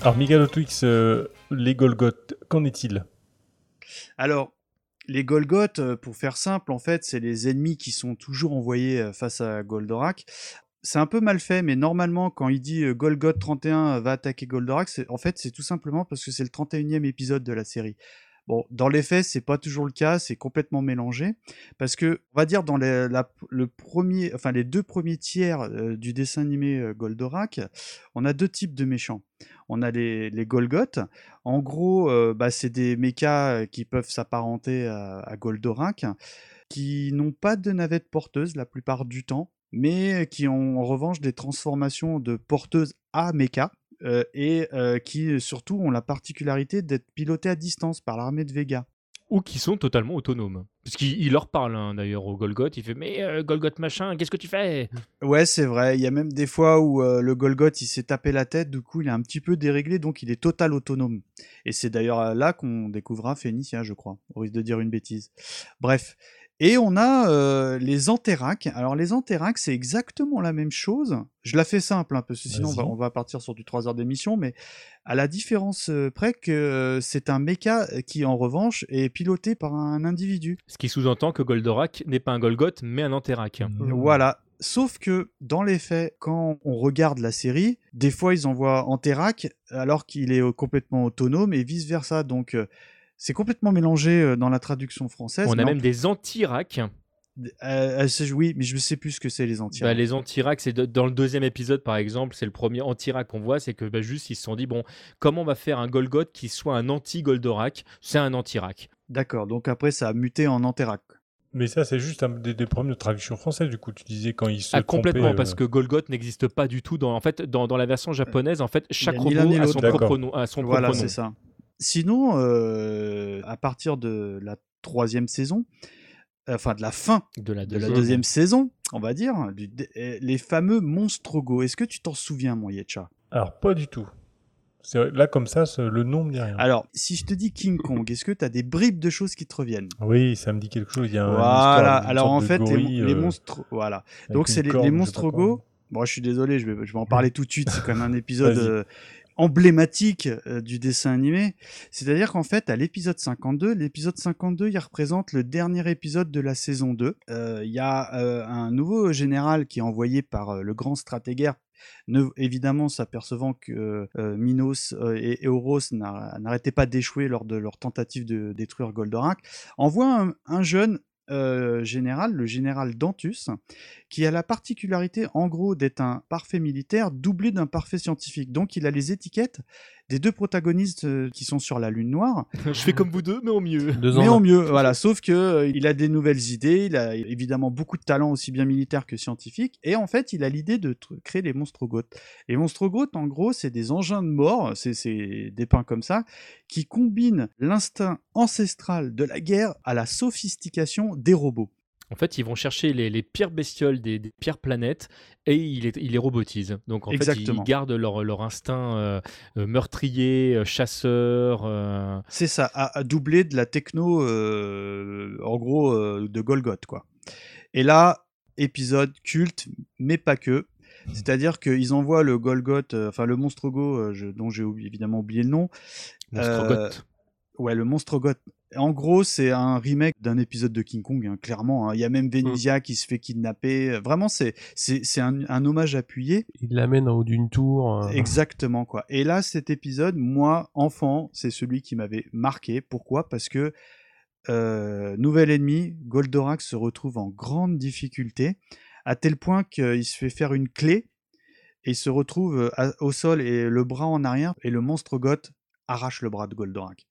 [SPEAKER 3] Alors, Miguel Twix, euh, les Golgoth, qu'en est-il?
[SPEAKER 4] Alors, les Golgoth, euh, pour faire simple, en fait, c'est les ennemis qui sont toujours envoyés euh, face à Goldorak. C'est un peu mal fait, mais normalement, quand il dit Golgoth 31 va attaquer Goldorak, en fait, c'est tout simplement parce que c'est le 31e épisode de la série. Bon, dans les faits, c'est pas toujours le cas, c'est complètement mélangé, parce que, on va dire, dans les, deux premiers tiers euh, du dessin animé euh, Goldorak, on a deux types de méchants. On a les, les Golgoth, en gros, euh, bah, c'est des mechas qui peuvent s'apparenter à, à Goldorak, qui n'ont pas de navette porteuse la plupart du temps, mais qui ont en revanche des transformations de porteuses à mecha, euh, et euh, qui surtout ont la particularité d'être pilotés à distance par l'armée de Vega.
[SPEAKER 2] ou qui sont totalement autonomes puisqu'il il leur parle hein, d'ailleurs au Golgoth il fait mais euh, Golgoth machin qu'est-ce que tu fais?
[SPEAKER 4] Ouais, c'est vrai. Il y a même des fois où euh, le Golgoth il s'est tapé la tête, du coup il est un petit peu déréglé, donc il est total autonome. Et c'est d'ailleurs là qu'on découvrira Phénicia, je crois, au risque de dire une bêtise. Bref. Et on a euh, les Anterac. Alors les Anterac, c'est exactement la même chose. Je la fais simple, hein, parce que sinon on va, on va partir sur du 3 heures d'émission, mais à la différence euh, près que euh, c'est un mecha qui en revanche est piloté par un individu.
[SPEAKER 2] ce qui sous-entend que Goldorak n'est pas un Golgoth mais un Anterac
[SPEAKER 3] Mmh.
[SPEAKER 4] Voilà. Sauf que dans les faits, quand on regarde la série, des fois ils envoient Anterac alors qu'il est complètement autonome et vice versa. Donc c'est complètement mélangé euh, dans la traduction française.
[SPEAKER 2] on a
[SPEAKER 4] en
[SPEAKER 2] même des
[SPEAKER 4] plus- euh, euh, c'est- oui, mais je ne sais plus ce que c'est les Antirac.
[SPEAKER 2] Bah, les Antirac, c'est de- dans le deuxième épisode par exemple, c'est le premier Antirac qu'on voit, c'est que bah, juste ils se sont dit bon, comment on va faire un Golgoth qui soit un anti-Goldorak? C'est un Antirac.
[SPEAKER 4] D'accord. Donc après ça a muté en Anterac.
[SPEAKER 3] Mais ça, c'est juste un des, des problèmes de traduction française, du coup. Tu disais quand ils se
[SPEAKER 2] Ah, complètement,
[SPEAKER 3] trompaient,
[SPEAKER 2] parce
[SPEAKER 3] euh,
[SPEAKER 2] que Golgoth n'existe pas du tout dans, en fait, dans, dans la version japonaise. En fait, chaque robot a son propre nom. A son
[SPEAKER 4] Voilà,
[SPEAKER 2] propre nom.
[SPEAKER 4] c'est ça. Sinon, euh, à partir de la troisième saison, enfin de la fin
[SPEAKER 2] De la
[SPEAKER 4] de la
[SPEAKER 2] deuxième.
[SPEAKER 4] saison, on va dire, du- de- euh, les fameux Monstrogo. Est-ce que tu t'en souviens, mon Yetcha?
[SPEAKER 3] Alors, pas du tout. Là, comme ça, le nom me dit rien.
[SPEAKER 4] Alors, si je te dis King Kong, est-ce que tu as des bribes de choses qui te reviennent?
[SPEAKER 3] Oui, ça me dit quelque chose. Il y a
[SPEAKER 4] Voilà, alors en
[SPEAKER 3] de
[SPEAKER 4] fait, les,
[SPEAKER 3] gorille,
[SPEAKER 4] les
[SPEAKER 3] euh,
[SPEAKER 4] monstres. Voilà. Donc, c'est les, les Monstrogo. Bon, je suis désolé, je vais, je vais en parler tout de suite. C'est quand même un épisode euh, emblématique euh, du dessin animé. C'est-à-dire qu'en fait, à l'épisode 52, l'épisode 52, il représente le dernier épisode de la saison 2. Euh, Il y a euh, un nouveau général qui est envoyé par le grand stratégaire. Ne, évidemment, s'apercevant que Minos et Euros n'a- n'arrêtaient pas d'échouer lors de leur tentative de détruire Goldorak, envoie un, un jeune général, le général Dantus, qui a la particularité, en gros, d'être un parfait militaire doublé d'un parfait scientifique. Donc, il a les étiquettes des deux protagonistes euh, qui sont sur la Lune Noire.
[SPEAKER 2] Je fais comme vous deux, mais en mieux.
[SPEAKER 5] Deux ans
[SPEAKER 4] Mais en
[SPEAKER 5] là.
[SPEAKER 4] mieux, voilà. Sauf que euh, il a des nouvelles idées, il a évidemment beaucoup de talent aussi bien militaire que scientifique, et en fait, il a l'idée de créer les monstrogoths. Les monstrogoths, en gros, c'est des engins de mort, c'est c'est dépeints comme ça, qui combinent l'instinct ancestral de la guerre à la sophistication des robots.
[SPEAKER 2] En fait, ils vont chercher les, les pires bestioles des, des pires planètes et ils les, ils les robotisent. Donc, en fait, ils gardent leur, leur instinct euh, euh, meurtrier, euh, chasseur. euh,
[SPEAKER 4] C'est ça, à, à doubler de la techno, euh, en gros, de Golgoth, quoi. Et là, épisode culte, mais pas que. C'est-à-dire qu'ils envoient le Golgoth, enfin le Monstrogo, dont j'ai évidemment oublié le nom.
[SPEAKER 2] Monstrogoth.
[SPEAKER 4] Ouais, le Monstrogoth. En gros, c'est un remake d'un épisode de King Kong, hein, clairement. hein. Il y a même Venezia qui se fait kidnapper. Vraiment, c'est c'est un, un hommage appuyé.
[SPEAKER 5] Il l'amène en haut d'une tour. euh,
[SPEAKER 4] Exactement quoi. Et là, cet épisode, moi, enfant, c'est celui qui m'avait marqué. Pourquoi? Parce que euh, nouvel ennemi, Goldorak se retrouve en grande difficulté, à tel point qu'il se fait faire une clé et il se retrouve euh, à- au sol et le bras en arrière et le monstre goth arrache le bras de Goldorak.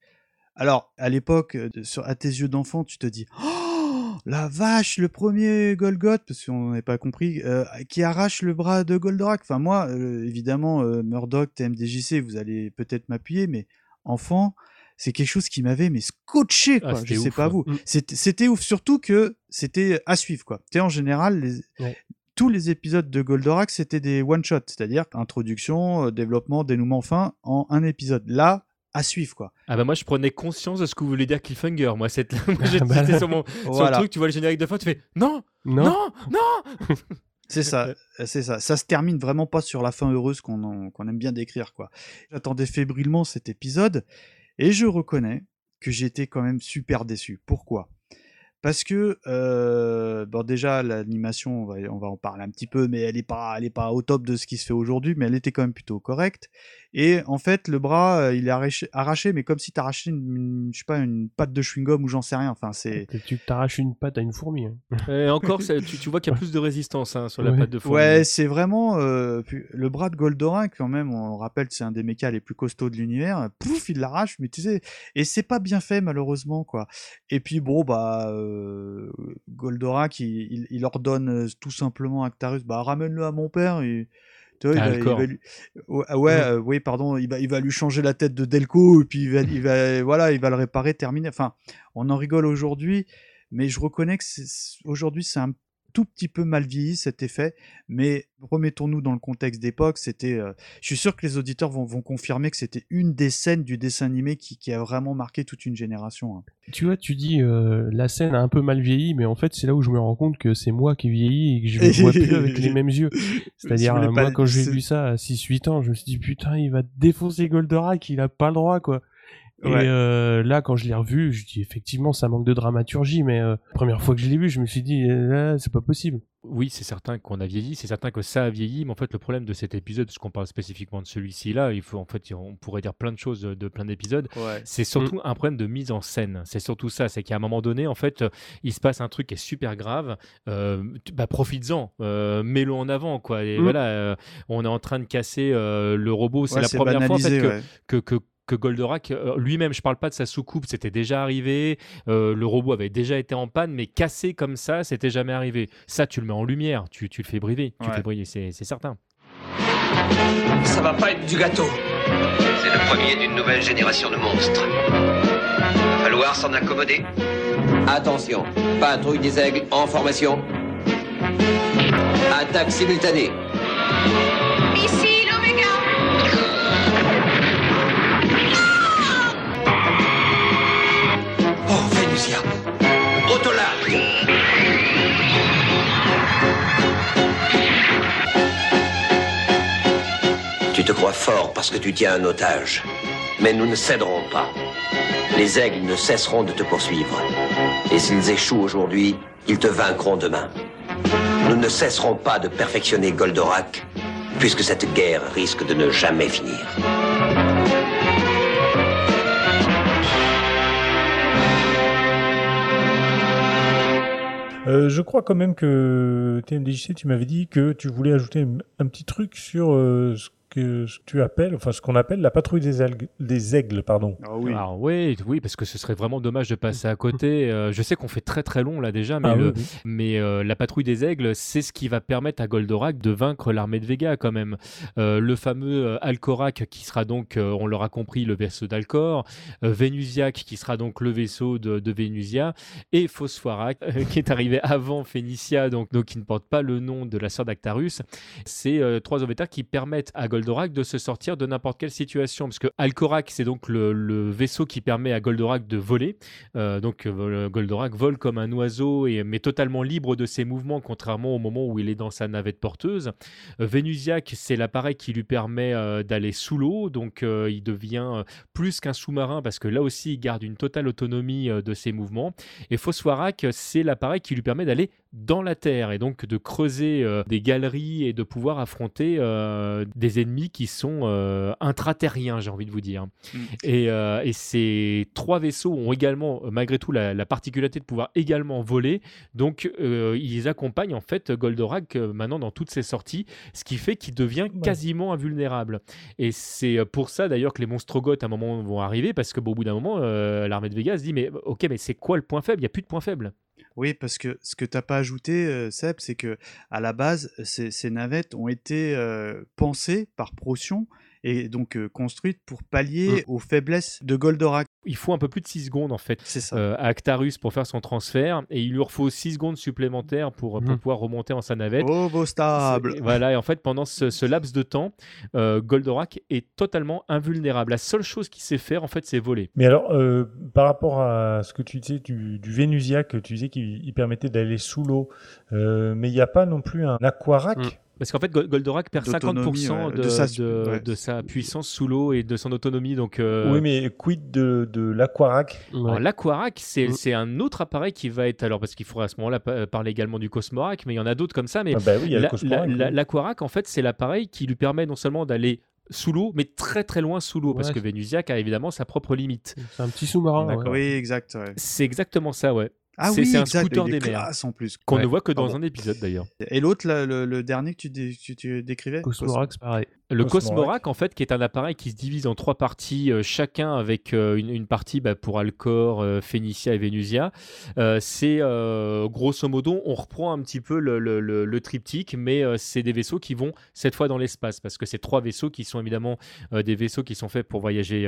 [SPEAKER 4] Alors, à l'époque, euh, à tes yeux d'enfant, tu te dis Oh la vache, le premier Golgoth, parce qu'on n'avait pas compris, euh, qui arrache le bras de Goldorak. Enfin, moi, euh, évidemment, euh, Murdoch, TMDJC, vous allez peut-être m'appuyer, mais enfant, c'est quelque chose qui m'avait mais scotché,
[SPEAKER 2] Ah,
[SPEAKER 4] quoi.
[SPEAKER 2] c'était
[SPEAKER 4] Je sais
[SPEAKER 2] ouf,
[SPEAKER 4] pas
[SPEAKER 2] ouais.
[SPEAKER 4] vous.
[SPEAKER 2] Mm.
[SPEAKER 4] C'était ouf, surtout que c'était à suivre, quoi. Tu en général, les,
[SPEAKER 5] Ouais.
[SPEAKER 4] tous les épisodes de Goldorak, c'était des one-shots, c'est-à-dire introduction, développement, dénouement, fin, en un épisode. Là, à suivre, quoi.
[SPEAKER 2] Ah bah moi je prenais conscience de ce que vous voulez dire cliffhanger. Moi, cette... moi j'étais sur, mon, sur le truc, tu vois le générique de fin, tu fais non,
[SPEAKER 5] Non.
[SPEAKER 2] non, non.
[SPEAKER 4] C'est ça, c'est ça. Ça se termine vraiment pas sur la fin heureuse qu'on aime bien décrire, quoi. J'attendais fébrilement cet épisode et je reconnais que j'étais quand même super déçu. Pourquoi? Parce que, euh, bon, déjà, l'animation, on va, on va en parler un petit peu, mais elle est pas, elle est pas au top de ce qui se fait aujourd'hui, mais elle était quand même plutôt correcte. Et en fait, le bras, euh, il est arraché, arraché mais comme si t'arrachais une, une- je sais pas, une patte de chewing-gum ou j'en sais rien. Enfin, c'est,
[SPEAKER 5] Tu t'arraches une patte à une fourmi. hein.
[SPEAKER 2] Et encore, ça- tu, tu vois qu'il y a plus de résistance hein, sur la
[SPEAKER 5] Ouais.
[SPEAKER 2] patte de fourmi.
[SPEAKER 4] Ouais, c'est vraiment euh, le bras de Goldorak quand même. On rappelle, c'est un des mechas les plus costauds de l'univers. Pouf, il l'arrache, mais tu sais, et c'est pas bien fait malheureusement quoi. Et puis bon bah euh, Goldorak, il, il, il ordonne euh, tout simplement à Actarus, bah ramène-le à mon père. Et, tu vois, il
[SPEAKER 2] Ah,
[SPEAKER 4] va- il
[SPEAKER 2] d'accord.
[SPEAKER 4] va lui- Ouais, ah ouais, euh, oui, pardon, il va, il va lui changer la tête de Delco et puis il va, il va, voilà, il va le réparer, terminer. Enfin, on en rigole aujourd'hui, mais je reconnais que c'est- aujourd'hui c'est un tout petit peu mal vieilli cet effet, mais remettons-nous dans le contexte d'époque, c'était, euh, je suis sûr que les auditeurs vont, vont confirmer que c'était une des scènes du dessin animé qui, qui a vraiment marqué toute une génération. hein.
[SPEAKER 5] Tu vois, tu dis euh, la scène a un peu mal vieilli, mais en fait, c'est là où je me rends compte que c'est moi qui vieillis et que je le vois plus avec les mêmes yeux. C'est-à-dire,
[SPEAKER 4] pas-
[SPEAKER 5] moi, quand j'ai vu ça à 6-8 ans, je me suis dit, putain, il va défoncer Goldorak, il a pas le droit, quoi. Et
[SPEAKER 4] Ouais.
[SPEAKER 5] euh, là, quand je l'ai revu, je dis effectivement, ça manque de dramaturgie, mais euh, première fois que je l'ai vu, je me suis dit, euh, c'est pas possible.
[SPEAKER 2] Oui, c'est certain qu'on a vieilli, c'est certain que ça a vieilli, mais en fait le problème de cet épisode, parce qu'on parle spécifiquement de celui-ci là, il faut en fait on pourrait dire plein de choses de, de plein d'épisodes. C'est surtout un problème de mise en scène. C'est surtout ça, c'est qu'à un moment donné, en fait, euh, il se passe un truc qui est super grave. Euh, bah, profites-en, euh, mets-le en avant, quoi. Et
[SPEAKER 5] Mm.
[SPEAKER 2] voilà, euh, on est en train de casser euh, le robot. C'est
[SPEAKER 4] Ouais,
[SPEAKER 2] la première fois en fait,
[SPEAKER 4] banalisé,
[SPEAKER 2] que,
[SPEAKER 4] ouais.
[SPEAKER 2] que, que que Goldorak euh, lui-même, je parle pas de sa soucoupe, c'était déjà arrivé, euh, le robot avait déjà été en panne, mais cassé comme ça, c'était jamais arrivé. Ça, tu le mets en lumière, tu, tu le fais briller, tu le
[SPEAKER 4] Ouais.
[SPEAKER 2] fais briller, c'est c'est certain.
[SPEAKER 12] Ça va pas être du gâteau. C'est le premier d'une nouvelle génération de monstres. Va falloir s'en accommoder. Attention, patrouille des aigles en formation. Attaque simultanée. Tu te crois fort parce que tu tiens un otage. Mais nous ne céderons pas. Les aigles ne cesseront de te poursuivre. Et s'ils échouent aujourd'hui, ils te vaincront demain. Nous ne cesserons pas de perfectionner Goldorak, puisque cette guerre risque de ne jamais finir.
[SPEAKER 3] Euh, je crois quand même que TMDJC, tu m'avais dit que tu voulais ajouter un, petit truc sur euh, ce que tu appelles, enfin ce qu'on appelle la patrouille des, algues- des aigles, pardon.
[SPEAKER 4] Ah oui.
[SPEAKER 2] Alors, oui, oui, parce que ce serait vraiment dommage de passer à côté. Euh, je sais qu'on fait très très long là déjà, mais,
[SPEAKER 3] Ah
[SPEAKER 2] le-
[SPEAKER 3] oui, oui.
[SPEAKER 2] mais euh, la patrouille des aigles, c'est ce qui va permettre à Goldorak de vaincre l'armée de Vega quand même. Euh, le fameux Alcorak qui sera donc, euh, on l'aura compris, le vaisseau d'Alcor, euh, Vénusiac qui sera donc le vaisseau de, de Vénusia, et Phosphorak euh, qui est arrivé avant Phénicia, donc, donc qui ne porte pas le nom de la sœur d'Actarus. C'est euh, trois ovétars qui permettent à Goldorak de se sortir de n'importe quelle situation, parce que Alcorak, c'est donc le, vaisseau qui permet à Goldorak de voler. Euh, donc euh, Goldorak vole comme un oiseau, et, mais totalement libre de ses mouvements, contrairement au moment où il est dans sa navette porteuse. Euh, Vénusiac, c'est l'appareil qui lui permet euh, d'aller sous l'eau, donc euh, il devient euh, plus qu'un sous-marin, parce que là aussi, il garde une totale autonomie euh, de ses mouvements. Et Phosphorak, c'est l'appareil qui lui permet d'aller dans la terre et donc de creuser euh, des galeries et de pouvoir affronter euh, des ennemis qui sont euh, intraterriens, j'ai envie de vous dire.
[SPEAKER 4] Mm.
[SPEAKER 2] Et, et ces trois vaisseaux ont également, malgré tout, la, la particularité de pouvoir également voler. Donc, ils accompagnent en fait Goldorak maintenant dans toutes ses sorties, ce qui fait qu'il devient quasiment invulnérable. Et c'est pour ça d'ailleurs que les monstrogoths à un moment vont arriver, parce que bon, au bout d'un moment, l'armée de Vega se dit mais ok, mais c'est quoi le point faible? Il n'y a plus de point faible.
[SPEAKER 4] Oui, parce que ce que t'as pas ajouté, euh, Seb, c'est que à la base, ces, ces navettes ont été euh, pensées par Procyon et donc euh, construites pour pallier aux faiblesses de Goldorak.
[SPEAKER 2] Il faut un peu plus de 6 secondes en fait
[SPEAKER 4] ça.
[SPEAKER 2] euh, à Actarus pour faire son transfert et il lui faut 6 secondes supplémentaires pour, pour
[SPEAKER 5] Mhm.
[SPEAKER 2] pouvoir remonter en sa navette.
[SPEAKER 4] Oh, vos stables
[SPEAKER 2] C'est- Voilà, et en fait, pendant ce, ce laps de temps, euh, Goldorak est totalement invulnérable. La seule chose qu'il sait faire, en fait, c'est voler.
[SPEAKER 3] Mais alors, euh, par rapport à ce que tu disais du, du Vénusiac, tu disais qu'il il permettait d'aller sous l'eau, euh, mais il n'y a pas non plus un aquarac
[SPEAKER 2] Mm. Parce qu'en fait, Gol- Goldorak perd
[SPEAKER 4] D'autonomie,
[SPEAKER 2] 50%
[SPEAKER 4] ouais,
[SPEAKER 2] de,
[SPEAKER 4] de sa-
[SPEAKER 2] de-
[SPEAKER 4] ouais.
[SPEAKER 2] de sa puissance sous l'eau et de son autonomie. Donc, euh,
[SPEAKER 3] Oui, mais quid de, de l'aquarac?
[SPEAKER 2] l'Aquarac, c'est
[SPEAKER 5] Mm.
[SPEAKER 2] c'est un autre appareil qui va être. Alors, parce qu'il faudra à ce moment-là pa- parler également du Cosmorac, mais il y en a d'autres comme ça. Mais
[SPEAKER 3] Ah bah oui, il y a le
[SPEAKER 2] la-
[SPEAKER 3] Cosmorac,
[SPEAKER 2] la- la- l'Aquarac, en fait, c'est l'appareil qui lui permet non seulement d'aller sous l'eau, mais très très loin sous l'eau, parce que Vénusiac a évidemment sa propre limite.
[SPEAKER 5] C'est un petit sous-marin. Ouais.
[SPEAKER 4] Oui, exact. ouais.
[SPEAKER 2] C'est exactement ça, ouais.
[SPEAKER 4] Ah
[SPEAKER 2] c'est
[SPEAKER 4] oui,
[SPEAKER 2] c'est un
[SPEAKER 4] exact,
[SPEAKER 2] scooter des mers.
[SPEAKER 4] en plus.
[SPEAKER 2] Qu'on
[SPEAKER 5] Ouais.
[SPEAKER 2] ne voit que dans
[SPEAKER 4] Pardon.
[SPEAKER 2] un épisode d'ailleurs.
[SPEAKER 4] Et l'autre, là, le, le dernier que tu, dé- tu, tu décrivais?
[SPEAKER 5] Cosmorax, pareil.
[SPEAKER 2] Le
[SPEAKER 3] Cosmorac.
[SPEAKER 2] Cosmorac, en fait, qui est un appareil qui se divise en trois parties, euh, chacun avec euh, une, une partie bah, pour Alcor, euh, Phénicia et Vénusia. C'est grosso modo, on reprend un petit peu le, le- le- le triptyque, mais c'est des vaisseaux qui vont cette fois dans l'espace, parce que c'est trois vaisseaux qui sont évidemment des vaisseaux qui sont faits pour voyager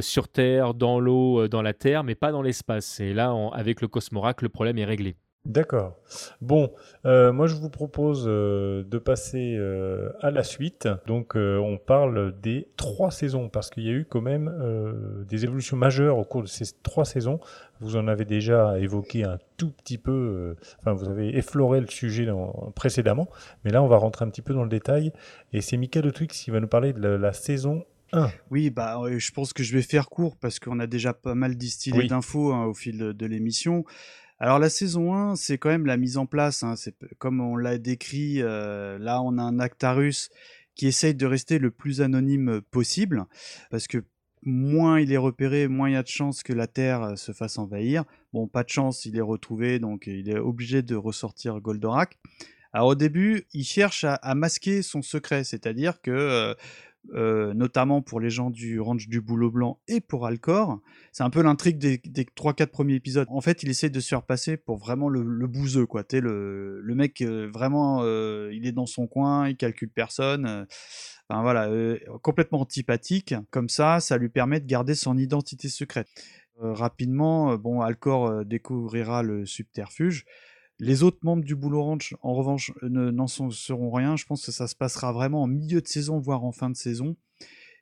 [SPEAKER 2] sur Terre, dans l'eau, dans la Terre, mais pas dans l'espace. Et là, avec le Cosmorac, le problème est réglé.
[SPEAKER 3] D'accord. Bon, euh, moi je vous propose euh, de passer euh, à la suite. Donc on parle des trois saisons parce qu'il y a eu quand même des évolutions majeures au cours de ces trois saisons. Vous en avez déjà évoqué un tout petit peu, enfin vous avez effleuré le sujet dans- précédemment, mais là on va rentrer un petit peu dans le détail et c'est Mika de Twix qui va nous parler de la, la saison 1.
[SPEAKER 4] Oui, bah, je pense que je vais faire court parce qu'on a déjà pas mal distillé
[SPEAKER 3] Oui.
[SPEAKER 4] d'infos hein, au fil de, de l'émission. Alors la saison 1, c'est quand même la mise en place. hein, c'est comme on l'a décrit. euh, là, on a un Actarus qui essaye de rester le plus anonyme possible parce que moins il est repéré, moins il y a de chances que la Terre euh, se fasse envahir. Bon, pas de chance, il est retrouvé, donc il est obligé de ressortir Goldorak. Alors au début, il cherche à, masquer son secret, c'est-à-dire que, euh, euh, notamment pour les gens du ranch du Boulot Blanc et pour Alcor, c'est un peu l'intrigue des, des 3-4 premiers épisodes. En fait, il essaie de se faire passer pour vraiment le, le bouseux, quoi. Le, le mec, euh, vraiment, euh, il est dans son coin, il calcule personne. Enfin voilà, complètement antipathique. Comme ça, ça lui permet de garder son identité secrète. Rapidement, bon, Alcor découvrira le subterfuge. Les autres membres du Boulot Ranch, en revanche, euh, ne- n'en seront rien. Je pense que ça se passera vraiment en milieu de saison, voire en fin de saison.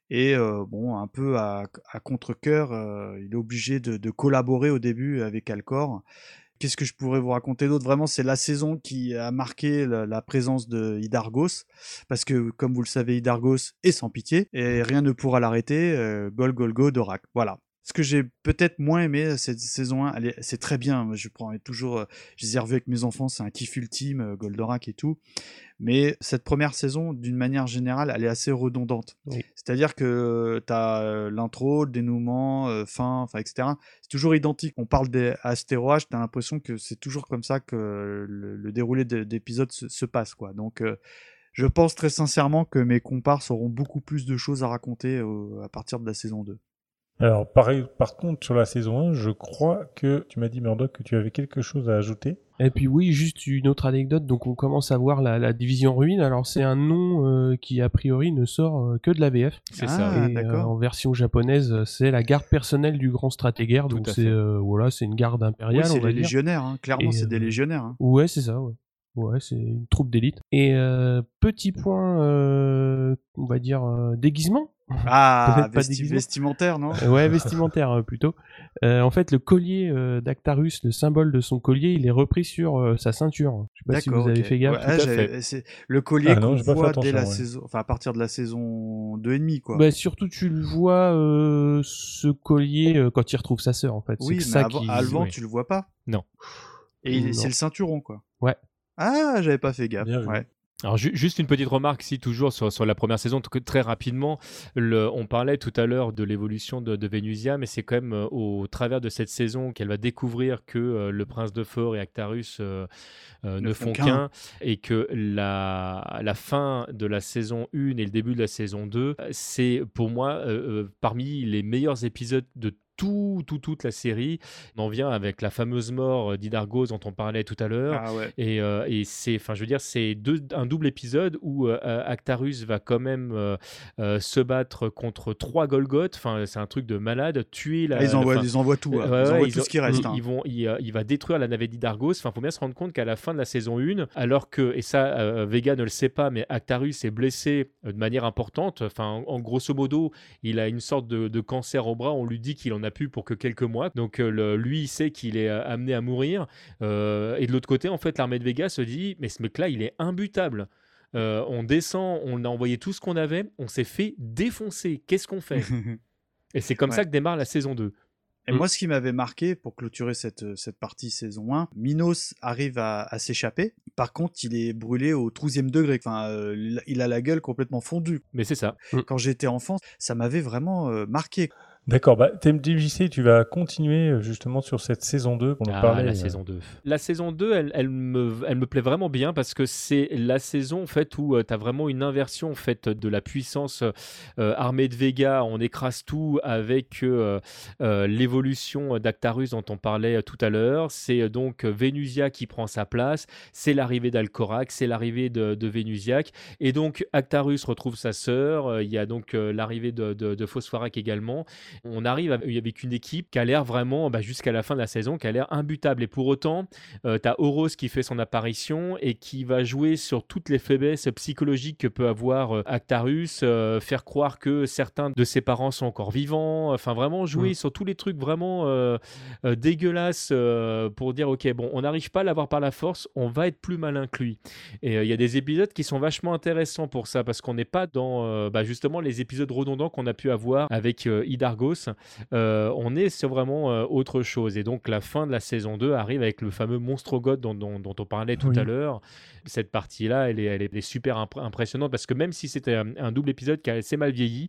[SPEAKER 4] Et euh, bon, un peu à, contre-coeur, euh, il est obligé de, collaborer au début avec Alcor. Qu'est-ce que je pourrais vous raconter d'autre? Vraiment, c'est la saison qui a marqué la, présence de Hydargos, parce que, comme vous le savez, Hydargos est sans pitié, et rien ne pourra l'arrêter. Gol, Gol, Go, Dorak. Voilà. Ce que j'ai peut-être moins aimé cette saison 1, elle est- c'est très bien. Je prends toujours, euh, je les ai revus avec mes enfants, c'est un kiff ultime, euh, Goldorak et tout. Mais cette première saison, d'une manière générale, elle est assez redondante.
[SPEAKER 5] Oui.
[SPEAKER 4] C'est-à-dire que tu as l'intro, le dénouement, euh, fin, enfin, etc. C'est toujours identique. On parle d'Astéroage, tu as l'impression que c'est toujours comme ça que le, le déroulé de- d'épisodes se, se passe. Quoi. Donc, euh, Je pense très sincèrement que mes comparses auront beaucoup plus de choses à raconter euh, à partir de la saison 2.
[SPEAKER 3] Alors, pareil, par contre, sur la saison 1, je crois que tu m'as dit, Murdoch, que tu avais quelque chose à ajouter.
[SPEAKER 5] Et puis oui, juste une autre anecdote, donc on commence à voir la, la division ruine. Alors c'est un nom euh, qui a priori ne sort euh, que de la VF.
[SPEAKER 2] C'est
[SPEAKER 4] Ah,
[SPEAKER 2] ça.
[SPEAKER 5] Et, euh,
[SPEAKER 4] d'accord.
[SPEAKER 5] en version japonaise, c'est la garde personnelle du grand stratégaire.
[SPEAKER 2] Tout
[SPEAKER 5] Donc c'est euh, voilà, c'est une garde
[SPEAKER 4] Oui,
[SPEAKER 5] impériale.
[SPEAKER 4] c'est
[SPEAKER 5] va
[SPEAKER 4] les
[SPEAKER 5] dire.
[SPEAKER 4] légionnaires, hein. clairement,
[SPEAKER 5] Et,
[SPEAKER 4] c'est des légionnaires. hein.
[SPEAKER 5] Ouais, c'est ça. Ouais, ouais c'est une troupe d'élite. Et euh, petit point, euh, on va dire euh, déguisement.
[SPEAKER 4] Ah,
[SPEAKER 5] Peut-être pas
[SPEAKER 4] vesti-
[SPEAKER 5] déguisement.
[SPEAKER 4] vestimentaire, non
[SPEAKER 5] Euh, ouais, vestimentaire euh, plutôt. Euh, en fait, le collier euh, d'Actarus, le symbole de son collier, il est repris sur euh, sa ceinture. Je sais pas si vous avez fait gaffe.
[SPEAKER 4] Ouais, ah,
[SPEAKER 2] tout à
[SPEAKER 4] j'avais- c'est le collier
[SPEAKER 3] Ah
[SPEAKER 4] qu'on
[SPEAKER 3] fait
[SPEAKER 4] voit dès la
[SPEAKER 3] ouais.
[SPEAKER 4] saison, enfin à partir de la saison 2 et demi, quoi.
[SPEAKER 5] Bah, surtout, tu le vois, euh, ce collier, euh, quand il retrouve sa sœur, en fait.
[SPEAKER 4] oui,
[SPEAKER 5] c'est
[SPEAKER 4] mais
[SPEAKER 5] ça
[SPEAKER 4] avant,
[SPEAKER 5] qui...
[SPEAKER 4] avant,
[SPEAKER 2] oui.
[SPEAKER 4] tu le vois pas.
[SPEAKER 2] Non.
[SPEAKER 4] Et c'est le ceinturon, quoi.
[SPEAKER 5] Ouais.
[SPEAKER 4] Ah, j'avais pas fait gaffe.
[SPEAKER 3] Bien vu.
[SPEAKER 4] Ouais.
[SPEAKER 2] Alors ju- juste une petite remarque, si toujours sur, sur la première saison, très rapidement, le- on parlait tout à l'heure de l'évolution de, de Vénusia, mais c'est quand même euh, au travers de cette saison qu'elle va découvrir que euh, le prince de Fort et Actarus euh,
[SPEAKER 4] Ne font qu'un.
[SPEAKER 2] et que la, la fin de la saison 1 et le début de la saison 2, euh, c'est pour moi parmi les meilleurs épisodes de tout, tout, toute la série. On en vient avec la fameuse mort d'Idargos dont on parlait tout à l'heure.
[SPEAKER 4] Ah ouais.
[SPEAKER 2] Et, euh, et c'est, enfin, je veux dire, c'est un double épisode où euh, Actarus va quand même euh, euh, se battre contre trois Golgoth. Enfin, c'est un truc de malade. Tuer la.
[SPEAKER 4] Ah, ils, envoient, ils envoient tout. hein.
[SPEAKER 2] Ouais,
[SPEAKER 4] ils envoient
[SPEAKER 2] ils
[SPEAKER 4] tout
[SPEAKER 2] ont-
[SPEAKER 4] ce qui reste.
[SPEAKER 2] ils-
[SPEAKER 4] hein.
[SPEAKER 2] ils vont, il, euh, va détruire la navette d'Idargos. Enfin, faut bien se rendre compte qu'à la fin de la saison 1, alors que, et ça, euh, Vega ne le sait pas, mais Actarus est blessé euh, de manière importante. Enfin, en, en grosso modo, il a une sorte de, de cancer au bras. On lui dit qu'il en a plus pour que quelques mois. Donc, euh, le- lui, il sait qu'il est euh, amené à mourir. Euh, et de l'autre côté, en fait, l'armée de Vega se dit, mais ce mec-là, il est imbutable. Euh, on descend, on a envoyé tout ce qu'on avait, on s'est fait défoncer. Qu'est-ce qu'on fait? Et c'est comme
[SPEAKER 4] Ouais.
[SPEAKER 2] ça que démarre la saison 2.
[SPEAKER 4] Et
[SPEAKER 2] Mm.
[SPEAKER 4] moi, ce qui m'avait marqué pour clôturer cette, cette partie saison 1, Minos arrive à, à s'échapper. Par contre, il est brûlé au 12e degré. Enfin, euh, il- a la gueule complètement fondue.
[SPEAKER 2] Mais c'est ça.
[SPEAKER 4] Quand j'étais enfant, ça m'avait vraiment euh, marqué.
[SPEAKER 3] D'accord, bah, TMDJC, tu vas continuer euh, justement sur cette saison 2 qu'on en
[SPEAKER 2] Ah,
[SPEAKER 3] parlait.
[SPEAKER 2] la
[SPEAKER 3] euh,
[SPEAKER 2] saison 2. La saison 2, elle, elle, me, elle me plaît vraiment bien parce que c'est la saison en fait, où tu as vraiment une inversion en fait, de la puissance euh, armée de Vega. On écrase tout avec euh, euh, l'évolution d'Actarus dont on parlait euh, tout à l'heure. C'est euh, donc Vénusia qui prend sa place. C'est l'arrivée d'Alcorac, c'est l'arrivée de, de Vénusiac. Et donc Actarus retrouve sa sœur. Euh, Il y a donc euh, l'arrivée de, de, de Phosphorac également. On arrive avec une équipe qui a l'air vraiment, bah, jusqu'à la fin de la saison, qui a l'air imbutable. Et pour autant, euh, tu as qui fait son apparition et qui va jouer sur toutes les faiblesses psychologiques que peut avoir euh, Actarus, euh, faire croire que certains de ses parents sont encore vivants, enfin vraiment jouer
[SPEAKER 5] Mm.
[SPEAKER 2] sur tous les trucs vraiment euh, dégueulasses pour dire ok bon on n'arrive pas à l'avoir par la force, on va être plus malin que lui. Et il y a des épisodes qui sont vachement intéressants pour ça parce qu'on n'est pas dans bah, justement les épisodes redondants qu'on a pu avoir avec euh, Euh, on est sur vraiment euh, autre chose. Et donc la fin de la saison 2 arrive avec le fameux monstre god dont, dont- dont on parlait tout
[SPEAKER 3] Oui.
[SPEAKER 2] à l'heure. Cette partie-là, elle est, elle est super imp- impressionnante parce que même si c'était un, un double épisode qui a assez mal vieilli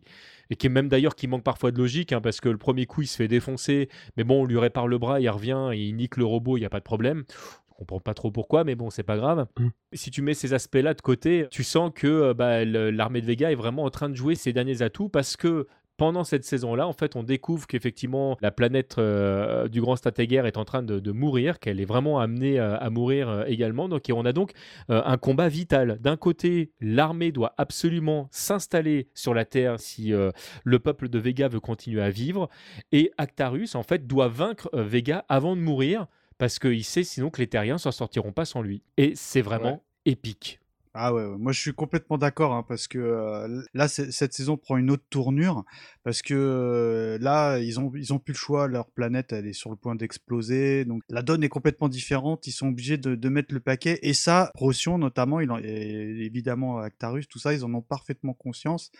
[SPEAKER 2] et qui est même d'ailleurs qui manque parfois de logique hein, parce que le premier coup il se fait défoncer, mais bon on lui répare le bras, il revient, il nique le robot, il n'y a pas de problème. Je comprends pas trop pourquoi, mais bon, c'est pas grave.
[SPEAKER 5] Mm.
[SPEAKER 2] Si tu mets ces aspects-là de côté, tu sens que euh, bah, l'armée de Vega est vraiment en train de jouer ses derniers atouts parce que pendant cette saison-là, en fait, on découvre qu'effectivement la planète euh, du grand stratégaire est en train de, de mourir, qu'elle est vraiment amenée euh, à mourir euh, également. Donc, et on a donc un combat vital. D'un côté, l'armée doit absolument s'installer sur la Terre si le peuple de Vega veut continuer à vivre, et Actarus, en fait, doit vaincre Vega avant de mourir parce qu'il sait sinon que les Terriens s'en sortiront pas sans lui. Et c'est vraiment épique.
[SPEAKER 4] Ah ouais, moi je suis complètement d'accord hein, parce que euh, là cette saison prend une autre tournure parce que euh, là ils ont ils ont plus le choix, leur planète elle est sur le point d'exploser. Donc la donne est complètement différente, ils sont obligés de, mettre le paquet. Et ça Procyon notamment, il et évidemment Actarus tout ça ils en ont parfaitement conscience.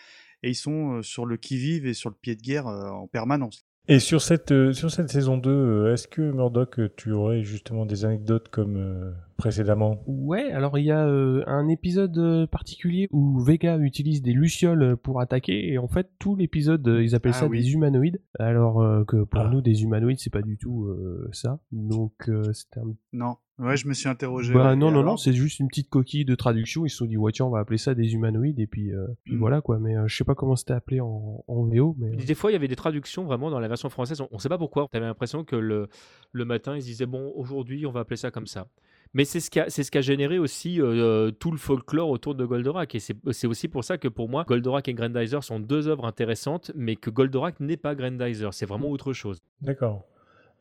[SPEAKER 4] Et ils sont euh, sur le qui vive et sur le pied de guerre en permanence.
[SPEAKER 3] Et sur cette, sur cette saison 2, euh, est-ce que Murdoch, tu aurais justement des anecdotes comme précédemment
[SPEAKER 5] Ouais, alors il y a euh, un épisode euh, particulier où Vega utilise des lucioles pour attaquer et en fait tout l'épisode euh, ils appellent
[SPEAKER 4] Ah
[SPEAKER 5] ça
[SPEAKER 4] oui.
[SPEAKER 5] des humanoïdes alors euh, que pour
[SPEAKER 3] Ah.
[SPEAKER 5] nous des humanoïdes c'est pas du tout euh, ça. Donc euh, c'était un
[SPEAKER 4] Non, ouais, je me suis interrogé.
[SPEAKER 5] bah non non non, c'est juste une petite coquille de traduction, ils se sont dit ouais tiens, on va appeler ça des humanoïdes et puis euh, puis
[SPEAKER 4] Mm.
[SPEAKER 5] voilà quoi mais euh, je sais pas comment c'était appelé en, en VO mais euh,
[SPEAKER 2] Des fois, il y avait des traductions vraiment dans la version française. On ne sait pas pourquoi. Tu avais l'impression que le, le matin, ils se disaient bon, aujourd'hui, on va appeler ça comme ça. Mais c'est ce qui a, c'est ce qui a généré aussi euh, tout le folklore autour de Goldorak. Et c'est c'est aussi pour ça que pour moi, Goldorak et Grandizer sont deux œuvres intéressantes, mais que Goldorak n'est pas Grandizer. C'est vraiment autre chose.
[SPEAKER 3] D'accord.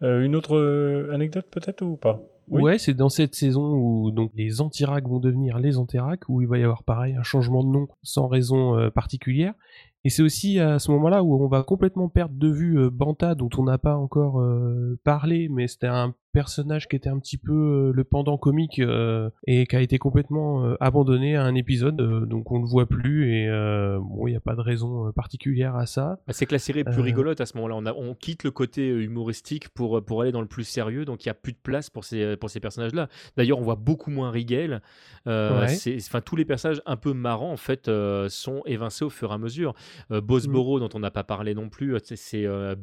[SPEAKER 3] Euh, une autre euh, anecdote peut-être ou pas? Oui.
[SPEAKER 5] Ouais, c'est dans cette saison où donc les Antiracs vont devenir les Antiracs, où il va y avoir pareil un changement de nom sans raison euh, particulière. Et c'est aussi à ce moment-là où on va complètement perdre de vue euh, Banta, dont on n'a pas encore euh, parlé, mais c'était un personnage qui était un petit peu euh, le pendant comique euh, et qui a été complètement euh, abandonné à un épisode, euh, donc on ne le voit plus et bon, il n'y a pas de raison particulière à ça.
[SPEAKER 2] Bah, c'est que la série est plus rigolote à ce moment-là. On, a- on quitte le côté humoristique pour, pour aller dans le plus sérieux, donc il n'y a plus de place pour ces, pour ces personnages-là. D'ailleurs, on voit beaucoup moins Rigel.
[SPEAKER 5] Ouais.
[SPEAKER 2] tous les personnages un peu marrants, en fait, sont évincés au fur et à mesure. Euh, Bosboro, dont on n'a pas parlé non plus, euh, c'est- euh,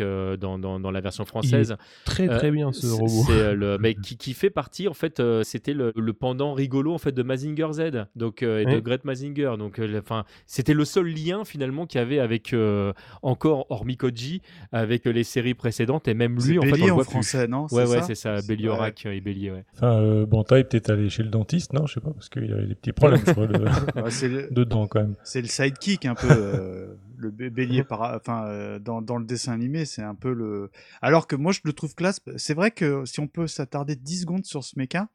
[SPEAKER 2] euh, dans, dans, dans la version française.
[SPEAKER 5] très, très bien, ce robot.
[SPEAKER 2] c'est, euh, le, mais qui, qui fait partie, en fait, euh, c'était le, le pendant rigolo en fait de Mazinger Z, donc euh, et de. Great Mazinger. Donc, euh, enfin, c'était le seul lien finalement qu'il y avait avec euh, encore hormis Koji, avec euh, les séries précédentes et même lui en fait on
[SPEAKER 4] en
[SPEAKER 2] voit
[SPEAKER 4] français,
[SPEAKER 2] plus.
[SPEAKER 4] non
[SPEAKER 2] Ouais,
[SPEAKER 4] C'est
[SPEAKER 2] ouais,
[SPEAKER 4] ça
[SPEAKER 2] c'est ça, Belliorac et Bélier, ouais.
[SPEAKER 3] Enfin, euh, Banta est peut-être allé chez le dentiste, non Je sais pas, parce qu'il avait des petits problèmes, je crois, de...
[SPEAKER 4] Ouais, le-
[SPEAKER 3] dedans quand même.
[SPEAKER 4] C'est le sidekick un peu, euh, le bé- bélier para... enfin, euh, dans, dans le dessin animé, c'est un peu le. Alors que moi je le trouve classe. C'est vrai que si on peut s'attarder 10 secondes sur ce mecha,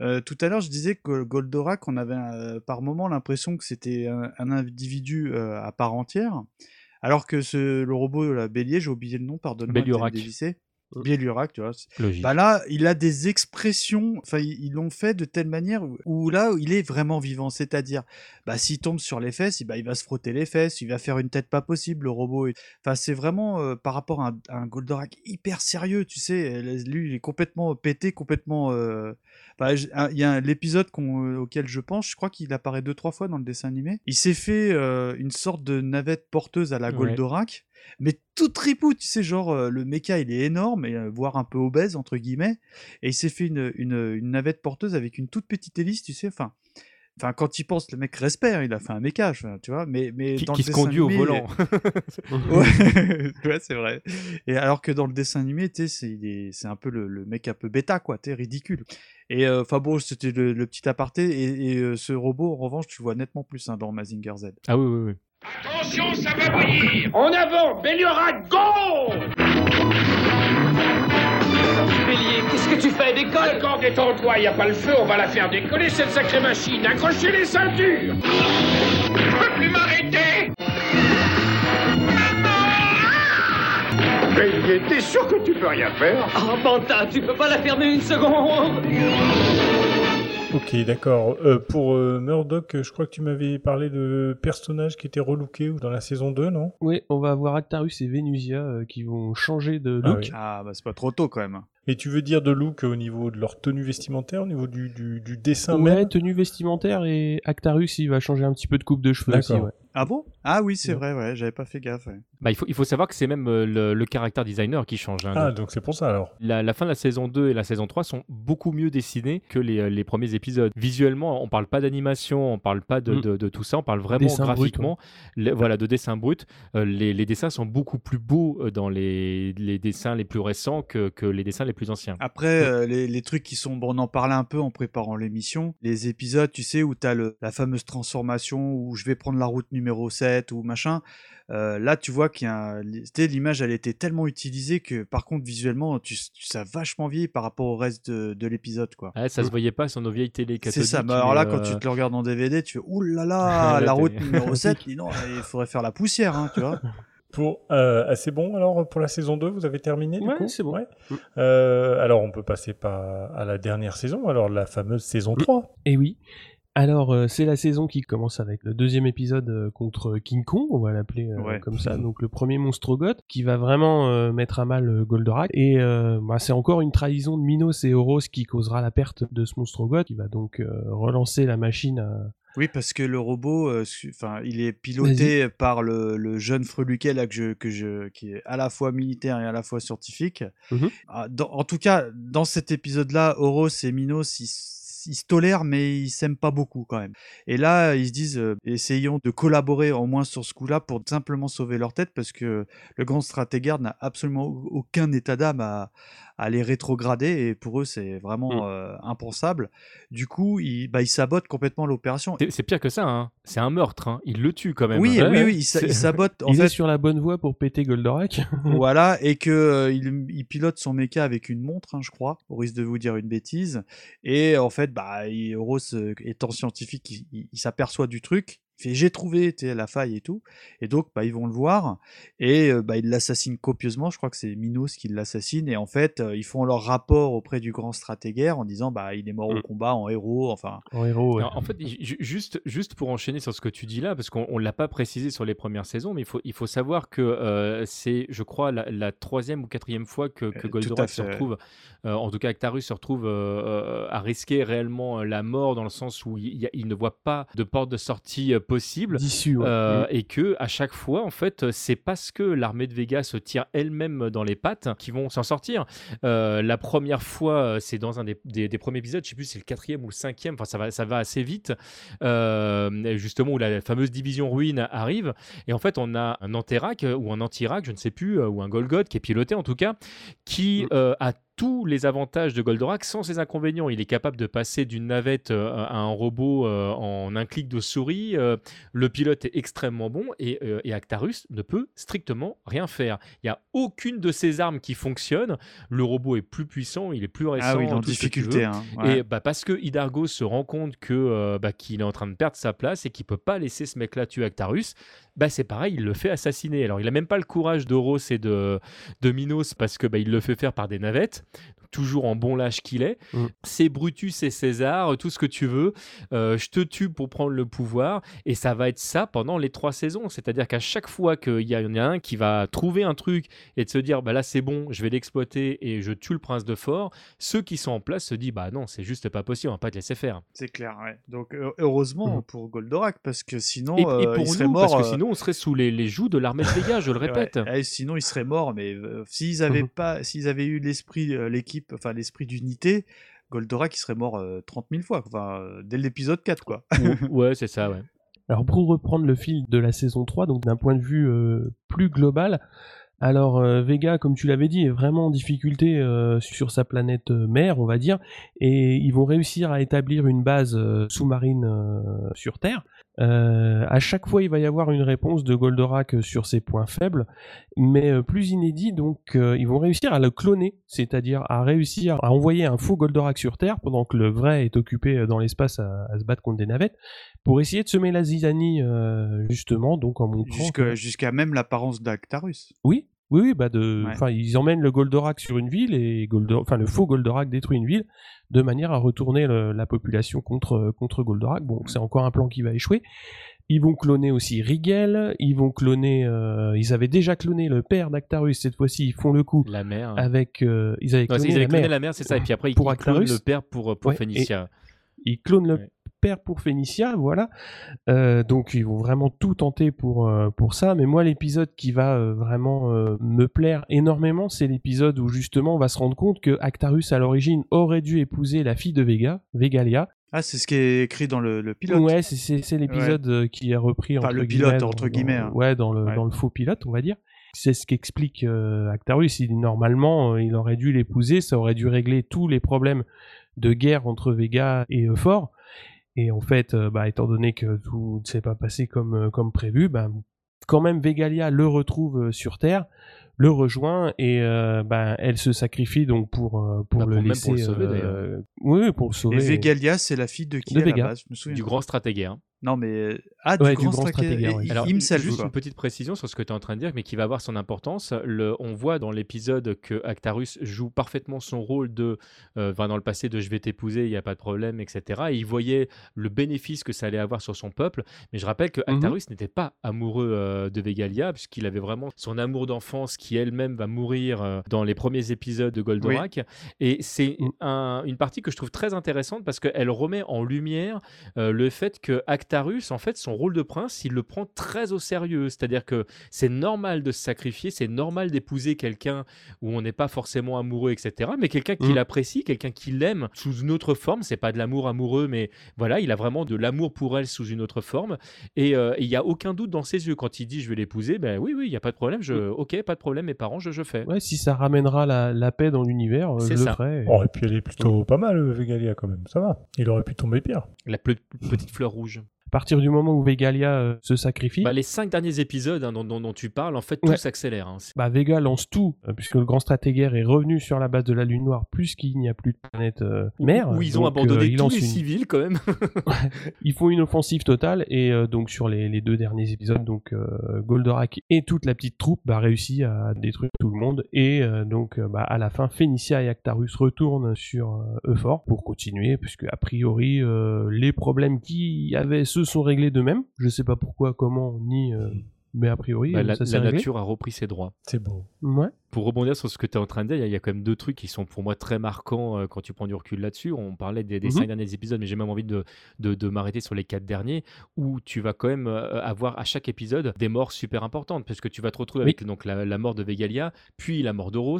[SPEAKER 4] euh, tout à l'heure je disais que Goldorak, on avait euh, par moment l'impression que c'était un, un individu euh, à part entière, alors que ce, le robot, la bélier, j'ai oublié le nom, de
[SPEAKER 2] Belliorac.
[SPEAKER 4] Dévisser. Belliorac, tu vois.
[SPEAKER 2] Logique.
[SPEAKER 4] Bah là, il a des expressions, enfin, ils l'ont fait de telle manière où, où là, il est vraiment vivant. C'est-à-dire, bah, s'il tombe sur les fesses, bah, il va se frotter les fesses, il va faire une tête pas possible, le robot. Enfin, c'est vraiment euh, par rapport à un, à un Goldorak hyper sérieux, tu sais. euh, Lui, il est complètement pété, complètement. euh, bah, Il y a l'épisode euh, auquel je pense, je crois qu'il apparaît deux, trois fois dans le dessin animé. Il s'est fait euh, une sorte de navette porteuse à la
[SPEAKER 2] Ouais.
[SPEAKER 4] Goldorak mais tout tripou, tu sais, genre euh, le mecha il est énorme, et, euh, voire un peu obèse entre guillemets, et il s'est fait une, une, une navette porteuse avec une toute petite hélice, tu sais, enfin. Enfin, quand il pense, le mec hein, il a fait un enfin, tu vois, mais, mais
[SPEAKER 2] Qui-
[SPEAKER 4] dans
[SPEAKER 2] qui
[SPEAKER 4] le
[SPEAKER 2] se
[SPEAKER 4] dessin
[SPEAKER 2] conduit au volant.
[SPEAKER 4] ouais, ouais, c'est vrai. Et alors que dans le dessin animé, tu sais, c'est un peu le, le mec un peu bêta, quoi, tu ridicule. Et euh, enfin bon, c'était le, le petit aparté, et, et, euh, ce robot, en revanche, tu vois nettement plus hein, dans Mazinger Z.
[SPEAKER 2] Ah oui, oui, oui.
[SPEAKER 11] Attention, ça va bouillir En avant Belliorac, go
[SPEAKER 13] Bélier, qu'est-ce que tu fais Décolle
[SPEAKER 11] Encore détends-toi, y a pas le feu, on va la faire décoller cette sacrée machine Accrochez les ceintures Je peux plus m'arrêter Bélier, t'es sûr que tu peux rien faire
[SPEAKER 13] Oh, Banta, tu peux pas la fermer une seconde
[SPEAKER 3] Ok, d'accord. Euh, pour euh, Murdoch, je crois que tu m'avais parlé de personnages qui étaient relookés dans la saison 2, non?
[SPEAKER 5] Oui, on va avoir Actarus et Venusia euh, qui vont changer de
[SPEAKER 3] Ah
[SPEAKER 5] look.
[SPEAKER 3] oui.
[SPEAKER 4] Ah, bah c'est pas trop tôt quand même.
[SPEAKER 3] Et tu veux dire de look au niveau de leur tenue vestimentaire, au niveau du, du, du dessin
[SPEAKER 5] Ouais,
[SPEAKER 3] même
[SPEAKER 5] tenue vestimentaire et Actarus, il va changer un petit peu de coupe de cheveux aussi. Ouais.
[SPEAKER 4] Ah bon? Ah oui, c'est
[SPEAKER 3] Ouais.
[SPEAKER 4] vrai, ouais, j'avais pas fait gaffe. ouais.
[SPEAKER 2] Bah, il, faut, il faut savoir que c'est même euh, le, le caractère designer qui change. hein.
[SPEAKER 3] Ah,
[SPEAKER 2] Donc,
[SPEAKER 3] c'est pour ça alors.
[SPEAKER 2] la, la fin de la saison 2 et la saison 3 sont beaucoup mieux dessinés que les, euh, les premiers épisodes. Visuellement, on parle pas d'animation, on parle pas de,
[SPEAKER 5] Mm.
[SPEAKER 2] de- de tout ça, on parle vraiment
[SPEAKER 5] Dessin brut,
[SPEAKER 2] graphiquement. Le- voilà, de dessin brut. Euh, les, les dessins sont beaucoup plus beaux dans les, les dessins les plus récents que, que les dessins les plus anciens.
[SPEAKER 4] Après, euh, les, les trucs qui sont. Bon, on en parlait un peu en préparant l'émission. Les épisodes, tu sais, où t'as le, la fameuse transformation, où je vais prendre la route numéro 7 ou machin. Euh, là, tu vois qu'il tu L'image, elle était tellement utilisée que, par contre, visuellement, tu, tu ça a vachement vieilli par rapport au reste de, de l'épisode, quoi.
[SPEAKER 2] Ouais, ça se voyait pas sur nos vieilles télé
[SPEAKER 4] C'est ça, mais alors là,
[SPEAKER 2] mais,
[SPEAKER 4] quand
[SPEAKER 2] euh,
[SPEAKER 4] tu te le regardes en DVD, tu fais Ouh là là, la route numéro 7, dis non, il faudrait faire la poussière, hein, tu vois.
[SPEAKER 3] Pour, euh, c'est bon alors pour la saison 2, vous avez terminé du
[SPEAKER 5] Ouais,
[SPEAKER 3] coup
[SPEAKER 5] c'est bon.
[SPEAKER 3] Ouais. Euh, alors on peut passer par, à la dernière saison, alors la fameuse saison 3.
[SPEAKER 5] Et oui. Alors, euh, c'est la saison qui commence avec le deuxième épisode euh, contre King Kong, on va l'appeler euh,
[SPEAKER 4] Ouais.
[SPEAKER 5] comme ça. Donc, le premier monstrogoth qui va vraiment euh, mettre à mal euh, Goldorak. Et euh, bah, c'est encore une trahison de Minos et Horos qui causera la perte de ce monstrogoth, qui va donc euh, relancer la machine à,
[SPEAKER 4] Oui, parce que le robot, euh, enfin, il est piloté par le, le jeune Freluquet là que je, que je, qui est à la fois militaire et à la fois scientifique.
[SPEAKER 5] Mhm.
[SPEAKER 4] Ah, dans- en tout cas, dans cet épisode-là, Horos et Minos, ils, ils se tolèrent, mais ils s'aiment pas beaucoup quand même. Et là, ils se disent, euh, essayons de collaborer au moins sur ce coup-là pour simplement sauver leur tête, parce que le grand stratégaire n'a absolument aucun état d'âme à, à les rétrograder, et pour eux, c'est vraiment euh, impensable. Du coup, ils, bah, ils sabotent complètement l'opération.
[SPEAKER 2] C'est- C'est pire que ça, hein. c'est un meurtre. hein. Il le tue quand même.
[SPEAKER 4] Oui, oui, oui, il, sa-
[SPEAKER 2] C'est-
[SPEAKER 4] il sabote. En
[SPEAKER 5] il
[SPEAKER 4] fait,
[SPEAKER 5] est sur la bonne voie pour péter Goldorak.
[SPEAKER 4] voilà, et que euh, il, il pilote son mecha avec une montre, hein, je crois, au risque de vous dire une bêtise. Et en fait, bah, euh, étant scientifique, il, il- il s'aperçoit du truc. Fait j'ai trouvé la faille et tout. Et donc, bah, ils vont le voir et euh, bah, ils l'assassinent copieusement. Je crois que c'est Minos qui l'assassine. Et en fait, euh, ils font leur rapport auprès du grand stratégaire en disant bah, il est mort au combat en héros. Enfin,
[SPEAKER 5] en héros, ouais.
[SPEAKER 2] Alors, en fait, ju- juste, juste pour enchaîner sur ce que tu dis là, parce qu'on ne l'a pas précisé sur les premières saisons, mais il faut, il faut savoir que euh, c'est, je crois, la, la troisième ou quatrième fois que, que Goldorak se retrouve, euh, en tout cas Actarus se retrouve euh, à risquer réellement la mort dans le sens où il, il ne voit pas de porte de sortie possible.
[SPEAKER 5] D'issue, ouais.
[SPEAKER 2] Euh,
[SPEAKER 5] Mm.
[SPEAKER 2] et que à chaque fois, en fait, c'est parce que l'armée de Vega se tire elle-même dans les pattes qu'ils vont s'en sortir. Euh, la première fois, euh, c'est dans un des, des- des premiers épisodes, je sais plus si c'est le quatrième ou le cinquième, enfin ça va, ça va assez vite, euh, justement où la fameuse division ruine arrive. Et en fait, on a un Anterac euh, ou un Antirac, je ne sais plus, ou un Golgoth qui est piloté en tout cas, qui euh, a tous les avantages de Goldorak sans ses inconvénients. Il est capable de passer d'une navette euh, à un robot euh, en un clic de souris. Euh, le pilote est extrêmement bon et, et Actarus ne peut strictement rien faire. Il n'y a aucune de ses armes qui fonctionne. Le robot est plus puissant, il est plus récent.
[SPEAKER 4] Ah oui, en difficulté, hein, ouais.
[SPEAKER 2] Et bah, parce que Hidargo se rend compte que bah, qu'il est en train de perdre sa place et qu'il peut pas laisser ce mec-là tuer Actarus, bah, c'est pareil, il le fait assassiner. Alors il a même pas le courage d'Oros et de, de Minos parce que bah, il le fait faire par des navettes. Toujours en bon lâche qu'il est.
[SPEAKER 5] Mm.
[SPEAKER 2] C'est Brutus et César, tout ce que tu veux. Euh, je te tue pour prendre le pouvoir. Et ça va être ça pendant les trois saisons. C'est-à-dire qu'à chaque fois qu'il y, en a un qui va trouver un truc et de se dire bah là c'est bon, je vais l'exploiter et je tue le prince de Fort, ceux qui sont en place se disent bah non, c'est juste pas possible, on va pas te laisser faire.
[SPEAKER 4] C'est clair, ouais. Donc heu- heureusement pour Goldorak, parce que sinon
[SPEAKER 2] Et, et
[SPEAKER 4] euh,
[SPEAKER 2] pour
[SPEAKER 4] il serait
[SPEAKER 2] nous,
[SPEAKER 4] mort.
[SPEAKER 2] parce que
[SPEAKER 4] euh,
[SPEAKER 2] sinon on serait sous les, les joues de l'armée de Vega, je le
[SPEAKER 4] ouais,
[SPEAKER 2] répète.
[SPEAKER 4] eh, sinon il serait mort, mais euh, s'ils avaient pas, s'ils avaient eu l'esprit, euh, l'équipe, enfin l'esprit d'unité, Goldorak il serait mort euh, 30 000 fois, enfin euh, dès l'épisode 4 quoi.
[SPEAKER 2] ouais, c'est ça, ouais.
[SPEAKER 5] Alors pour reprendre le fil de la saison 3, donc d'un point de vue euh, plus global, alors euh, Vega, comme tu l'avais dit, est vraiment en difficulté euh, sur sa planète euh, mère, on va dire, et ils vont réussir à établir une base euh, sous-marine euh, sur Terre. Euh, à chaque fois, il va y avoir une réponse de Goldorak sur ses points faibles, mais euh, plus inédit, donc euh, ils vont réussir à le cloner, c'est-à-dire à réussir à envoyer un faux Goldorak sur Terre pendant que le vrai est occupé dans l'espace à, à se battre contre des navettes, pour essayer de semer la zizanie euh, justement, donc en montrant.
[SPEAKER 4] Jusqu'à même l'apparence d'Actarus.
[SPEAKER 5] Oui, oui, oui, bah de,
[SPEAKER 4] Ouais.
[SPEAKER 5] enfin, ils emmènent le Goldorak sur une ville et Goldo- enfin le faux Goldorak détruit une ville de manière à retourner le- la population contre contre Goldorak. Bon, c'est encore un plan qui va échouer. Ils vont cloner aussi Rigel, ils vont cloner, euh, ils avaient déjà cloné le père d'Actarus, cette fois-ci ils font le coup
[SPEAKER 2] La mère.
[SPEAKER 5] avec, euh, ils avaient
[SPEAKER 2] Non,
[SPEAKER 5] cloné,
[SPEAKER 2] ils avaient
[SPEAKER 5] la,
[SPEAKER 2] cloné
[SPEAKER 5] mère.
[SPEAKER 2] la mère, c'est ça, et puis après, ils-
[SPEAKER 5] pour
[SPEAKER 2] ils clonent le père pour- pour
[SPEAKER 5] Ouais,
[SPEAKER 2] Phénicia.
[SPEAKER 5] Ils clonent le
[SPEAKER 2] Ouais.
[SPEAKER 5] Père pour Phénicia, voilà. Euh, donc ils vont vraiment tout tenter pour, euh, pour ça. Mais moi, l'épisode qui va euh, vraiment me plaire énormément, c'est l'épisode où justement on va se rendre compte que Actarus à l'origine aurait dû épouser la fille de Vega, Vegalia.
[SPEAKER 4] Ah, c'est ce qui est écrit dans le, le pilote.
[SPEAKER 5] Ouais, c'est- l'épisode qui est repris
[SPEAKER 4] Enfin,
[SPEAKER 5] entre
[SPEAKER 4] le pilote, entre
[SPEAKER 5] dans-
[SPEAKER 4] guillemets, hein.
[SPEAKER 5] Ouais, dans le,
[SPEAKER 4] Ouais.
[SPEAKER 5] dans le faux pilote, on va dire. C'est ce qu'explique Actarus. Il, normalement, euh, il aurait dû l'épouser, ça aurait dû régler tous les problèmes de guerre entre Vega et Euphor. Et en fait, euh, bah, étant donné que tout ne s'est pas passé comme, euh, comme prévu, bah, quand même Vegalia le retrouve euh, sur Terre, le rejoint et euh, bah, elle se sacrifie donc pour, pour
[SPEAKER 2] Bah,
[SPEAKER 5] le
[SPEAKER 2] pour- même
[SPEAKER 5] laisser.
[SPEAKER 2] pour le sauver,
[SPEAKER 5] euh,
[SPEAKER 2] d'ailleurs.
[SPEAKER 5] Oui, pour le sauver.
[SPEAKER 4] Et Vegalia, c'est la fille de qui
[SPEAKER 5] De
[SPEAKER 4] à
[SPEAKER 5] Vega.
[SPEAKER 4] la base? Je me souviens.
[SPEAKER 2] Du grand stratégaire.
[SPEAKER 4] Non, mais Ah, du grand stratègue,
[SPEAKER 5] ouais.
[SPEAKER 2] Alors,
[SPEAKER 4] himself,
[SPEAKER 2] juste
[SPEAKER 4] quoi.
[SPEAKER 2] une petite précision sur ce que tu es en train de dire, mais qui va avoir son importance. Le, on voit dans l'épisode que Actarus joue parfaitement son rôle de, euh, enfin, dans le passé, de je vais t'épouser, il n'y a pas de problème, etc. Et il voyait le bénéfice que ça allait avoir sur son peuple. Mais je rappelle que
[SPEAKER 5] Mhm.
[SPEAKER 2] Actarus n'était pas amoureux euh, de Vegalia, puisqu'il avait vraiment son amour d'enfance qui elle-même va mourir euh, dans les premiers épisodes de Goldorak. Et c'est
[SPEAKER 5] Mm.
[SPEAKER 2] un- une partie que je trouve très intéressante parce qu'elle remet en lumière euh, le fait que Actarus, en fait, son rôle de prince, il le prend très au sérieux. C'est-à-dire que c'est normal de se sacrifier, c'est normal d'épouser quelqu'un où on n'est pas forcément amoureux, etc. Mais quelqu'un qui
[SPEAKER 5] Mm.
[SPEAKER 2] l'apprécie, quelqu'un qui l'aime sous une autre forme. C'est pas de l'amour amoureux, mais voilà, il a vraiment de l'amour pour elle sous une autre forme. Et euh, et il y a aucun doute dans ses yeux quand il dit je vais l'épouser. Ben oui, oui, il y a pas de problème. Je, ok, pas de problème. Mes parents, je, je fais.
[SPEAKER 5] Ouais, si ça ramènera la, la paix dans l'univers, euh, je
[SPEAKER 2] ça.
[SPEAKER 5] le ferai.
[SPEAKER 3] Oh, et puis elle est plutôt pas mal, euh, Vegalia, quand même. Ça va. Il aurait pu tomber pire.
[SPEAKER 2] La petite fleur rouge.
[SPEAKER 5] À partir du moment où Vegalia euh, se sacrifie,
[SPEAKER 2] Bah, les cinq derniers épisodes hein, dont, dont- dont tu parles, en fait, tout
[SPEAKER 5] Ouais.
[SPEAKER 2] s'accélère. hein.
[SPEAKER 5] Bah, Vega lance tout, euh, puisque le grand stratégaire est revenu sur la base de la Lune Noire, puisqu'il n'y a plus de planète euh, mère.
[SPEAKER 2] Où ils ont
[SPEAKER 5] Donc,
[SPEAKER 2] abandonné
[SPEAKER 5] il
[SPEAKER 2] tous les
[SPEAKER 5] une-
[SPEAKER 2] civils, quand même.
[SPEAKER 5] Ils font une offensive totale et donc sur les, les deux derniers épisodes, donc Goldorak et toute la petite troupe bah, réussit à détruire tout le monde et donc bah, à la fin Phénicia et Actarus retournent sur Euphor pour continuer puisque a priori les problèmes qu'il y avait se sont réglés d'eux-mêmes. Je sais pas pourquoi, comment ni euh, mais a priori
[SPEAKER 2] Bah, la
[SPEAKER 5] ça s'est
[SPEAKER 2] la
[SPEAKER 5] réglé.
[SPEAKER 2] nature a repris ses droits.
[SPEAKER 3] C'est beau.
[SPEAKER 5] Ouais.
[SPEAKER 2] Pour rebondir sur ce que tu es en train de dire, il y a- il y, a quand même deux trucs qui sont pour moi très marquants euh, quand tu prends du recul là-dessus. On parlait des, des
[SPEAKER 5] Mhm.
[SPEAKER 2] cinq derniers épisodes, mais j'ai même envie de, de, de m'arrêter sur les quatre derniers, où tu vas quand même euh, avoir à chaque épisode des morts super importantes, parce que tu vas te retrouver
[SPEAKER 5] Oui.
[SPEAKER 2] avec donc, la, la mort de Vegalia, puis la mort d'Oros,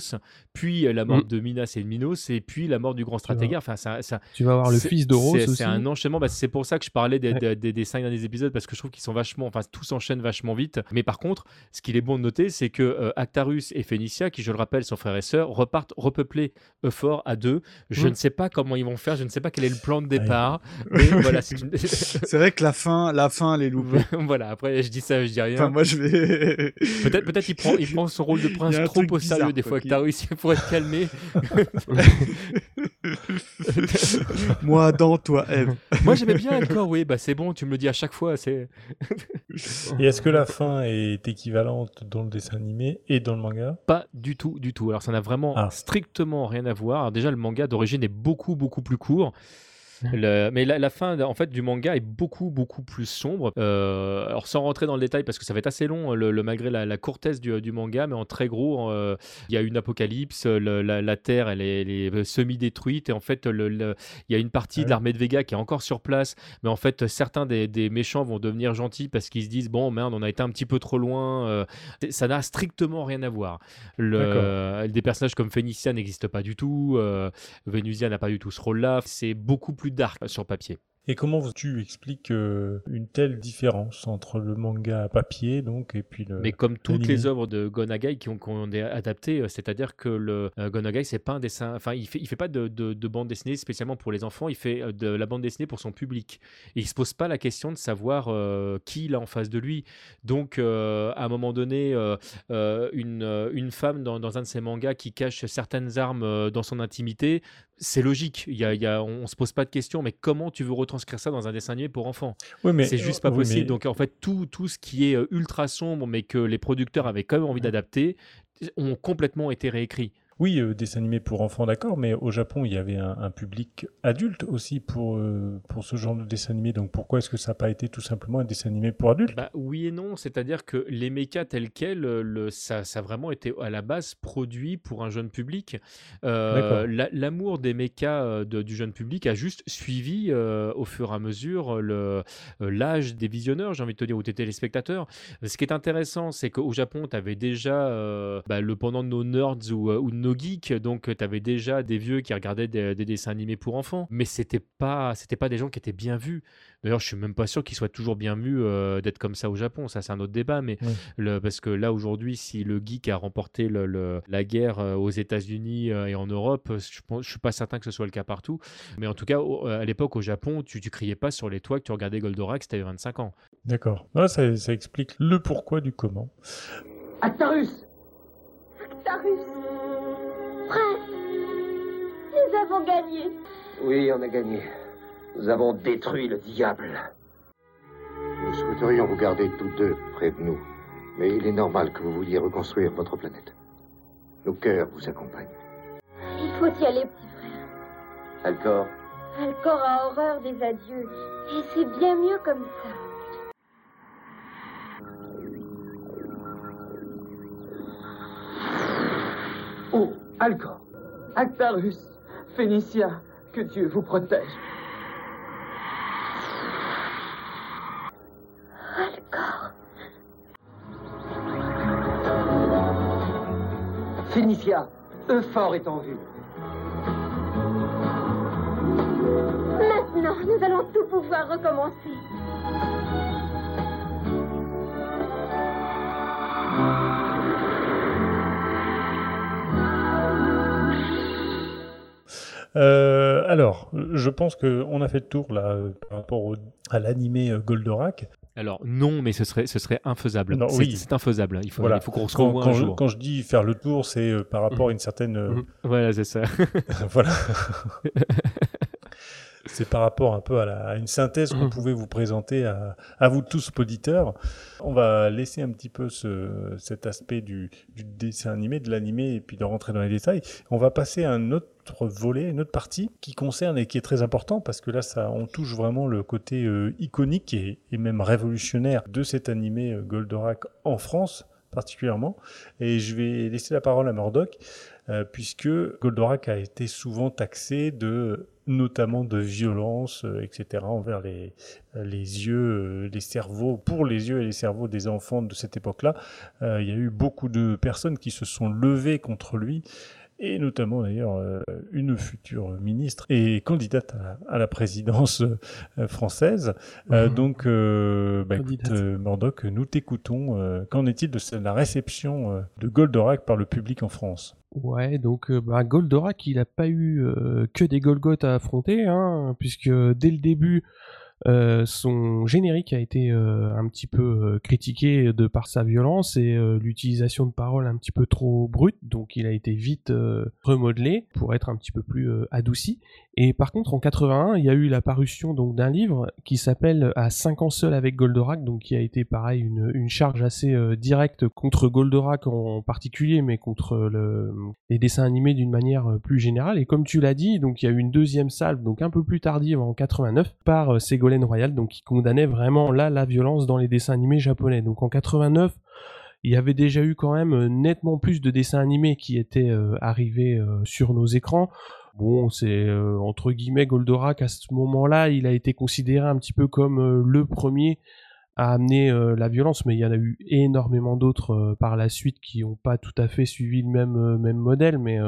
[SPEAKER 2] puis euh, la mort
[SPEAKER 5] Mhm.
[SPEAKER 2] de Minas et de Minos, et puis la mort du grand stratégaire. Enfin, ça, ça,
[SPEAKER 5] Tu vas avoir le fils d'Oros aussi.
[SPEAKER 2] C'est un enchaînement. Bah, c'est pour ça que je parlais des,
[SPEAKER 5] Ouais.
[SPEAKER 2] des, des- cinq derniers épisodes parce que je trouve qu'ils sont vachement, enfin tout s'enchaîne vachement vite. Mais par contre, ce qu'il est bon de noter, c'est que euh, Actarus et Qui je le rappelle sont frères et sœurs, repartent repeupler Euphor à deux. Je
[SPEAKER 4] Mm.
[SPEAKER 2] ne sais pas comment ils vont faire, je ne sais pas quel est le plan de départ. voilà, c'est une...
[SPEAKER 4] Vrai que la fin, la fin, elle est loupée.
[SPEAKER 2] voilà. Après, je dis ça, je dis rien.
[SPEAKER 4] Enfin, moi, je vais.
[SPEAKER 2] Peut-être, peut-être il prend, il prend son rôle de prince trop au sérieux des
[SPEAKER 4] quoi,
[SPEAKER 2] fois.
[SPEAKER 4] qui-
[SPEAKER 2] Actarus, il faut être calmé.
[SPEAKER 4] Moi, Adam, toi, Eve.
[SPEAKER 2] Moi, j'aimais bien Alcor. Oui, bah c'est bon. Tu me le dis à chaque fois. C'est.
[SPEAKER 3] Et est-ce que la fin est équivalente dans le dessin animé et dans le manga?
[SPEAKER 2] Pas du tout, du tout. Alors ça n'a vraiment
[SPEAKER 3] Ah.
[SPEAKER 2] strictement rien à voir. Alors, déjà, le manga d'origine est beaucoup, beaucoup plus court. Le- mais la, la fin en fait du manga est beaucoup beaucoup plus sombre. Euh, alors sans rentrer dans le détail parce que ça va être assez long le, le- malgré la, la courtesse du, du manga, mais en très gros euh, il y a une apocalypse, le- la, la terre elle est, elle est semi détruite et en fait il y a une partie de l'armée de Vega qui est encore sur place, mais en fait certains des, des méchants vont devenir gentils parce qu'ils se disent bon merde on a été un petit peu trop loin. euh, ça n'a strictement rien à voir. Le, des personnages comme Phénicia n'existent pas du tout. Venusia n'a pas du tout ce rôle-là. C'est beaucoup plus dark sur papier.
[SPEAKER 3] Et comment tu expliques euh, une telle différence entre le manga papier donc et puis le
[SPEAKER 2] Mais comme toutes les œuvres de Gonagai qui ont, qui ont été adaptées, euh, c'est-à-dire que le euh, Gonagai, c'est pas un dessin, enfin, il fait, il fait pas de, de- de bande dessinée spécialement pour les enfants, il fait euh, de la bande dessinée pour son public. Et il se pose pas la question de savoir euh, qui il a en face de lui. Donc, à un moment donné, une, une femme dans, dans un de ses mangas qui cache certaines armes dans son intimité, c'est logique. Il y a, il y a- on, se pose pas de questions, mais comment tu veux retranscrire ça dans un dessin animé pour enfants
[SPEAKER 3] Oui, mais-
[SPEAKER 2] C'est juste pas
[SPEAKER 3] oui,
[SPEAKER 2] possible.
[SPEAKER 3] mais-
[SPEAKER 2] Donc en fait, tout, tout ce qui est euh, ultra sombre, mais que les producteurs avaient quand même envie d'adapter, ont complètement été réécrits.
[SPEAKER 3] Oui, euh, dessin animé pour enfants, d'accord, mais au Japon, il y avait un, un public adulte aussi pour, euh, pour ce genre de dessin animé. Donc pourquoi est-ce que ça n'a pas été tout simplement un dessin animé pour adultes?
[SPEAKER 2] Bah, oui et non, c'est-à-dire que les mechas tels quels, euh, le, ça, ça a vraiment été à la base produit pour un jeune public. Euh, la- L'amour des mechas de- du jeune public a juste suivi au fur et à mesure l'âge des visionneurs, j'ai envie de te dire, ou des téléspectateurs. Ce qui est intéressant, c'est qu'au Japon, tu avais déjà bah, le pendant de nos nerds ou, ou de nos geeks, donc tu avais déjà des vieux qui regardaient des, des dessins animés pour enfants, mais c'était pas, c'était pas des gens qui étaient bien vus. D'ailleurs, je suis même pas sûr qu'ils soient toujours bien vus euh, d'être comme ça au Japon. Ça, c'est un autre débat. Mais
[SPEAKER 3] Oui.
[SPEAKER 2] le, parce que là, aujourd'hui, si le geek a remporté le- le- la guerre euh, aux États-Unis euh, et en Europe, je, pense, je suis pas certain que ce soit le cas partout. Mais en tout cas, au- à l'époque, au Japon, tu, tu criais pas sur les toits que tu regardais Goldorak si t'avais 25 ans.
[SPEAKER 3] D'accord. Ah, ça, ça explique le pourquoi du comment.
[SPEAKER 14] Actarus
[SPEAKER 15] Actarus Frère Nous avons gagné
[SPEAKER 12] Oui, on a gagné. Nous avons détruit le diable.
[SPEAKER 10] Nous
[SPEAKER 9] souhaiterions vous garder tous deux près de nous, mais il est normal que vous vouliez reconstruire votre planète. Nos cœurs vous accompagnent.
[SPEAKER 15] Il faut y aller, petit frère.
[SPEAKER 12] Alcor,
[SPEAKER 15] Alcor a horreur des adieux. Et c'est bien mieux comme ça.
[SPEAKER 13] Alcor, Actarus, Phénicia, que Dieu vous protège.
[SPEAKER 15] Alcor.
[SPEAKER 13] Phénicia, Euphore est en vue.
[SPEAKER 15] Maintenant, nous allons tout pouvoir recommencer.
[SPEAKER 3] Euh, alors, je pense qu'on a fait le tour là par rapport au- à l'animé euh, Goldorak.
[SPEAKER 2] Alors non, mais ce serait, ce serait infaisable.
[SPEAKER 3] Non,
[SPEAKER 2] C'est-
[SPEAKER 3] oui.
[SPEAKER 2] C'est infaisable. Il faut,
[SPEAKER 3] Voilà.
[SPEAKER 2] il faut qu'on se
[SPEAKER 3] quand, quand
[SPEAKER 2] un
[SPEAKER 3] je,
[SPEAKER 2] jour.
[SPEAKER 3] quand je dis faire le tour, c'est euh, par rapport à une certaine.
[SPEAKER 2] Voilà, c'est ça.
[SPEAKER 3] voilà. c'est par rapport un peu à, la- à une synthèse qu'on pouvait vous présenter à, à vous tous, auditeurs. On va laisser un petit peu ce, cet aspect du, du dessin animé, de l'animé, et puis de rentrer dans les détails. On va passer à un autre volet, une autre partie qui concerne et qui est très important parce que là, ça, on touche vraiment le côté euh, iconique et, et même révolutionnaire de cet animé euh, Goldorak en France particulièrement. Et je vais laisser la parole à Murdoch, euh, puisque Goldorak a été souvent taxé de notamment de violence, euh, etc., envers les, euh, les yeux, euh, les cerveaux, pour les yeux et les cerveaux des enfants de cette époque-là. Il y a eu beaucoup de personnes qui se sont levées contre lui, et notamment d'ailleurs euh, une future ministre et candidate à la, présidence euh, française. Euh,
[SPEAKER 5] Mhm.
[SPEAKER 3] donc, bah, écoute, Murdoch, nous t'écoutons. Qu'en est-il de la réception de Goldorak par le public en France?
[SPEAKER 5] Ouais, donc bah, Goldorak, il a pas eu euh, que des Golgoth à affronter, hein, puisque dès le début, euh, son générique a été euh, un petit peu euh, critiqué de par sa violence et l'utilisation de paroles un petit peu trop brutes, donc il a été vite remodelé pour être un petit peu plus adouci. Et par contre, en 81, il y a eu la parution donc d'un livre qui s'appelle À 5 ans seul avec Goldorak, donc qui a été pareil une, une charge assez directe contre Goldorak en particulier, mais contre le, les dessins animés d'une manière plus générale. Et comme tu l'as dit, donc il y a eu une deuxième salve, donc un peu plus tardive en 89, par euh, Royal, donc qui condamnait vraiment là la violence dans les dessins animés japonais. Donc en 89, il y avait déjà eu quand même euh, nettement plus de dessins animés qui étaient euh, arrivés euh, sur nos écrans. Bon, c'est entre guillemets Goldorak à ce moment-là, il a été considéré un petit peu comme le premier à amener la violence, mais il y en a eu énormément d'autres par la suite qui n'ont pas tout à fait suivi le même, même modèle, mais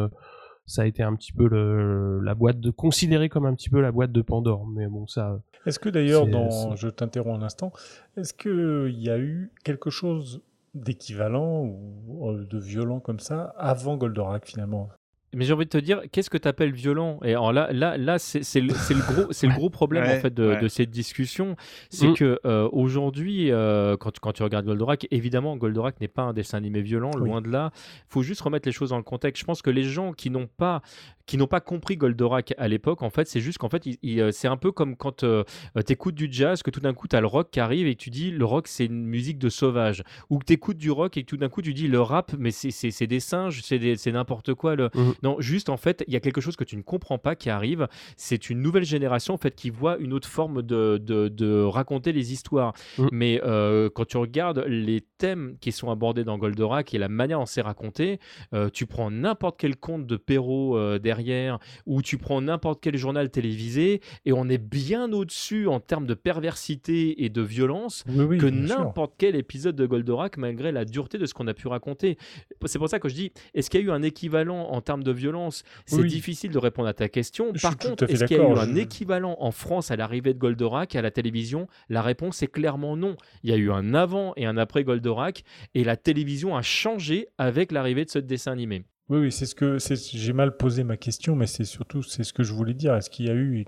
[SPEAKER 5] ça a été un petit peu le, la boîte de comme un petit peu la boîte de Pandore. Mais bon, ça.
[SPEAKER 3] Est-ce que d'ailleurs, dans, je t'interromps un instant, est-ce qu'il y a eu quelque chose d'équivalent ou euh, de violent comme ça avant Goldorak finalement?
[SPEAKER 2] Mais j'ai envie de te dire, qu'est-ce que tu appelles violent? Et alors là, là, là, c'est c'est le, c'est le gros, c'est le gros problème
[SPEAKER 4] Ouais,
[SPEAKER 2] en fait de,
[SPEAKER 4] ouais.
[SPEAKER 2] de cette discussion, c'est
[SPEAKER 5] Mm.
[SPEAKER 2] que euh, aujourd'hui, euh, quand, tu- quand tu regardes Goldorak, évidemment, Goldorak n'est pas un dessin animé violent,
[SPEAKER 3] Oui.
[SPEAKER 2] loin de là. Il faut juste remettre les choses dans le contexte. Je pense que les gens qui n'ont pas qui n'ont pas compris Goldorak à l'époque, en fait, c'est juste qu'en fait, il- il, euh, c'est un peu comme quand tu écoutes du jazz, que tout d'un coup, tu as le rock qui arrive et que tu dis le rock, c'est une musique de sauvage. Ou que tu écoutes du rock et que tout d'un coup, tu dis le rap, mais c'est- c'est c'est des singes, c'est des- c'est n'importe quoi. Le...
[SPEAKER 5] Mhm.
[SPEAKER 2] Non, juste, en fait, il y a quelque chose que tu ne comprends pas qui arrive. C'est une nouvelle génération, en fait, qui voit une autre forme de, de, de raconter les histoires.
[SPEAKER 5] Mhm.
[SPEAKER 2] Mais euh, quand tu regardes les thèmes qui sont abordés dans Goldorak et la manière dont c'est raconté, euh, tu prends n'importe quel conte de Perrault euh, derrière, ou tu prends n'importe quel journal télévisé, et on est bien au-dessus en termes de perversité et de violence
[SPEAKER 3] Oui, oui,
[SPEAKER 2] que n'importe quel épisode de Goldorak, malgré la dureté de ce qu'on a pu raconter. C'est pour ça que je dis, est-ce qu'il y a eu un équivalent en termes de violence? C'est
[SPEAKER 3] Oui.
[SPEAKER 2] difficile de répondre à ta question.
[SPEAKER 3] Je
[SPEAKER 2] Par contre, est-ce qu'il y a eu un équivalent en France à l'arrivée de Goldorak à la télévision? La réponse est clairement non. Il y a eu un avant et un après Goldorak, et la télévision a changé avec l'arrivée de ce dessin animé.
[SPEAKER 3] Oui, oui, c'est ce que c'est, j'ai mal posé ma question, mais c'est surtout c'est ce que je voulais dire. Est-ce qu'il y a eu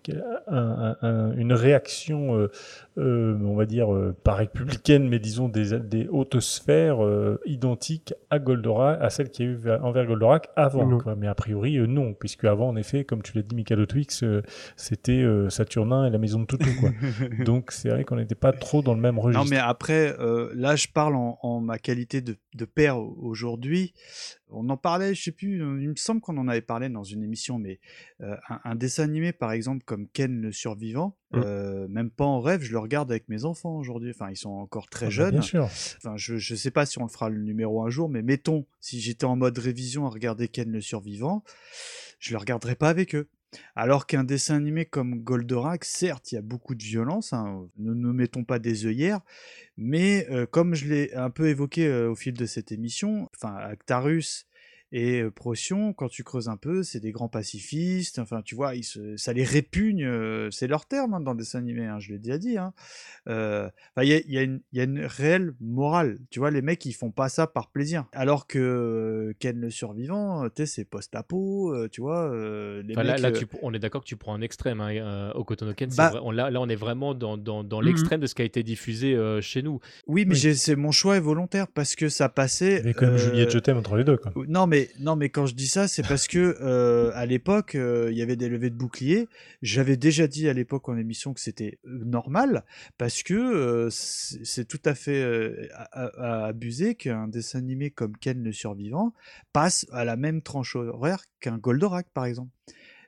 [SPEAKER 3] un- un- un- une réaction, euh, euh, on va dire euh, pas républicaine, mais disons des, des hautes sphères euh, identiques à Goldorak, à celle qu'il y a eu vers- envers Goldorak avant.
[SPEAKER 5] Non.
[SPEAKER 3] quoi. Mais a priori euh, non, puisque avant en effet, comme tu l'as dit, Mikado Twix, euh, c'était euh, Saturnin et la maison de Toutou. Quoi. Donc c'est vrai qu'on n'était pas trop dans le même
[SPEAKER 4] Non,
[SPEAKER 3] registre.
[SPEAKER 4] mais après, euh, là, je parle en, en ma qualité de, de père au- aujourd'hui. On en parlait, je sais plus, euh, il me semble qu'on en avait parlé dans une émission, mais euh, un, un dessin animé, par exemple, comme Ken le survivant,
[SPEAKER 3] Mm.
[SPEAKER 4] euh, même pas en rêve, je le regarde avec mes enfants aujourd'hui. Enfin, ils sont encore très
[SPEAKER 3] Ah bah,
[SPEAKER 4] jeunes.
[SPEAKER 3] bien sûr.
[SPEAKER 4] Enfin, je, je sais pas si on le fera le numéro un jour, mais mettons, si j'étais en mode révision à regarder Ken le survivant, je le regarderais pas avec eux. Alors qu'un dessin animé comme Goldorak, certes, il y a beaucoup de violence, hein, ne nous mettons pas des œillères, mais euh, comme je l'ai un peu évoqué euh, au fil de cette émission, enfin, Actarus et euh, Procyon, quand tu creuses un peu, c'est des grands pacifistes, enfin, tu vois, ils se- ça les répugne, euh, c'est leur terme hein, dans le dessin animé, hein, je l'ai déjà dit. hein. Euh, Il y, a, il y a une- il y a une réelle morale, tu vois, les mecs, ils font pas ça par plaisir. Alors que euh, Ken le survivant, euh, tu sais, c'est post-apo, euh, tu vois, euh, les
[SPEAKER 2] là,
[SPEAKER 4] mecs,
[SPEAKER 2] là,
[SPEAKER 4] euh,
[SPEAKER 2] tu- on est d'accord que tu prends un extrême hein, euh, au Kotonoken. c'est
[SPEAKER 4] Bah-
[SPEAKER 2] vrai- on- là, là, on est vraiment dans, dans, dans
[SPEAKER 4] Mhm.
[SPEAKER 2] l'extrême de ce qui a été diffusé euh, chez nous.
[SPEAKER 4] Oui, mais c'est mon choix est volontaire parce que ça passait.
[SPEAKER 3] Même
[SPEAKER 4] euh,
[SPEAKER 3] Juliette Je t'aime entre les deux. Quoi.
[SPEAKER 4] Non mais non mais quand je dis ça, c'est parce que euh, à l'époque euh, il y avait des levées de boucliers. J'avais déjà dit à l'époque en émission que c'était euh, normal parce que c'est tout à fait à, abuser qu'un dessin animé comme Ken le survivant passe à la même tranche horaire qu'un Goldorak par exemple.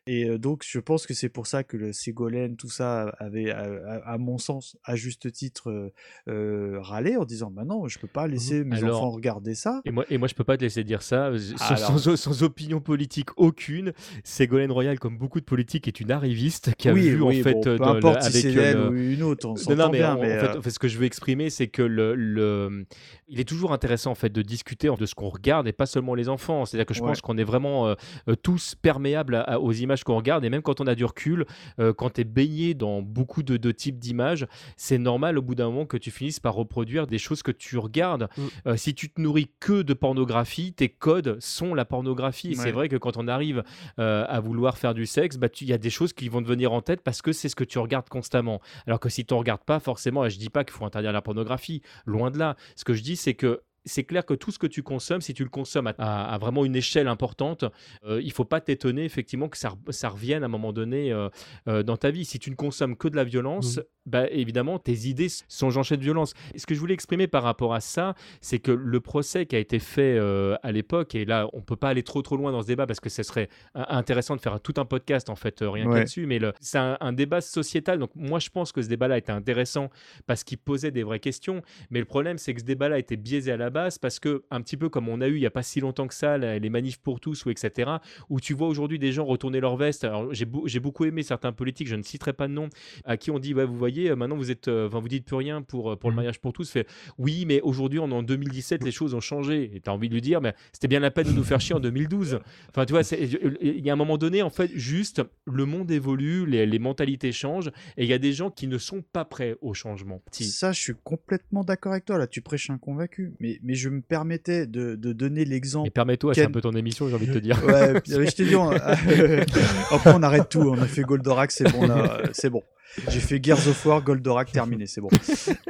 [SPEAKER 4] Et euh, donc, je pense que c'est pour ça que le Ségolène, tout ça, avait, à, à- à mon sens, à juste titre, euh, euh, râlé en disant Bah non, je peux pas laisser mes
[SPEAKER 2] Alors-
[SPEAKER 4] enfants regarder ça.
[SPEAKER 2] Et moi, et moi, je peux pas te laisser dire ça sans,
[SPEAKER 4] Alors-
[SPEAKER 2] sans- sans opinion politique aucune. Ségolène Royal, comme beaucoup de politiques, est une arriviste qui a
[SPEAKER 4] Oui,
[SPEAKER 2] vu
[SPEAKER 4] oui,
[SPEAKER 2] en fait
[SPEAKER 4] bon, peu
[SPEAKER 2] dans
[SPEAKER 4] si
[SPEAKER 2] avec
[SPEAKER 4] c'est
[SPEAKER 2] le-
[SPEAKER 4] ou une autre, on s'entend
[SPEAKER 2] mais
[SPEAKER 4] bien,
[SPEAKER 2] en,
[SPEAKER 4] mais,
[SPEAKER 2] en fait,
[SPEAKER 4] euh,
[SPEAKER 2] en fait, ce que je veux exprimer, c'est que le, le- il est toujours intéressant en fait de discuter de ce qu'on regarde et pas seulement les enfants. C'est-à-dire que je
[SPEAKER 4] Ouais.
[SPEAKER 2] pense qu'on est vraiment euh, tous perméables à- à- aux images qu'on regarde et même quand on a du recul, euh, quand tu es baigné dans beaucoup de, de types d'images, c'est normal au bout d'un moment que tu finisses par reproduire des choses que tu regardes.
[SPEAKER 5] Mm.
[SPEAKER 2] Euh, si tu te nourris que de pornographie, tes codes sont la pornographie.
[SPEAKER 4] Ouais.
[SPEAKER 2] C'est vrai que quand on arrive euh, à vouloir faire du sexe, bah, il y a des choses qui vont te venir en tête parce que c'est ce que tu regardes constamment. Alors que si tu ne regardes pas, forcément, et je dis pas qu'il faut interdire la pornographie, loin de là. Ce que je dis, c'est que c'est clair que tout ce que tu consommes, si tu le consommes à, à- à vraiment une échelle importante, euh, il faut pas t'étonner effectivement que ça, re- ça revienne à un moment donné euh, euh, dans ta vie. Si tu ne consommes que de la violence,
[SPEAKER 5] Mhm.
[SPEAKER 2] bah, évidemment, tes idées sont jonchées de violence. Et ce que je voulais exprimer par rapport à ça, c'est que le procès qui a été fait euh, à l'époque, et là, on peut pas aller trop trop loin dans ce débat parce que ce serait intéressant de faire tout un podcast en fait, rien que
[SPEAKER 4] Ouais.
[SPEAKER 2] là-dessus, mais c'est un, un débat sociétal. Donc moi, je pense que ce débat-là était intéressant parce qu'il posait des vraies questions. Mais le problème, c'est que ce débat-là était biaisé à la base parce que, un petit peu comme on a eu il n'y a pas si longtemps que ça, les manifs pour tous ou etc., où tu vois aujourd'hui des gens retourner leur veste. Alors j'ai j'ai beaucoup aimé certains politiques, je ne citerai pas de nom, à qui on dit, ouais, vous voyez, euh, maintenant vous êtes, euh, enfin, vous dites plus rien pour, euh, pour le
[SPEAKER 5] Mhm.
[SPEAKER 2] mariage pour tous. Fait, oui, mais aujourd'hui, on est en 2017, les choses ont changé. Et tu as envie de lui dire, mais c'était bien la peine de nous faire chier en 2012. Enfin, tu vois, c'est- il y a un moment donné, en fait, juste, le monde évolue, les, les mentalités changent, et il y a des gens qui ne sont pas prêts au changement. Si.
[SPEAKER 4] Ça, je suis complètement d'accord avec toi. Là, tu prêches un convaincu. Mais, mais je me permettais de, de donner l'exemple.
[SPEAKER 2] Et permets-toi, c'est un peu ton émission, j'ai envie de te dire.
[SPEAKER 4] Ouais, puis, je t'ai dit, on- après on arrête tout. On a fait Goldorak, c'est bon, là, euh, c'est bon. J'ai fait Gears of War, Goldorak, terminé, c'est bon.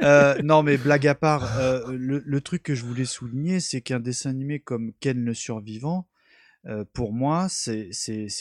[SPEAKER 4] Euh, non, mais blague à part, euh, le, le truc que je voulais souligner, c'est qu'un dessin animé comme Ken le Survivant, euh, pour moi, c'est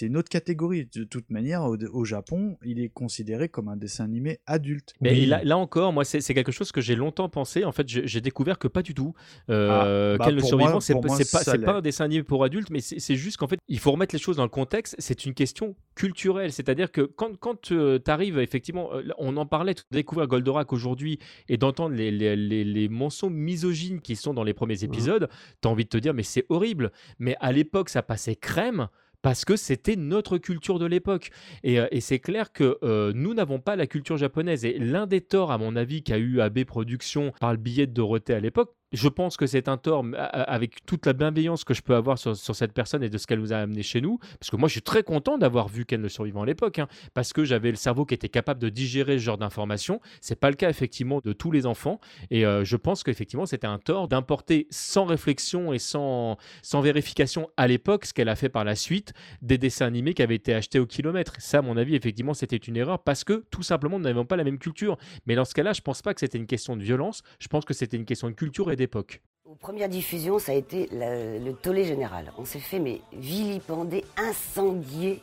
[SPEAKER 4] une autre catégorie. De toute manière, au, au Japon, il est considéré comme un dessin animé adulte.
[SPEAKER 2] Mais là, là encore, moi, c'est quelque chose que j'ai longtemps pensé. En fait, j'ai découvert que pas du tout. Euh,
[SPEAKER 4] Ah, bah,
[SPEAKER 2] le survivant,
[SPEAKER 4] moi-
[SPEAKER 2] c'est pas, pas, un dessin animé pour adultes, mais c'est c'est juste qu'en fait, il faut remettre les choses dans le contexte. C'est une question culturelle. C'est-à-dire que quand, quand tu arrives, effectivement, euh, on en parlait, de découvrir Goldorak aujourd'hui et d'entendre les, les, les, les mensonges misogynes qui sont dans les premiers épisodes, tu as envie de te dire, mais c'est horrible. Mais à l'époque, ça passait crème parce que c'était notre culture de l'époque. Et, euh, et c'est clair que euh, nous n'avons pas la culture japonaise. Et l'un des torts, à mon avis, qu'a eu AB Productions par le billet de Dorothée à l'époque, je pense que c'est un tort avec toute la bienveillance que je peux avoir sur, sur cette personne et de ce qu'elle nous a amené chez nous. Parce que moi, je suis très content d'avoir vu Ken le survivant à l'époque, hein, parce que j'avais le cerveau qui était capable de digérer ce genre d'informations. C'est pas le cas effectivement de tous les enfants. Et euh, je pense qu'effectivement, c'était un tort d'importer sans réflexion et sans, sans vérification à l'époque ce qu'elle a fait par la suite des dessins animés qui avaient été achetés au kilomètre. Ça, à mon avis, effectivement, c'était une erreur parce que tout simplement, nous n'avions pas la même culture. Mais dans ce cas-là, je pense pas que c'était une question de violence. Je pense que c'était une question de culture et d'époque.
[SPEAKER 16] Aux premières diffusions, ça a été le tollé général. On s'est fait mais vilipender, incendier,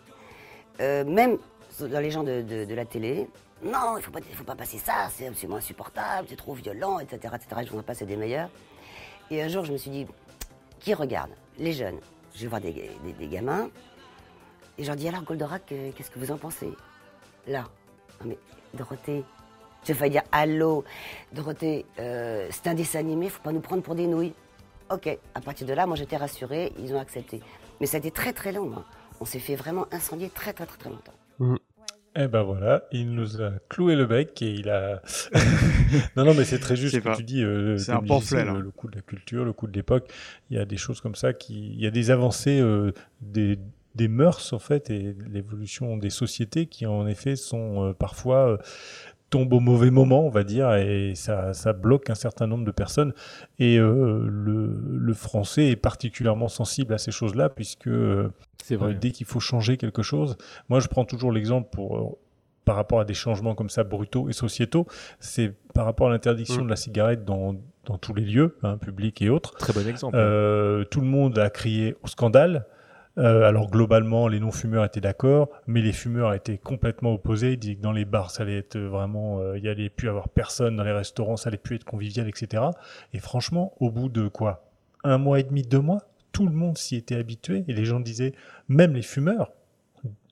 [SPEAKER 16] euh, même dans les gens de, la télé. Non, il faut pas, il faut pas passer ça, c'est absolument insupportable, c'est trop violent, etc., etc. Je voudrais passer des meilleurs. Et un jour, je me suis dit, qui regarde Les jeunes. Je vais voir des gamins. Et je leur dis, alors Goldorak, euh, qu'est-ce que vous en pensez? Là. Non mais, Dorothée, j'ai failli dire allô, Dorothée, euh, c'est un dessin animé, faut pas nous prendre pour des nouilles. Ok, à partir de là, moi j'étais rassurée, ils ont accepté. Mais ça a été très très long. hein. On s'est fait vraiment incendier très très très très longtemps.
[SPEAKER 3] Eh ben voilà, il nous a cloué le bec et il a. non, non, mais c'est très juste ce que
[SPEAKER 4] pas.
[SPEAKER 3] tu dis. euh,
[SPEAKER 4] C'est un pamphlet,
[SPEAKER 3] disais,
[SPEAKER 4] là.
[SPEAKER 3] Le, le coup de la culture, le coup de l'époque. Il y a des choses comme ça qui. Il y a des avancées euh, des des mœurs en fait et l'évolution des sociétés qui en effet sont euh, parfois tombent au mauvais moment on va dire et ça, ça bloque un certain nombre de personnes et euh, le, le français est particulièrement sensible à ces choses là puisque euh,
[SPEAKER 2] vrai.
[SPEAKER 3] dès qu'il faut changer quelque chose moi je prends toujours l'exemple pour euh, par rapport à des changements comme ça brutaux et sociétaux, c'est par rapport à l'interdiction
[SPEAKER 2] Mm.
[SPEAKER 3] de la cigarette dans, dans tous les lieux, hein, publics et autres.
[SPEAKER 2] Très bon exemple.
[SPEAKER 3] Euh, tout le monde a crié au scandale. Euh, alors globalement, les non-fumeurs étaient d'accord, mais les fumeurs étaient complètement opposés. Ils disaient que dans les bars, ça allait être vraiment, euh, il y allait plus avoir personne dans les restaurants, ça allait plus être convivial, etc. Et franchement, au bout de quoi, un mois et demi, deux mois, tout le monde s'y était habitué et les gens disaient, même les fumeurs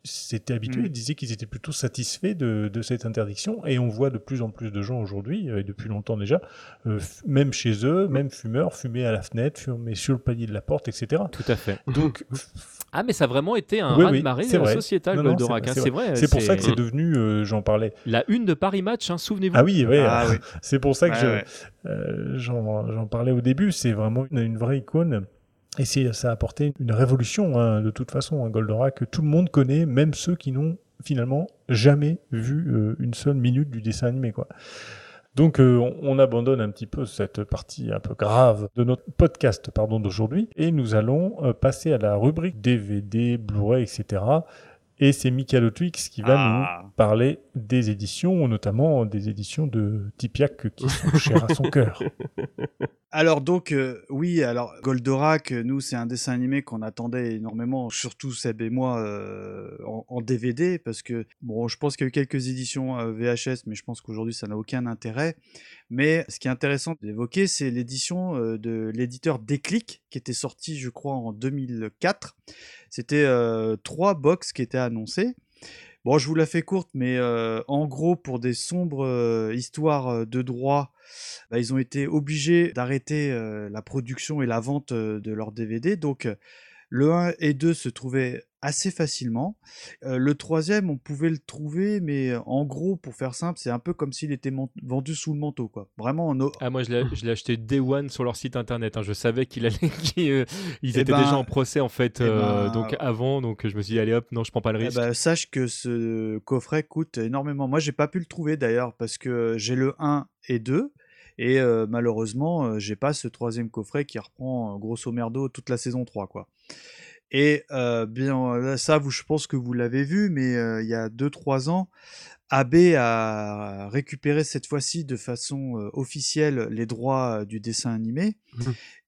[SPEAKER 3] s'étaient habitués,
[SPEAKER 4] Mm.
[SPEAKER 3] ils disaient qu'ils étaient plutôt satisfaits de, de cette interdiction. Et on voit de plus en plus de gens aujourd'hui, euh, et depuis longtemps déjà, euh, même chez eux, même fumeurs, fumer à la fenêtre, fumer sur le palier de la porte, etc.
[SPEAKER 2] Tout à fait.
[SPEAKER 3] Donc,
[SPEAKER 2] Ah, mais ça a vraiment été un
[SPEAKER 3] Oui, oui,
[SPEAKER 2] raz-de-marée
[SPEAKER 3] c'est
[SPEAKER 2] euh,
[SPEAKER 3] vrai.
[SPEAKER 2] sociétal,
[SPEAKER 3] Non, non,
[SPEAKER 2] Goldorak. hein,
[SPEAKER 3] c'est
[SPEAKER 2] C'est vrai.
[SPEAKER 3] C'est pour ça que c'est devenu, euh, j'en parlais.
[SPEAKER 2] La une de Paris Match, hein, souvenez-vous.
[SPEAKER 3] Ah oui, oui,
[SPEAKER 2] Ah
[SPEAKER 3] euh,
[SPEAKER 2] oui.
[SPEAKER 3] c'est pour ça que
[SPEAKER 2] Ouais,
[SPEAKER 3] je-
[SPEAKER 2] ouais.
[SPEAKER 3] euh, j'en j'en parlais au début. C'est vraiment une, une vraie icône. Et ça a apporté une révolution, hein, de toute façon, un Goldorak que tout le monde connaît, même ceux qui n'ont finalement jamais vu euh, une seule minute du dessin animé. Quoi. Donc euh, on, on abandonne un petit peu cette partie un peu grave de notre podcast pardon d'aujourd'hui et nous allons euh, passer à la rubrique DVD, Blu-ray, etc. Et c'est Michael Twix qui va
[SPEAKER 4] Ah.
[SPEAKER 3] nous parler des éditions, notamment des éditions de Tipiak qui sont chères à son cœur.
[SPEAKER 4] Alors donc euh, oui, alors Goldorak, euh, nous c'est un dessin animé qu'on attendait énormément, surtout Seb et moi euh, en, en DVD parce que bon, je pense qu'il y a eu quelques éditions euh, VHS, mais je pense qu'aujourd'hui ça n'a aucun intérêt. Mais ce qui est intéressant d'évoquer, c'est l'édition euh, de l'éditeur Déclic qui était sorti, je crois, en 2004. C'était euh, trois box qui étaient annoncées. Bon, je vous la fais courte, mais euh, en gros, pour des sombres histoires de droit, bah, ils ont été obligés d'arrêter la production et la vente de leurs DVD. Donc, le 1 et 2 se trouvaient assez facilement. Euh, le troisième, on pouvait le trouver, mais euh, en gros, pour faire simple, c'est un peu comme s'il était vendu sous le manteau, quoi. Vraiment en
[SPEAKER 2] Ah, moi, je l'ai acheté Day One sur leur site internet. hein. Je savais qu'il allait, qu'ils euh, ils
[SPEAKER 4] Eh
[SPEAKER 2] étaient
[SPEAKER 4] ben-
[SPEAKER 2] déjà en procès en fait,
[SPEAKER 4] eh
[SPEAKER 2] euh,
[SPEAKER 4] ben-
[SPEAKER 2] donc avant. Donc je me suis dit allez hop, non, je prends pas le
[SPEAKER 4] Eh
[SPEAKER 2] risque.
[SPEAKER 4] ben, sache que ce coffret coûte énormément. Moi, j'ai pas pu le trouver d'ailleurs parce que j'ai le 1 et 2 et euh, malheureusement, euh, j'ai pas ce troisième coffret qui reprend euh, grosso merdo toute la saison 3 quoi. Et euh, bien là, ça, vous, je pense que vous l'avez vu, mais euh, il y a 2-3 ans, AB a récupéré cette fois-ci de façon euh, officielle les droits euh, du dessin animé.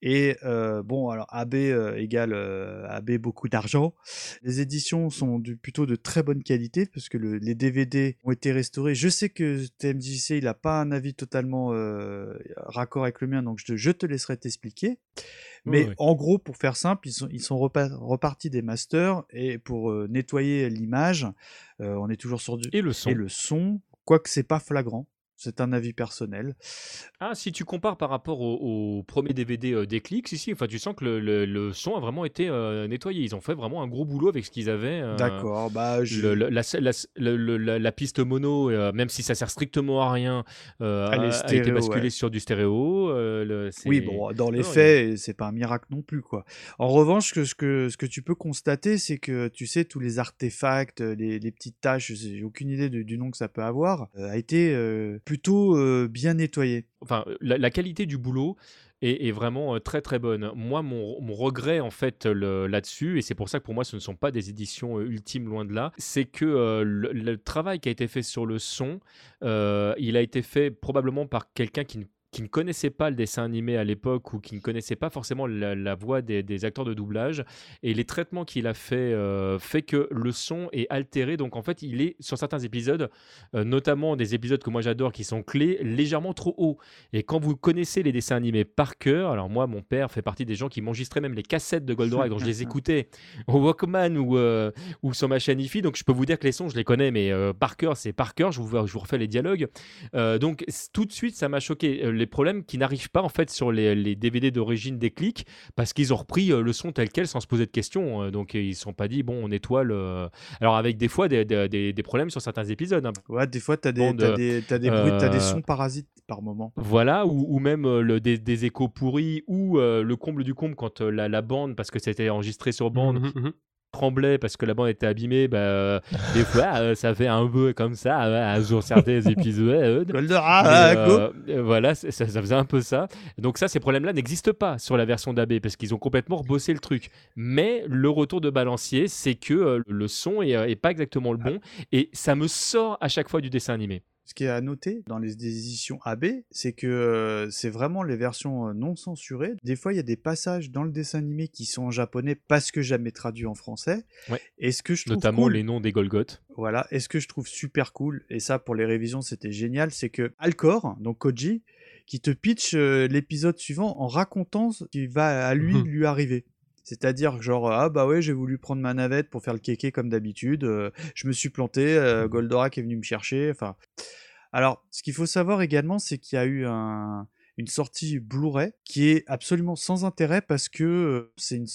[SPEAKER 4] Et euh, bon, alors AB euh, égale euh, AB beaucoup d'argent. Les éditions sont du- plutôt de très bonne qualité parce que le- les DVD ont été restaurés. Je sais que TMJC il n'a pas un avis totalement euh, raccord avec le mien, donc je te, je te laisserai t'expliquer. Mais
[SPEAKER 2] Oui,
[SPEAKER 4] en gros, pour faire simple, ils sont, ils sont repa- repartis des masters et pour euh, nettoyer l'image, euh, on est toujours sur du
[SPEAKER 2] Et le son.
[SPEAKER 4] et le son, quoique c'est pas flagrant. C'est un avis personnel.
[SPEAKER 2] Ah, si tu compares par rapport au, au premier DVD euh, Déclic, si, si, enfin, tu sens que le, le- le son a vraiment été euh, nettoyé. Ils ont fait vraiment un gros boulot avec ce qu'ils avaient. euh,
[SPEAKER 4] D'accord, bah je...
[SPEAKER 2] le- le- la, la- le- le- la- la piste mono, euh, même si ça sert strictement à rien,
[SPEAKER 4] Elle
[SPEAKER 2] a, été basculée
[SPEAKER 4] ouais.
[SPEAKER 2] sur du stéréo.
[SPEAKER 4] Oui, bon, dans les
[SPEAKER 2] Non,
[SPEAKER 4] faits, c'est pas un miracle non plus, quoi. En revanche, que, ce, que, ce que tu peux constater, c'est que, tu sais, tous les artefacts, les, les petites tâches, j'ai aucune idée de- du nom que ça peut avoir, a été euh, plutôt euh, bien nettoyé.
[SPEAKER 2] enfin, la, qualité du boulot est, vraiment euh, très très bonne. Moi, mon, regret en fait là-dessus, et c'est pour ça que pour moi ce ne sont pas des éditions euh, ultimes loin de là, c'est que le, travail qui a été fait sur le son, il a été fait probablement par quelqu'un qui ne qui ne connaissait pas le dessin animé à l'époque ou qui ne connaissait pas forcément la, la voix des, des acteurs de doublage. Et les traitements qu'il a fait euh, fait que le son est altéré. Donc en fait il est sur certains épisodes euh, notamment des épisodes que moi j'adore qui sont clés légèrement trop haut et quand vous connaissez les dessins animés par cœur alors moi mon père fait partie des gens qui m'enregistraient même les cassettes de Goldorak. Donc je les écoutais au Walkman ou, euh, ou sur ma chaîne IFI donc je peux vous dire que les sons je les connais mais par cœur c'est par cœur. Je vous, je vous refais les dialogues. Donc tout de suite ça m'a choqué. Euh, les problèmes qui n'arrivent pas en fait sur les, les DVD d'origine des clics parce qu'ils ont repris euh, le son tel quel sans se poser de questions Euh, donc ils ne sont pas dit bon on étoile euh, alors avec des fois des, des- des- des problèmes sur certains épisodes hein.
[SPEAKER 4] Ouais, des fois, t'as des,
[SPEAKER 2] Bon,
[SPEAKER 4] t'as
[SPEAKER 2] de-
[SPEAKER 4] des, t'as des bruits, t'as des
[SPEAKER 2] euh,
[SPEAKER 4] sons parasites par moment.
[SPEAKER 2] voilà, ou, ou même euh, le, des, des échos pourris, ou euh, le comble du comble quand euh, la, la bande, parce que c'était enregistré sur bande,
[SPEAKER 5] Mhm,
[SPEAKER 2] tremblait parce que la bande était abîmée, bah, euh, des fois euh, ça fait un peu comme ça euh, sur certains épisodes.
[SPEAKER 4] Go
[SPEAKER 2] euh, Voilà, ça, ça faisait un peu ça. Donc ça, ces problèmes-là n'existent pas sur la version d'AB parce qu'ils ont complètement rebossé le truc. Mais le retour de balancier, c'est que le son est, est pas exactement le bon et ça me sort à chaque fois du dessin animé.
[SPEAKER 4] Ce qui est à noter dans les éditions AB, c'est que euh, c'est vraiment les versions euh, non censurées. Des fois, il y a des passages dans le dessin animé qui sont en japonais parce que jamais traduits en français.
[SPEAKER 2] Ouais.
[SPEAKER 4] Et ce que je trouve
[SPEAKER 2] Notamment
[SPEAKER 4] cool-
[SPEAKER 2] les noms des Golgoth.
[SPEAKER 4] Voilà, et ce que je trouve super cool, et ça pour les révisions c'était génial, c'est que Alcor, donc Koji, qui te pitch euh, l'épisode suivant en racontant ce qui va à lui
[SPEAKER 5] Mhm.
[SPEAKER 4] lui arriver. C'est-à-dire que genre ah bah ouais j'ai voulu prendre ma navette pour faire le kéké comme d'habitude, euh, je me suis planté, euh, Goldorak est venu me chercher, enfin. Alors ce qu'il faut savoir également c'est qu'il y a eu un, une sortie Blu-ray qui est absolument sans intérêt parce que euh, c'est une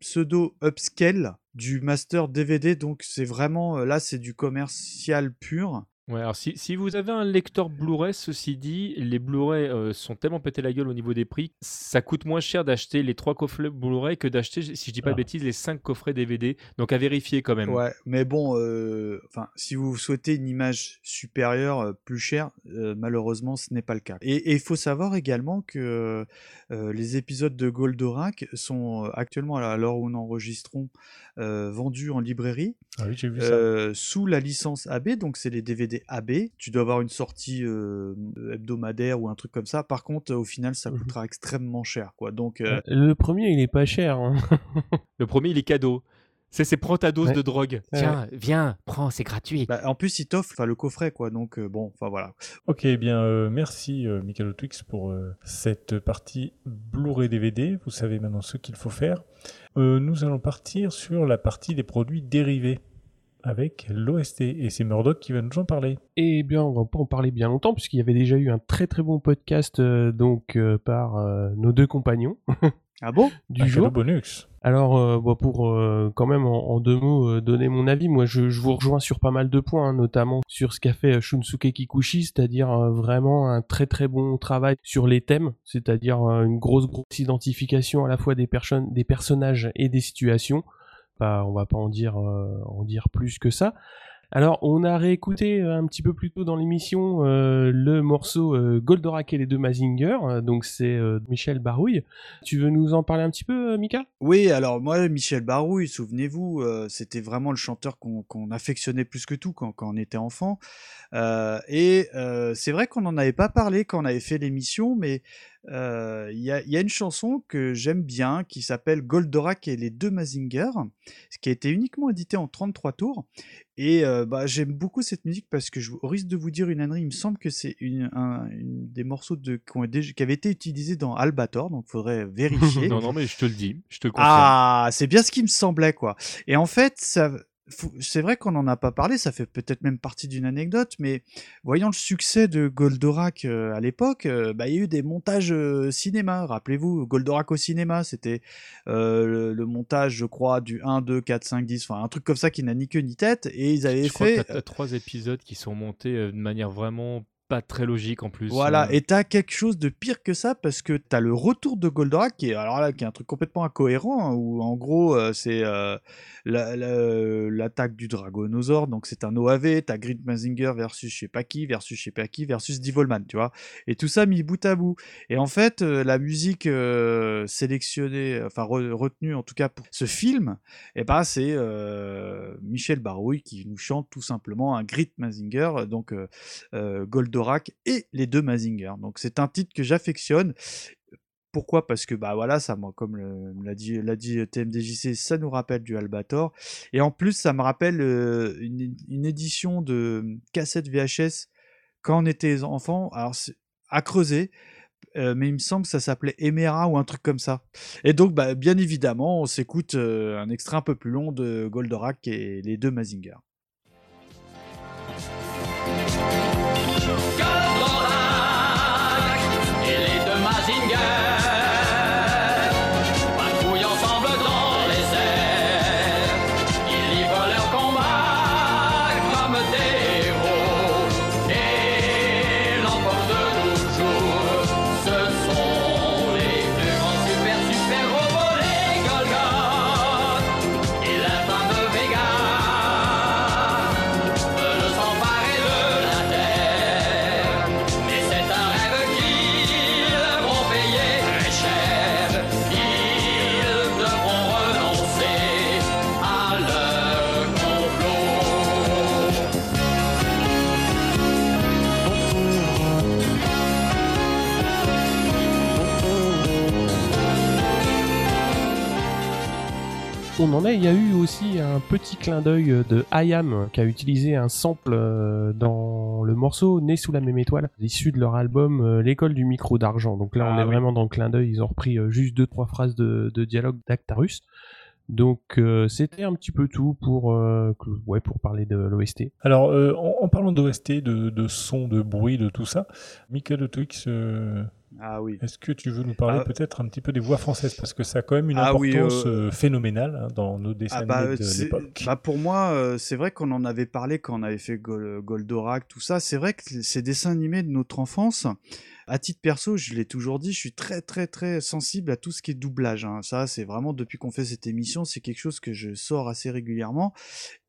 [SPEAKER 4] pseudo upscale du master DVD donc c'est vraiment là c'est du commercial pur.
[SPEAKER 2] Ouais, alors si, si vous avez un lecteur Blu-ray, ceci dit, les Blu-ray euh, sont tellement pété la gueule au niveau des prix, ça coûte moins cher d'acheter les trois coffrets Blu-ray que d'acheter, si je dis pas de
[SPEAKER 4] Ah.
[SPEAKER 2] bêtises, les cinq coffrets DVD. Donc à vérifier quand même.
[SPEAKER 4] Ouais, mais bon, euh, enfin, si vous souhaitez une image supérieure, euh, plus chère, euh, malheureusement, ce n'est pas le cas. Et il faut savoir également que euh, les épisodes de Goldorak sont actuellement, à l'heure où nous enregistrons, euh, vendus en librairie.
[SPEAKER 3] Ah oui, j'ai vu ça.
[SPEAKER 4] euh, sous la licence AB, donc c'est les DVD AB. Tu dois avoir une sortie euh, hebdomadaire ou un truc comme ça. Par contre, au final, ça
[SPEAKER 5] Mhm.
[SPEAKER 4] coûtera extrêmement cher, quoi. Donc, euh,
[SPEAKER 5] Le premier, il est pas cher. hein.
[SPEAKER 2] Le premier, il est cadeau. C'est c'est prends ta dose
[SPEAKER 5] Ouais.
[SPEAKER 2] de drogue.
[SPEAKER 5] Ouais.
[SPEAKER 2] Tiens, viens, prends, c'est gratuit.
[SPEAKER 4] bah, en plus, il t'offre le coffret, quoi. Donc, euh, bon, enfin voilà.
[SPEAKER 3] Ok, eh bien euh, merci euh, Michael Twix pour euh, cette partie Blu-ray DVD. Vous savez maintenant ce qu'il faut faire. Euh, nous allons partir sur la partie des produits dérivés avec l'OST et c'est Murdoch qui va nous en parler.
[SPEAKER 5] Eh bien, on va pas en parler bien longtemps puisqu'il y avait déjà eu un très très bon podcast euh, donc euh, par euh, nos deux compagnons
[SPEAKER 4] Ah bon?
[SPEAKER 5] Du
[SPEAKER 3] Un
[SPEAKER 5] jour.
[SPEAKER 3] bonus.
[SPEAKER 5] Alors, euh, bah, pour euh, quand même en, en deux mots euh, donner mon avis, moi je, je vous rejoins sur pas mal de points, hein, notamment sur ce qu'a fait Shunsuke Kikuchi, c'est-à-dire euh, vraiment un très très bon travail sur les thèmes, c'est-à-dire euh, une grosse grosse identification à la fois des personnes, des personnages et des situations. On va pas en dire euh, en dire plus que ça. Alors, on a réécouté euh, un petit peu plus tôt dans l'émission euh, le morceau Goldorak et les deux Mazinger, donc c'est Michel Barouille. Tu veux nous en parler un petit peu, Mika?
[SPEAKER 4] Oui, alors moi, Michel Barouille, souvenez-vous, c'était vraiment le chanteur qu'on affectionnait plus que tout quand, quand on était enfant. Et c'est vrai qu'on n'en avait pas parlé quand on avait fait l'émission, mais euh, il y, a, il y a une chanson que j'aime bien qui s'appelle Goldorak et les deux Mazinger, ce qui a été uniquement édité en 33 tours. Et euh, bah, j'aime beaucoup cette musique parce que je au risque de vous dire une ânerie, il me semble que c'est une, un- une des morceaux de, qui, ont qui avaient été utilisés dans Albator, donc il faudrait vérifier.
[SPEAKER 2] non, non, mais je te le dis, je te le confirme.
[SPEAKER 4] Ah, c'est bien ce qui me semblait, quoi. Et en fait, ça, c'est vrai qu'on n'en a pas parlé, ça fait peut-être même partie d'une anecdote, mais voyant le succès de Goldorak euh, à l'époque, euh, bah, il y a eu des montages euh, cinéma. Rappelez-vous, Goldorak au cinéma, c'était euh, le, le montage, je crois, du 1, 2, 4, 5, 10, enfin un truc comme ça qui n'a ni queue ni tête, et ils avaient
[SPEAKER 2] Je crois
[SPEAKER 4] fait.
[SPEAKER 2] que t'as, t'as trois épisodes qui sont montés de manière vraiment pas très logique en plus.
[SPEAKER 4] Voilà,
[SPEAKER 2] euh.
[SPEAKER 4] et t'as quelque chose de pire que ça parce que t'as le retour de Goldorak qui est alors là qui est un truc complètement incohérent hein, où en gros euh, c'est euh, la- la- l'attaque du Dragonosaure donc c'est un OAV, t'as Grid Mazinger versus je sais pas qui versus je sais pas qui versus Devilman, tu vois, et tout ça mis bout à bout. Et en fait euh, la musique sélectionnée, enfin re- retenue en tout cas pour ce film, et ben c'est Michel Barouille qui nous chante tout simplement un Grid Mazinger donc euh, Et les deux Mazinger. Donc c'est un titre que j'affectionne. Pourquoi? Parce que bah voilà, ça moi comme l'a dit dit TMDJC, ça nous rappelle du Albator et en plus ça me rappelle euh, une, édition de cassette VHS quand on était enfant. Alors à creuser. euh, mais il me semble que ça s'appelait Emera ou un truc comme ça. Et donc, bah, bien évidemment, on s'écoute euh, un extrait un peu plus long de Goldorak et les deux Mazinger.
[SPEAKER 5] On en a, il y a eu aussi un petit clin d'œil de IAM qui a utilisé un sample euh, dans le morceau Né sous la même étoile, issu de leur album euh, L'école du micro d'argent. Donc là, on
[SPEAKER 4] Ah
[SPEAKER 5] est
[SPEAKER 4] oui.
[SPEAKER 5] vraiment dans le clin d'œil. Ils ont repris euh, juste deux trois phrases de, de dialogue d'Actarus. Donc euh, c'était un petit peu tout pour euh, que- ouais pour parler de l'OST.
[SPEAKER 3] Alors, euh, en, en parlant d'OST, de, de son, de bruit, de tout ça, Michael Otwix, euh,
[SPEAKER 4] Ah oui.
[SPEAKER 3] est-ce que tu veux nous parler
[SPEAKER 4] Ah.
[SPEAKER 3] peut-être un petit peu des voix françaises? Parce que ça a quand même une
[SPEAKER 4] Ah
[SPEAKER 3] importance
[SPEAKER 4] euh,
[SPEAKER 3] euh, phénoménale hein, dans nos dessins
[SPEAKER 4] Ah bah,
[SPEAKER 3] animés de
[SPEAKER 4] c'est-
[SPEAKER 3] l'époque.
[SPEAKER 4] bah, pour moi, euh, c'est vrai qu'on en avait parlé quand on avait fait Gol- Goldorak, tout ça. C'est vrai que ces dessins animés de notre enfance, à titre perso, je l'ai toujours dit, je suis très très très sensible à tout ce qui est doublage. hein. Ça, c'est vraiment depuis qu'on fait cette émission, c'est quelque chose que je sors assez régulièrement.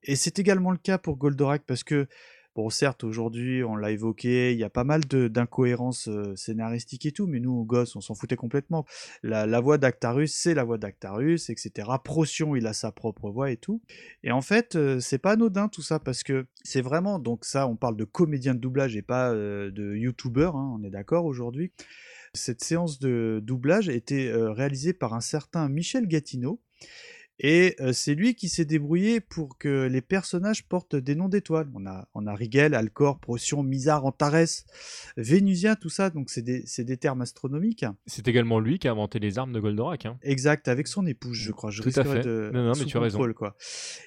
[SPEAKER 4] Et c'est également le cas pour Goldorak parce que Bon, certes, aujourd'hui, on l'a évoqué, il y a pas mal d'incohérences euh, scénaristiques et tout, mais nous, gosses, on s'en foutait complètement. La, voix d'Actarus, c'est la voix d'Actarus, etc. Procyon, il a sa propre voix et tout. Et en fait, euh, c'est pas anodin tout ça, parce que c'est vraiment, donc ça, on parle de comédien de doublage et pas euh, de youtubeur, hein, on est d'accord aujourd'hui. Cette séance de doublage était réalisée par un certain Michel Gatineau. Et euh, c'est lui qui s'est débrouillé pour que les personnages portent des noms d'étoiles. On a, on a Rigel, Alcor, Procyon, Mizar, Antares, Vénusien, tout ça. Donc c'est des, des termes astronomiques.
[SPEAKER 2] C'est également lui qui a inventé les armes de Goldorak. hein.
[SPEAKER 4] Exact, avec son épouse, je crois. Je
[SPEAKER 2] Tout à fait.
[SPEAKER 4] de
[SPEAKER 2] Non, non, mais tu as raison.
[SPEAKER 4] quoi.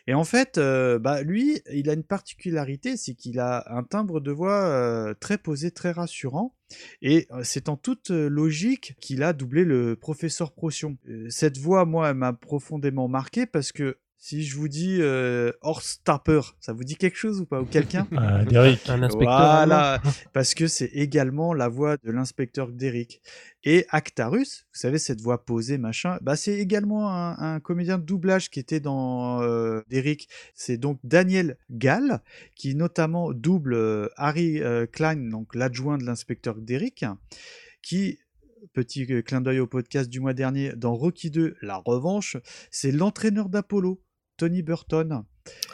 [SPEAKER 4] Et en fait, euh, bah, lui, il a une particularité, c'est qu'il a un timbre de voix euh, très posé, très rassurant. Et euh, c'est en toute euh, logique qu'il a doublé le professeur Procyon. Euh, cette voix, moi, m'a profondément marqué parce que si je vous dis euh, Horst Tapper, ça vous dit quelque chose ou pas Ou quelqu'un
[SPEAKER 3] Ah, Derrick.
[SPEAKER 5] Un inspecteur
[SPEAKER 4] Voilà, parce que c'est également la voix de l'inspecteur Derrick. Et Actarus, vous savez, cette voix posée, machin, bah c'est également un, un comédien de doublage qui était dans euh, Derrick. C'est donc Daniel Gall, qui notamment double euh, Harry euh, Klein, donc l'adjoint de l'inspecteur Derrick, qui petit euh, clin d'œil au podcast du mois dernier, dans Rocky 2, La Revanche, c'est l'entraîneur d'Apollo, Tony Burton.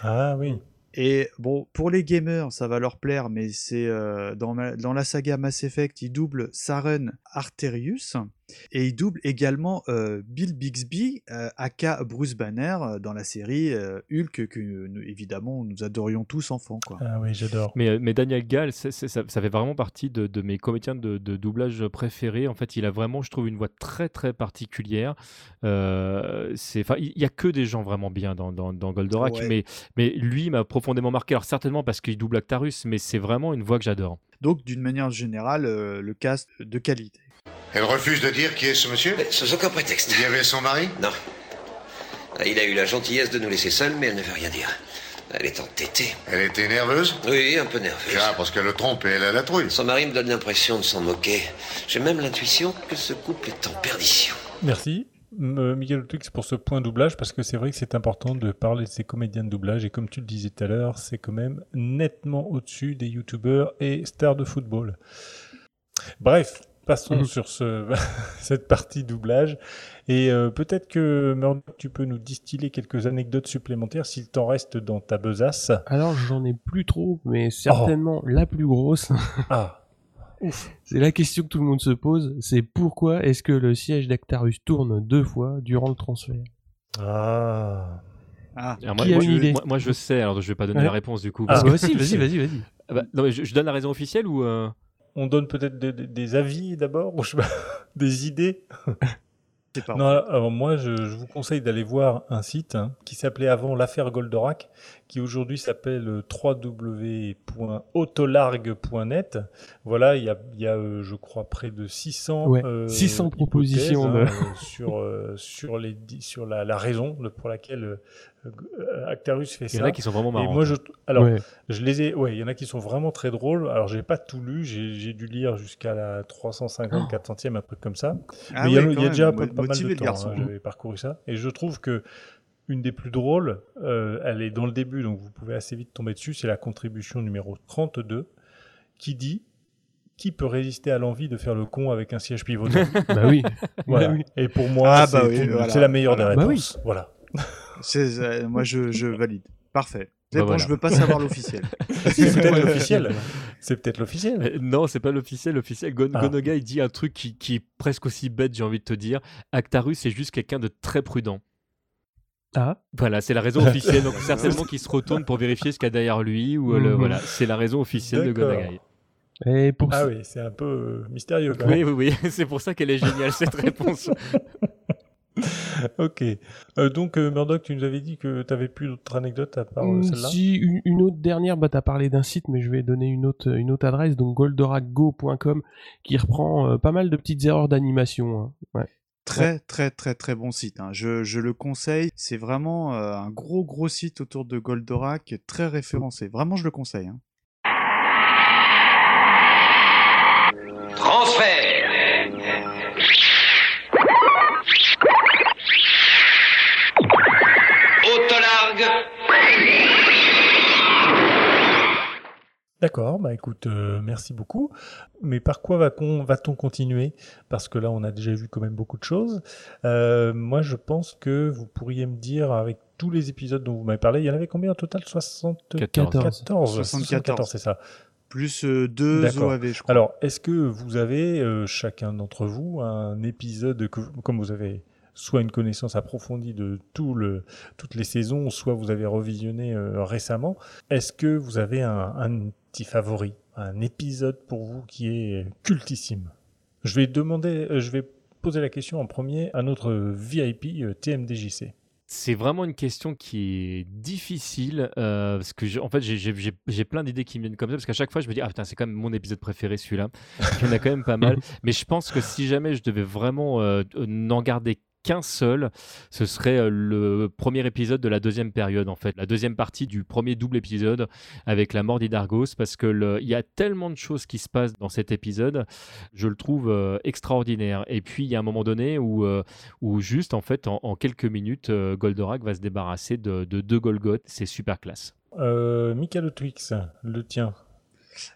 [SPEAKER 3] Ah oui.
[SPEAKER 4] Et bon, pour les gamers, ça va leur plaire, mais c'est euh, dans, la saga Mass Effect, il double Saren Arterius. Et il double également euh, Bill Bixby, euh, aka Bruce Banner, euh, dans la série euh, Hulk, que nous- évidemment nous adorions tous enfants. Quoi.
[SPEAKER 3] Ah oui, j'adore.
[SPEAKER 2] Mais, mais Daniel Gall, c'est- c'est- ça, ça fait vraiment partie de, de mes comédiens de, de doublage préférés. En fait, il a vraiment, je trouve, une voix très très particulière. Euh, c'est, il y a que des gens vraiment bien dans, dans, dans Goldorak,
[SPEAKER 4] Ouais.
[SPEAKER 2] mais, mais lui m'a profondément marqué. Alors certainement parce qu'il double Actarus, mais c'est vraiment une voix que j'adore.
[SPEAKER 4] Donc d'une manière générale, euh, le cast de qualité.
[SPEAKER 9] Elle refuse de dire qui est ce monsieur
[SPEAKER 12] Sous aucun prétexte.
[SPEAKER 9] Il y avait son mari
[SPEAKER 12] Non. Il a eu la gentillesse de nous laisser seuls, mais elle ne veut rien dire. Elle est entêtée.
[SPEAKER 9] Elle était nerveuse
[SPEAKER 12] Oui, un peu nerveuse.
[SPEAKER 9] Ah, parce qu'elle le trompe et elle a la trouille.
[SPEAKER 12] Son mari me donne l'impression de s'en moquer. J'ai même l'intuition que ce couple est en perdition.
[SPEAKER 3] Merci. M- Miguel Twix pour ce point doublage parce que c'est vrai que c'est important de parler de ces comédiens de doublage et comme tu le disais tout à l'heure, c'est quand même nettement au-dessus des youtubeurs et stars de football. Bref, passons
[SPEAKER 5] Mhm.
[SPEAKER 3] sur ce, cette partie doublage et euh, peut-être que Murdoch, tu peux nous distiller quelques anecdotes supplémentaires s'il t'en reste dans ta besace.
[SPEAKER 5] Alors j'en ai plus trop, mais certainement la plus grosse.
[SPEAKER 3] Ah.
[SPEAKER 5] C'est la question que tout le monde se pose, c'est pourquoi est-ce que le siège d'Actarus tourne deux fois durant le transfert?
[SPEAKER 3] Ah.
[SPEAKER 4] Ah,
[SPEAKER 2] Alors, moi, je,
[SPEAKER 5] idée?
[SPEAKER 2] moi- moi, je sais, alors je vais pas donner
[SPEAKER 5] Ouais.
[SPEAKER 2] la réponse du coup.
[SPEAKER 5] Ah,
[SPEAKER 2] que-
[SPEAKER 5] bah, si, vas-y, vas-y, vas-y.
[SPEAKER 2] Ah bah, non, mais je, je donne la raison officielle ou euh,
[SPEAKER 3] On donne peut-être des, des- des avis d'abord, ou je des idées. Non, alors moi, je, je vous conseille d'aller voir un site hein, qui s'appelait avant l'affaire Goldorak, qui aujourd'hui s'appelle www.autolargue.net. Voilà, il y a, il y a euh, je crois, près de 600,
[SPEAKER 5] Ouais,
[SPEAKER 3] euh,
[SPEAKER 5] 600 propositions
[SPEAKER 3] hein, euh, sur, euh, sur, les, sur la, la raison pour laquelle Actarus fait
[SPEAKER 2] Il
[SPEAKER 3] ça.
[SPEAKER 2] y en a qui sont vraiment
[SPEAKER 3] Et
[SPEAKER 2] marrantes,
[SPEAKER 3] moi, je, alors,
[SPEAKER 5] Ouais.
[SPEAKER 3] je les ai, ouais, il y en a qui sont vraiment très drôles. Alors, j'ai pas tout lu, j'ai j'ai dû lire jusqu'à la 350, 400e, un truc comme ça.
[SPEAKER 4] Ah
[SPEAKER 3] Mais il y a, il y déjà pas, pas mal de temps, hein, j'avais parcouru ça. Et je trouve que une des plus drôles, euh, elle est dans le début, donc vous pouvez assez vite tomber dessus, c'est la contribution numéro 32, qui dit qui peut résister à l'envie de faire le con avec un siège pivotant
[SPEAKER 5] Bah oui.
[SPEAKER 3] Voilà.
[SPEAKER 5] Bah oui.
[SPEAKER 3] Et pour moi,
[SPEAKER 4] Ah
[SPEAKER 3] c'est
[SPEAKER 4] bah oui,
[SPEAKER 3] une-
[SPEAKER 4] voilà.
[SPEAKER 3] c'est la meilleure
[SPEAKER 4] Voilà.
[SPEAKER 3] des
[SPEAKER 5] Bah oui.
[SPEAKER 3] réponses. Voilà.
[SPEAKER 4] Euh, moi, je, je valide. Parfait. C'est
[SPEAKER 2] Bah
[SPEAKER 4] bon,
[SPEAKER 2] voilà.
[SPEAKER 4] je veux pas savoir l'officiel.
[SPEAKER 3] C'est peut-être l'officiel. C'est peut-être l'officiel.
[SPEAKER 2] Non, c'est pas l'officiel. L'officiel, Gon-
[SPEAKER 3] Ah.
[SPEAKER 2] Gonoga, il dit un truc qui, qui est presque aussi bête, j'ai envie de te dire. Actarus, c'est juste quelqu'un de très prudent.
[SPEAKER 5] Ah.
[SPEAKER 2] Voilà, c'est la raison officielle. Donc, certainement qu'il se retourne pour vérifier ce qu'il y a derrière lui. Ou le,
[SPEAKER 5] Mhm.
[SPEAKER 2] voilà, c'est la raison officielle de. Gonagai.
[SPEAKER 5] Et pour
[SPEAKER 3] Ah oui, c'est un peu euh, mystérieux quand
[SPEAKER 2] Oui,
[SPEAKER 3] même.
[SPEAKER 2] oui, oui. c'est pour ça qu'elle est géniale, cette réponse.
[SPEAKER 3] ok. Euh, donc, euh, Murdoch, tu nous avais dit que tu n'avais plus d'autres anecdotes à part euh,
[SPEAKER 5] Mm,
[SPEAKER 3] celle-là
[SPEAKER 5] Si une, une autre dernière, bah t'as parlé d'un site, mais je vais donner une autre, une autre adresse, donc goldorakgo.com, qui reprend euh, pas mal de petites erreurs d'animation. hein. Ouais.
[SPEAKER 4] Très, très, très, très bon site. hein. Je, je le conseille. C'est vraiment euh, un gros, gros site autour de Goldorak, très référencé. Vraiment, je le conseille. hein.
[SPEAKER 12] Transfert
[SPEAKER 3] D'accord, bah écoute, euh, merci beaucoup. Mais par quoi va-t-on continuer? Parce que là, on a déjà vu quand même beaucoup de choses. Euh, moi, je pense que vous pourriez me dire, avec tous les épisodes dont vous m'avez parlé, il y en avait combien au total? 74
[SPEAKER 5] 14.
[SPEAKER 4] 74.
[SPEAKER 3] c'est ça.
[SPEAKER 4] Plus euh, deux
[SPEAKER 3] D'accord.
[SPEAKER 4] OAV, je crois.
[SPEAKER 3] Alors, est-ce que vous avez, euh, chacun d'entre vous, un épisode, que, comme vous avez soit une connaissance approfondie de tout le, toutes les saisons, soit vous avez revisionné euh, récemment, est-ce que vous avez un, un petit favori, un épisode pour vous qui est cultissime Je vais demander, euh, je vais poser la question en premier à notre VIP euh, TMDJC.
[SPEAKER 2] C'est vraiment une question qui est difficile euh, parce que j'ai- en fait j'ai- plein d'idées qui me viennent comme ça parce qu'à chaque fois je me dis ah putain c'est quand même mon épisode préféré celui-là. Il y en a quand même pas mal. Mais je pense que si jamais je devais vraiment euh, n'en garder qu'un seul, ce serait euh, le premier épisode de la deuxième période en fait, la deuxième partie du premier double épisode avec la mort d'Idargos parce que il y a tellement de choses qui se passent dans cet épisode, je le trouve euh, extraordinaire. Et puis il y a un moment donné où, euh, où juste en fait en, quelques minutes, Goldorak va se débarrasser de, de deux Golgoth, c'est super classe.
[SPEAKER 3] Michael Twix, le tien.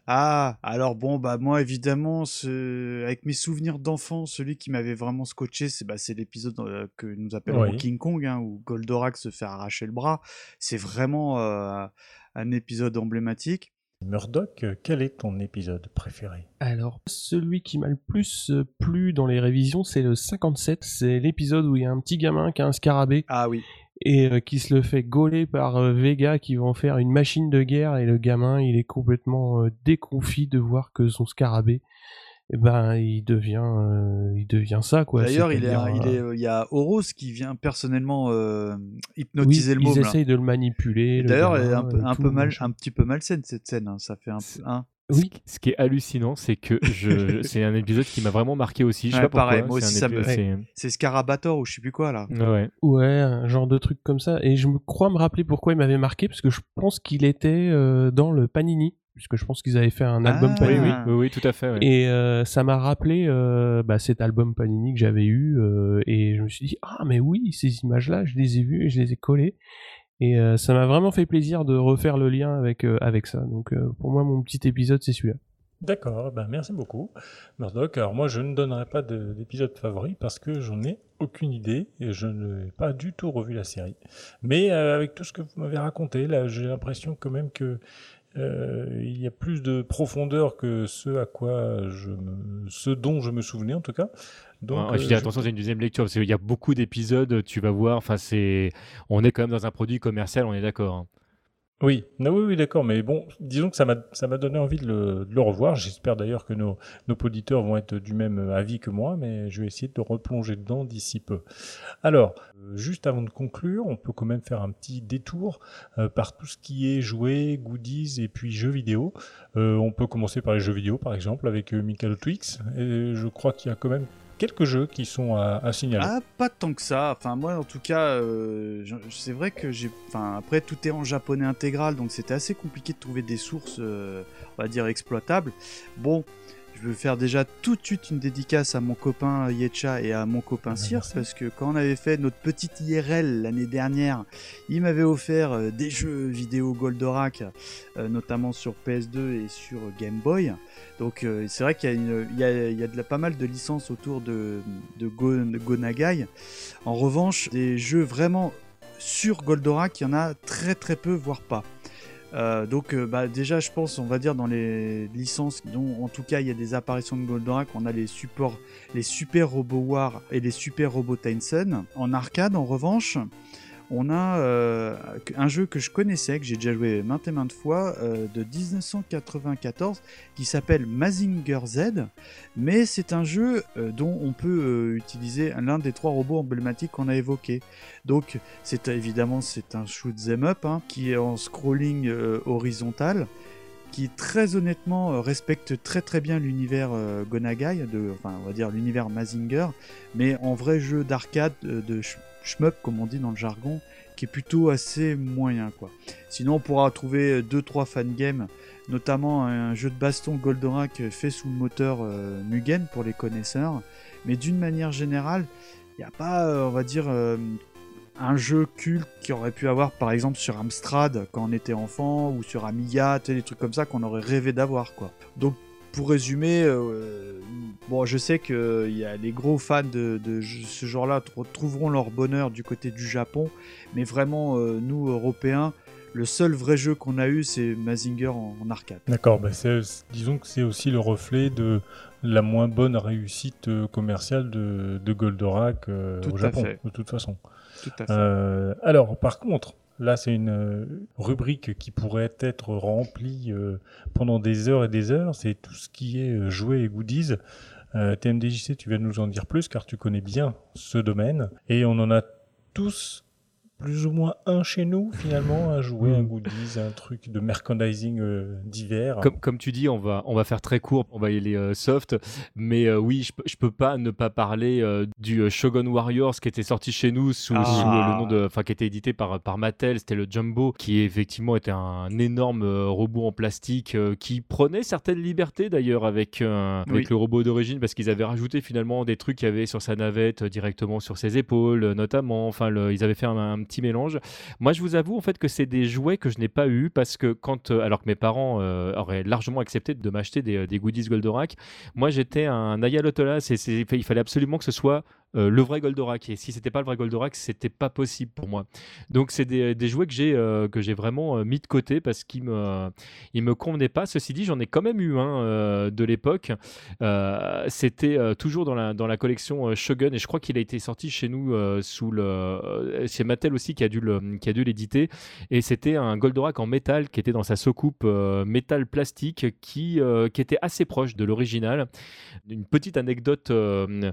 [SPEAKER 4] Ah, alors bon, bah moi évidemment, ce... avec mes souvenirs d'enfant, celui qui m'avait vraiment scotché, c'est bah, c'est l'épisode euh, que nous appelons
[SPEAKER 3] Oui.
[SPEAKER 4] King Kong, hein, où Goldorak se fait arracher le bras. C'est vraiment euh, un épisode emblématique.
[SPEAKER 3] Murdoch, euh, quel est ton épisode préféré?
[SPEAKER 5] Alors, celui qui m'a le plus euh, plu dans les révisions, c'est le 57. C'est l'épisode où il y a un petit gamin qui a un scarabée.
[SPEAKER 4] Ah oui.
[SPEAKER 5] Et euh, qui se le fait gauler par euh, Vega qui va en faire une machine de guerre. Et le gamin, il est complètement euh, déconfit de voir que son scarabée, eh ben, il devient, euh, il devient ça, quoi.
[SPEAKER 4] D'ailleurs, il, est-
[SPEAKER 5] C'est-à-dire,
[SPEAKER 4] il, est-
[SPEAKER 5] euh,
[SPEAKER 4] il y a Horos qui vient personnellement euh, hypnotiser
[SPEAKER 5] oui,
[SPEAKER 4] le môme.
[SPEAKER 5] Ils essayent de le manipuler.
[SPEAKER 4] D'ailleurs, un, peu, un, peu mal, un petit peu malsaine cette scène. hein. Ça fait un peu. Hein.
[SPEAKER 2] Ce, qui est hallucinant, c'est que je, c'est un épisode qui m'a vraiment marqué aussi. Je sais
[SPEAKER 4] Ouais,
[SPEAKER 2] pas pourquoi.
[SPEAKER 4] pareil, moi
[SPEAKER 2] c'est
[SPEAKER 4] aussi, ça me.
[SPEAKER 2] c'est-
[SPEAKER 4] C'est Scarabator ou je sais plus quoi là.
[SPEAKER 2] Ouais.
[SPEAKER 5] Ouais, un genre de truc comme ça. Et je me crois me rappeler pourquoi il m'avait marqué, parce que je pense qu'il était euh, dans le Panini, puisque je pense qu'ils avaient fait un album
[SPEAKER 2] Oui,
[SPEAKER 5] Panini.
[SPEAKER 2] oui, oui, oui, tout à fait. ouais.
[SPEAKER 5] Et euh, ça m'a rappelé euh, bah, cet album Panini que j'avais eu, euh, et je me suis dit, ah mais oui, ces images-là, je les ai vues et je les ai collées. Et euh, ça m'a vraiment fait plaisir de refaire le lien avec, euh, avec ça. Donc euh, pour moi, mon petit épisode, c'est celui-là.
[SPEAKER 3] D'accord, ben merci beaucoup, Murdoch. Alors moi, je ne donnerai pas de- d'épisode favori parce que j'en ai aucune idée et je n'ai pas du tout revu la série. Mais avec tout ce que vous m'avez raconté, là, j'ai l'impression quand même que il y a plus de profondeur que ce à quoi je ce dont je me souvenais en tout cas. Donc,
[SPEAKER 2] Ouais, je
[SPEAKER 3] euh,
[SPEAKER 2] dis attention, c'est une deuxième lecture parce qu'il y a beaucoup d'épisodes. Tu vas voir. Enfin, c'est, on est quand même dans un produit commercial. On est d'accord. hein.
[SPEAKER 3] Oui, non, oui, oui, d'accord, mais bon, disons que ça m'a, ça m'a donné envie de le, de le revoir. J'espère d'ailleurs que nos, nos auditeurs vont être du même avis que moi, mais je vais essayer de replonger dedans d'ici peu. Alors, euh, juste avant de conclure, on peut quand même faire un petit détour euh, par tout ce qui est jouets, goodies et puis jeux vidéo. Euh, on peut commencer par les jeux vidéo, par exemple, avec euh, Michael Twix. Et je crois qu'il y a quand même quelques jeux qui sont à, signaler.
[SPEAKER 4] Ah, pas tant que ça. Enfin, moi, en tout cas, euh, c'est vrai que j'ai. Enfin, après, tout est en japonais intégral, donc c'était assez compliqué de trouver des sources, euh, on va dire, exploitables. Bon, je veux faire déjà tout de suite une dédicace à mon copain Yecha et à mon copain Circe, parce que quand on avait fait notre petite IRL l'année dernière, il m'avait offert euh, des jeux vidéo Goldorak, euh, notamment sur PS2 et sur Game Boy. Donc euh, c'est vrai qu'il y a, une- il y a- il y a de la- pas mal de licences autour de, de, Go, de Go Nagai. En revanche, des jeux vraiment sur Goldorak, il y en a très très peu, voire pas. Euh, donc euh, bah, déjà je pense on va dire dans les licences dont en tout cas il y a des apparitions de Goldorak on a les supports les super robots war et les super robots Tyson. En arcade en revanche on a euh, un jeu que je connaissais, que j'ai déjà joué maintes et maintes fois, euh, de 1994, qui s'appelle Mazinger Z, mais c'est un jeu euh, dont on peut utiliser l'un des trois robots emblématiques qu'on a évoqués. Donc, c'est évidemment c'est un shoot 'em up hein, qui est en scrolling horizontal qui très honnêtement respecte très très bien l'univers Gonagai, de, enfin on va dire l'univers Mazinger, mais en vrai jeu d'arcade, de shmup comme on dit dans le jargon, qui est plutôt assez moyen quoi. Sinon on pourra trouver 2-3 fangames, notamment un jeu de baston Goldorak fait sous le moteur euh, Mugen pour les connaisseurs, mais d'une manière générale, il n'y a pas, euh, on va dire, euh, un jeu culte qui aurait pu avoir par exemple sur Amstrad quand on était enfant ou sur Amiga, des trucs comme ça qu'on aurait rêvé d'avoir quoi. Donc pour résumer, euh, bon je sais que il y a les gros fans de, ce genre-là tr- trouveront leur bonheur du côté du Japon, mais vraiment euh, nous Européens, le seul vrai jeu qu'on a eu c'est Mazinger en, en arcade.
[SPEAKER 3] D'accord, bah disons que c'est aussi le reflet de la moins bonne réussite euh, commerciale de, de Goldorak euh, au Japon,
[SPEAKER 4] fait.
[SPEAKER 3] de toute façon.
[SPEAKER 4] Tout à fait.
[SPEAKER 3] Euh, alors, par contre, là, c'est une euh, rubrique qui pourrait être remplie euh, pendant des heures et des heures. C'est tout ce qui est euh, jouets et goodies. TMDJC, tu vas nous en dire plus car tu connais bien ce domaine. Et on en a tous plus ou moins un chez nous, finalement, un jouet, un goodies, un truc de merchandising euh, divers.
[SPEAKER 2] Comme, comme tu dis, on va, on va faire très court, on va y aller euh, soft, mais euh, oui, je, peux- je peux pas ne pas parler euh, du Shogun Warriors qui était sorti chez nous sous,
[SPEAKER 4] Ah.
[SPEAKER 2] sous le, le nom de, enfin qui était édité par, par Mattel, c'était le Jumbo, qui effectivement était un énorme euh, robot en plastique euh, qui prenait certaines libertés d'ailleurs avec, euh, avec
[SPEAKER 4] Oui.
[SPEAKER 2] le robot d'origine parce qu'ils avaient rajouté finalement des trucs qu'il y avait sur sa navette euh, directement sur ses épaules, euh, notamment. Enfin, le- ils avaient fait un, un petit mélange. Moi, je vous avoue en fait que c'est des jouets que je n'ai pas eu parce que quand, euh, alors que mes parents euh, auraient largement accepté de m'acheter des, des goodies Goldorak, moi j'étais un ayatollahs et il fallait absolument que ce soit euh, le vrai Goldorak. Et si c'était pas le vrai Goldorak, c'était pas possible pour moi. Donc c'est des, jouets que j'ai euh, que j'ai vraiment euh, mis de côté parce qu'ils me ils me convenaient pas. Ceci dit, j'en ai quand même eu un de l'époque. C'était toujours dans la dans la collection Shogun et je crois qu'il a été sorti chez nous sous le c'est Mattel aussi qui a dû le qui a dû l'éditer et c'était un Goldorak en métal qui était dans sa soucoupe métal plastique qui qui était assez proche de l'original. Une petite anecdote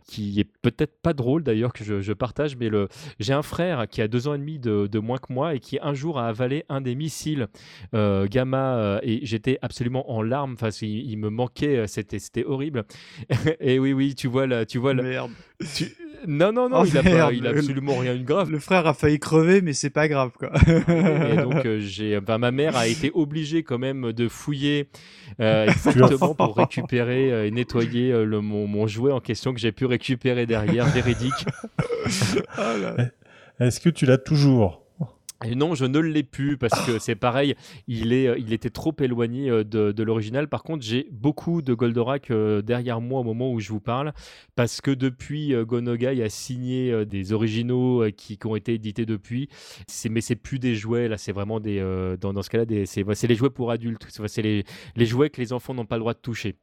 [SPEAKER 2] qui est peut-être pas drôle d'ailleurs que je, je partage, mais le j'ai un frère qui a deux ans et demi de, de moins que moi et qui un jour a avalé un des missiles euh, gamma euh, et j'étais absolument en larmes. Enfin, il, il me manquait, euh, c'était c'était horrible. et oui, oui, tu vois là, tu vois là.
[SPEAKER 4] Merde.
[SPEAKER 2] tu- Non, non, non,
[SPEAKER 4] Oh,
[SPEAKER 2] il a, pas- il a absolument rien eu de grave.
[SPEAKER 4] Le frère a failli crever, mais c'est pas grave, quoi.
[SPEAKER 2] Et donc, euh, j'ai, enfin, ma mère a été obligée quand même de fouiller euh, exactement pour récupérer euh, et nettoyer euh, le, mon, mon jouet en question que j'ai pu récupérer derrière, véridique.
[SPEAKER 3] Est-ce que tu l'as toujours?
[SPEAKER 2] Et non, je ne l'ai plus parce que c'est pareil, il, est, euh, il était trop éloigné euh, de, de l'original. Par contre, j'ai beaucoup de Goldorak euh, derrière moi au moment où je vous parle parce que depuis, Gonogai a signé des originaux qui, qui ont été édités depuis. Mais c'est plus des jouets, là, c'est vraiment des. dans, dans ce cas-là, c'est, les jouets pour adultes. C'est, c'est les, les jouets que les enfants n'ont pas le droit de toucher.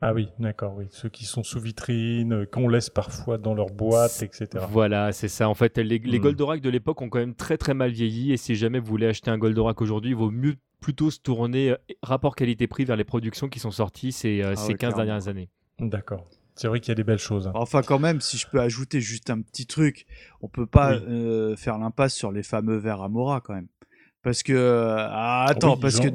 [SPEAKER 3] Ah oui, d'accord, oui. Ceux qui sont sous vitrine, euh, qu'on laisse parfois dans leur boîte, etc.
[SPEAKER 2] Voilà, c'est ça. En fait, les, les
[SPEAKER 3] Hmm.
[SPEAKER 2] Goldorak de l'époque ont quand même très très mal vieilli. Et si jamais vous voulez acheter un Goldorak aujourd'hui, il vaut mieux plutôt se tourner euh, rapport qualité-prix vers les productions qui sont sorties ces, euh,
[SPEAKER 4] Ah
[SPEAKER 2] ces
[SPEAKER 4] ouais,
[SPEAKER 2] 15
[SPEAKER 4] clairement.
[SPEAKER 2] dernières années.
[SPEAKER 3] D'accord. C'est vrai qu'il y a des belles choses. hein.
[SPEAKER 4] Enfin, quand même, si je peux ajouter juste un petit truc, on peut pas
[SPEAKER 3] Oui.
[SPEAKER 4] euh, faire l'impasse sur les fameux verres Amora quand même. Parce que euh, ah, attends,
[SPEAKER 3] Oui,
[SPEAKER 4] parce que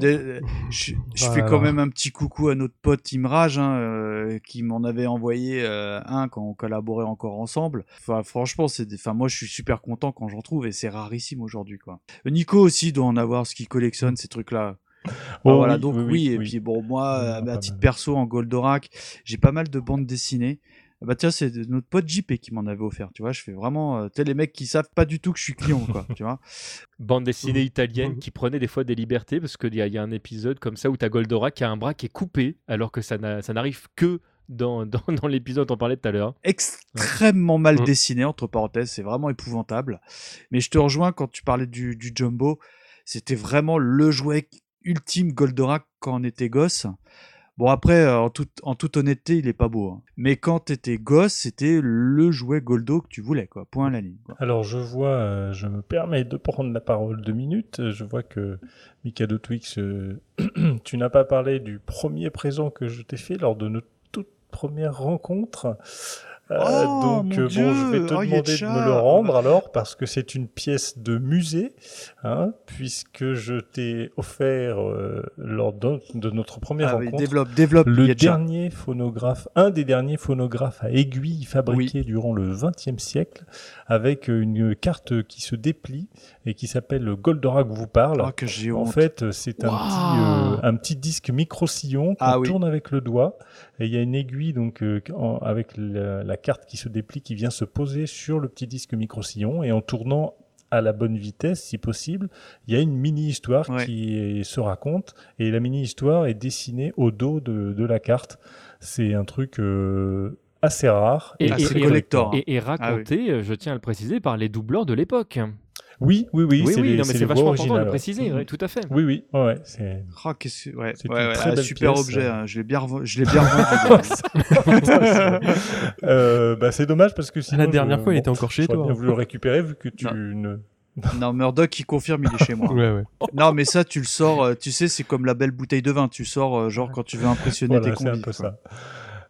[SPEAKER 4] je, je fais quand même un petit coucou à notre pote Imrage hein, euh, qui m'en avait envoyé euh, un quand on collaborait encore ensemble. Enfin, franchement, c'est des... enfin moi je suis super content quand j'en trouve et c'est rarissime aujourd'hui quoi. Nico aussi doit en avoir ce qu'il collectionne ces trucs là.
[SPEAKER 3] Oh
[SPEAKER 4] voilà
[SPEAKER 3] oui,
[SPEAKER 4] donc
[SPEAKER 3] oui,
[SPEAKER 4] oui,
[SPEAKER 3] oui,
[SPEAKER 4] et puis bon moi à titre perso en Goldorak j'ai pas mal de bandes dessinées Ah bah tiens, c'est notre pote JP qui m'en avait offert, tu vois, je fais vraiment, euh, tu sais, les mecs qui savent pas du tout que je suis client, quoi, tu vois.
[SPEAKER 2] Bande dessinée italienne qui prenait des fois des libertés parce qu'il y, y a un épisode comme ça où t'as Goldorak qui a un bras qui est coupé alors que ça n'a- ça n'arrive que dans, dans, dans l'épisode dont on parlait tout à l'heure.
[SPEAKER 4] extrêmement mal dessiné, entre parenthèses, c'est vraiment épouvantable. Mais je te rejoins quand tu parlais du, du Jumbo, c'était vraiment le jouet ultime Goldorak quand on était gosse. Bon, après, euh, en, toute, honnêteté, il est pas beau. hein. Mais quand t'étais gosse, c'était le jouet Goldo que tu voulais, quoi. Point à la ligne.
[SPEAKER 3] Alors je vois, euh, je me permets de prendre la parole deux minutes. Je vois que Mikado Twix, euh, tu n'as pas parlé du premier présent que je t'ai fait lors de notre toute première rencontre. Euh,
[SPEAKER 4] Oh,
[SPEAKER 3] donc euh, bon, je vais te
[SPEAKER 4] Oh,
[SPEAKER 3] demander de me le rendre alors parce que c'est une pièce de musée, hein, puisque je t'ai offert euh, lors de, de notre première
[SPEAKER 4] Ah oui,
[SPEAKER 3] rencontre
[SPEAKER 4] développe, développe,
[SPEAKER 3] le
[SPEAKER 4] Yetcha.
[SPEAKER 3] dernier phonographe, un des derniers phonographes à aiguille fabriqués durant le XXe siècle, avec une carte qui se déplie et qui s'appelle le Goldorak vous parle.
[SPEAKER 4] Oh, que j'ai
[SPEAKER 3] en
[SPEAKER 4] honte.
[SPEAKER 3] fait, c'est un, petit, euh, un petit disque micro-sillon qu'on
[SPEAKER 4] Ah oui.
[SPEAKER 3] tourne avec le doigt et il y a une aiguille donc euh, en- avec la, la carte qui se déplie qui vient se poser sur le petit disque micro-sillon et en tournant à la bonne vitesse, si possible, il y a une mini-histoire qui est- se raconte et la mini-histoire est dessinée au dos de, de la carte. C'est un truc euh, assez rare
[SPEAKER 2] Et,
[SPEAKER 3] et,
[SPEAKER 2] et-
[SPEAKER 3] très
[SPEAKER 2] et-
[SPEAKER 3] collector.
[SPEAKER 2] et- et raconté, euh, je tiens à le préciser, par les doubleurs de l'époque.
[SPEAKER 3] Oui, oui, oui,
[SPEAKER 2] Oui,
[SPEAKER 3] c'est
[SPEAKER 2] oui,
[SPEAKER 3] les-
[SPEAKER 2] non, mais
[SPEAKER 3] c'est
[SPEAKER 2] c'est vachement important de le préciser,
[SPEAKER 3] ouais,
[SPEAKER 2] tout à fait.
[SPEAKER 3] Oui, oui, ouais, ouais, c'est.
[SPEAKER 4] Ouais,
[SPEAKER 3] C'est
[SPEAKER 4] ouais, ouais,
[SPEAKER 3] très
[SPEAKER 4] ah,
[SPEAKER 3] belle
[SPEAKER 4] super
[SPEAKER 3] pièce,
[SPEAKER 4] objet,
[SPEAKER 3] euh.
[SPEAKER 4] hein, je l'ai bien, reven- je l'ai bien revendu.
[SPEAKER 3] Euh, bah, c'est dommage parce que sinon,
[SPEAKER 5] La dernière
[SPEAKER 3] je-
[SPEAKER 5] fois, il était encore chez
[SPEAKER 3] j'aurais
[SPEAKER 5] toi,
[SPEAKER 3] bien
[SPEAKER 5] hein.
[SPEAKER 3] voulu le récupérer vu que tu
[SPEAKER 4] Non.
[SPEAKER 3] ne.
[SPEAKER 4] Non, Murdoch qui confirme, il est chez moi.
[SPEAKER 5] Ouais, ouais.
[SPEAKER 4] Non, mais ça, tu le sors, euh, tu sais, c'est comme la belle bouteille de vin. Tu sors, euh, genre, quand tu veux impressionner
[SPEAKER 3] Voilà,
[SPEAKER 4] tes
[SPEAKER 3] c'est un peu
[SPEAKER 4] quoi.
[SPEAKER 3] ça.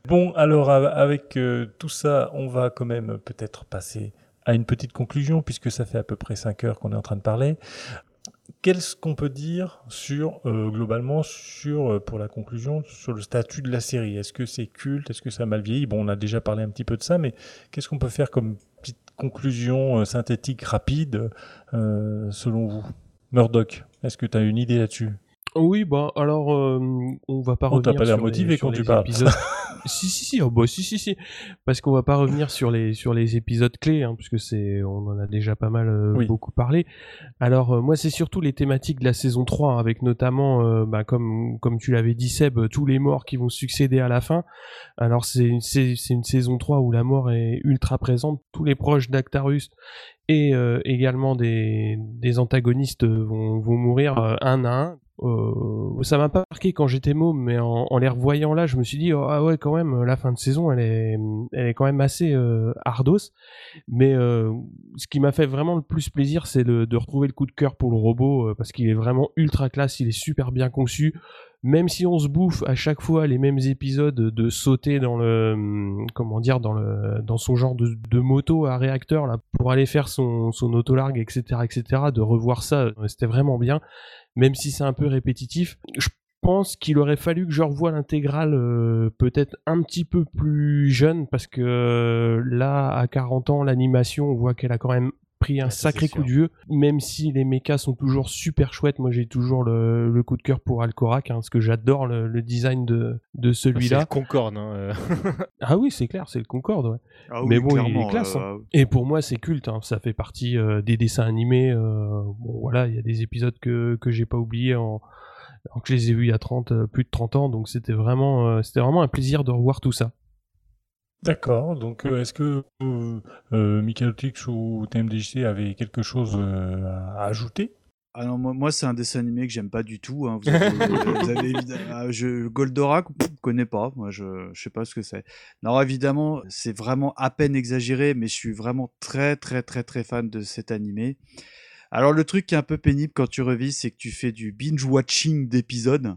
[SPEAKER 3] Bon, alors avec euh, tout ça, on va quand même peut-être passer à une petite conclusion puisque ça fait à peu près 5 heures qu'on est en train de parler. Qu'est-ce qu'on peut dire sur euh, globalement sur euh, pour la conclusion sur le statut de la série? Est-ce que c'est culte? Est-ce que ça a mal vieilli? Bon, on a déjà parlé un petit peu de ça, mais qu'est-ce qu'on peut faire comme petite conclusion euh, synthétique rapide euh, selon vous? Murdoch, est-ce que tu as une idée là-dessus?
[SPEAKER 5] Oui, bah alors euh, on va pas
[SPEAKER 3] Oh,
[SPEAKER 5] revenir
[SPEAKER 3] pas l'air
[SPEAKER 5] sur
[SPEAKER 3] motivé
[SPEAKER 5] les, sur
[SPEAKER 3] quand tu
[SPEAKER 5] les
[SPEAKER 3] parles.
[SPEAKER 5] épisodes. Si si si, oh, bah, si si si, parce qu'on va pas revenir sur les sur les épisodes clés, hein, puisque c'est on en a déjà pas mal euh,
[SPEAKER 3] Oui.
[SPEAKER 5] beaucoup parlé. Alors euh, moi c'est surtout les thématiques de la saison 3, hein, avec notamment, euh, bah, comme comme tu l'avais dit Seb, tous les morts qui vont succéder à la fin. Alors c'est une, c'est c'est une saison 3 où la mort est ultra présente, tous les proches d'Actarus et euh, également des, des antagonistes vont, vont mourir euh, un à un. Euh, ça m'a pas marqué quand j'étais môme, mais en, les revoyant là, je me suis dit oh, ah ouais quand même la fin de saison elle est quand même assez euh, ardos. Mais euh, ce qui m'a fait vraiment le plus plaisir, c'est de retrouver le coup de cœur pour le robot euh, parce qu'il est vraiment ultra classe, il est super bien conçu. Même si on se bouffe à chaque fois les mêmes épisodes de sauter dans le hum, comment dire dans le dans son genre de, moto à réacteur là pour aller faire son son autolargue etc etc de revoir ça euh, c'était vraiment bien. Même si c'est un peu répétitif je pense qu'il aurait fallu que je revoie l'intégrale euh, peut-être un petit peu plus jeune parce que euh, là à 40 ans l'animation on voit qu'elle a quand même pris un sacré coup de vieux même si les mechas sont toujours super chouettes moi j'ai toujours le, le coup de cœur pour Alcorac hein, parce que j'adore le, le design de, de
[SPEAKER 2] C'est
[SPEAKER 5] celui-là
[SPEAKER 2] le Concorde. Hein, euh.
[SPEAKER 5] ah oui, c'est clair, c'est le Concorde, ouais.
[SPEAKER 4] Ah oui,
[SPEAKER 5] Mais bon, il est classe.
[SPEAKER 4] euh,
[SPEAKER 5] hein. Et pour moi, c'est culte. hein. Ça fait partie euh, des dessins animés. euh, bon, voilà, il y a des épisodes que que j'ai pas oubliés en alors que je les ai vus il y a 30, euh, plus de 30 ans. Donc c'était vraiment, euh, c'était vraiment un plaisir de revoir tout ça.
[SPEAKER 3] D'accord, donc euh, est-ce que euh, euh, Michael Tix ou TMDJC avaient quelque chose euh, à ajouter?
[SPEAKER 4] Ah non, moi, moi, c'est un dessin animé que j'aime pas du tout. hein. Vous avez, vous avez ah, je, Goldorak, je connais pas. Moi, je, je sais pas ce que c'est. Non, évidemment, c'est vraiment à peine exagéré, mais je suis vraiment très, très, très, très fan de cet animé. Alors, le truc qui est un peu pénible quand tu revis, c'est que tu fais du binge-watching d'épisodes.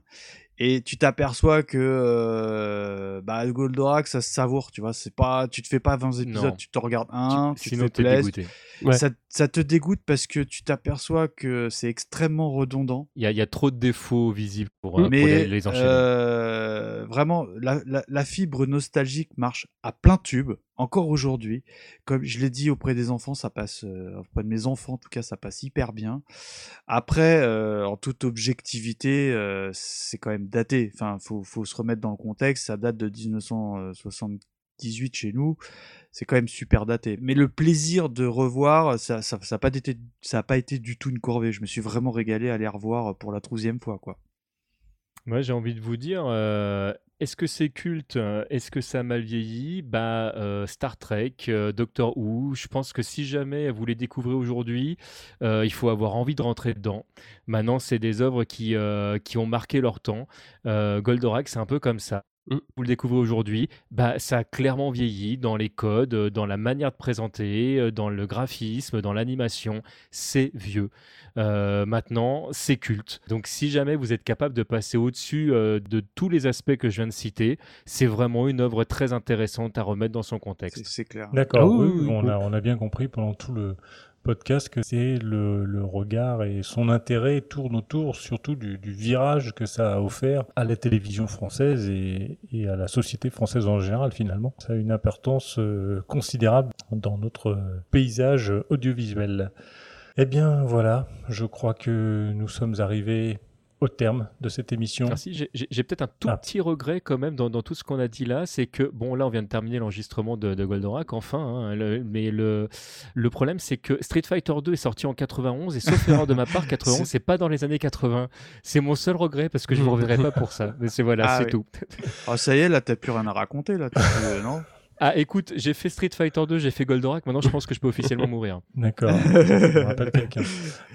[SPEAKER 4] Et tu t'aperçois que euh, bah, Goldorak, ça se savoure, tu vois. C'est pas, tu te fais pas 20 épisodes,
[SPEAKER 2] Non.
[SPEAKER 4] tu t'en regardes un, tu,
[SPEAKER 2] sinon
[SPEAKER 4] te.
[SPEAKER 5] Ouais.
[SPEAKER 4] Ça, ça te dégoûte parce que tu t'aperçois que c'est extrêmement redondant.
[SPEAKER 2] Il y, a- il y a trop de défauts visibles pour, euh, pour les, les enchaîner.
[SPEAKER 4] euh, vraiment, la, la- la fibre nostalgique marche à plein tube, encore aujourd'hui. Comme je l'ai dit auprès des enfants, ça passe, euh, auprès de mes enfants en tout cas, ça passe hyper bien. Après, euh, en toute objectivité, c'est quand même daté. Enfin, faut, faut se remettre dans le contexte. Ça date de 1978 chez nous. C'est quand même super daté. Mais le plaisir de revoir, ça, ça, ça a pas été, pas été du tout une corvée. Je me suis vraiment régalé à les revoir pour la troisième fois, quoi.
[SPEAKER 2] Moi, j'ai envie de vous dire, euh, est-ce que c'est culte euh, Est-ce que ça a mal vieilli? Bah, euh, Star Trek, Doctor Who. Je pense que si jamais vous les découvrez aujourd'hui, il faut avoir envie de rentrer dedans. Maintenant, c'est des œuvres qui, qui ont marqué leur temps. Goldorak, c'est un peu comme ça.
[SPEAKER 5] Mm.
[SPEAKER 2] Vous le découvrez aujourd'hui, bah, ça a clairement vieilli dans les codes, euh, dans la manière de présenter, euh, dans le graphisme, dans l'animation. C'est vieux. Euh, maintenant, c'est culte. Donc, si jamais vous êtes capable de passer au-dessus euh, de tous les aspects que je viens de citer, c'est vraiment une œuvre très intéressante à remettre dans son contexte.
[SPEAKER 4] C'est clair.
[SPEAKER 3] D'accord,
[SPEAKER 5] Ah oui,
[SPEAKER 3] oui,
[SPEAKER 5] oui,
[SPEAKER 3] on,
[SPEAKER 5] oui.
[SPEAKER 3] a, on a bien compris pendant tout le podcast que c'est le, regard et son intérêt tourne autour surtout du, du virage que ça a offert à la télévision française et, et à la société française en général finalement. Ça a une importance euh, considérable dans notre euh, paysage audiovisuel. Eh bien voilà, je crois que nous sommes arrivés au terme de cette émission.
[SPEAKER 2] Merci. J'ai- peut-être un tout
[SPEAKER 3] Ah.
[SPEAKER 2] petit regret quand même dans, dans tout ce qu'on a dit là, c'est que, bon, là, on vient de terminer l'enregistrement de, de Goldorak, enfin, hein, le- mais le, le problème, c'est que Street Fighter 2 est sorti en 91, et sauf erreur de ma part, 91,
[SPEAKER 4] C'est-
[SPEAKER 2] pas dans les années 80. C'est mon seul regret, parce que je ne vous reverrai pas pour ça. Mais c'est voilà,
[SPEAKER 4] Ah
[SPEAKER 2] c'est
[SPEAKER 4] oui.
[SPEAKER 2] tout.
[SPEAKER 4] Ah, ça y est, là, t'as plus rien à raconter, là. plus- non?
[SPEAKER 2] Ah, écoute, j'ai fait Street Fighter 2, j'ai fait Goldorak, maintenant je pense que je peux officiellement mourir.
[SPEAKER 3] D'accord, je rappelle quelqu'un.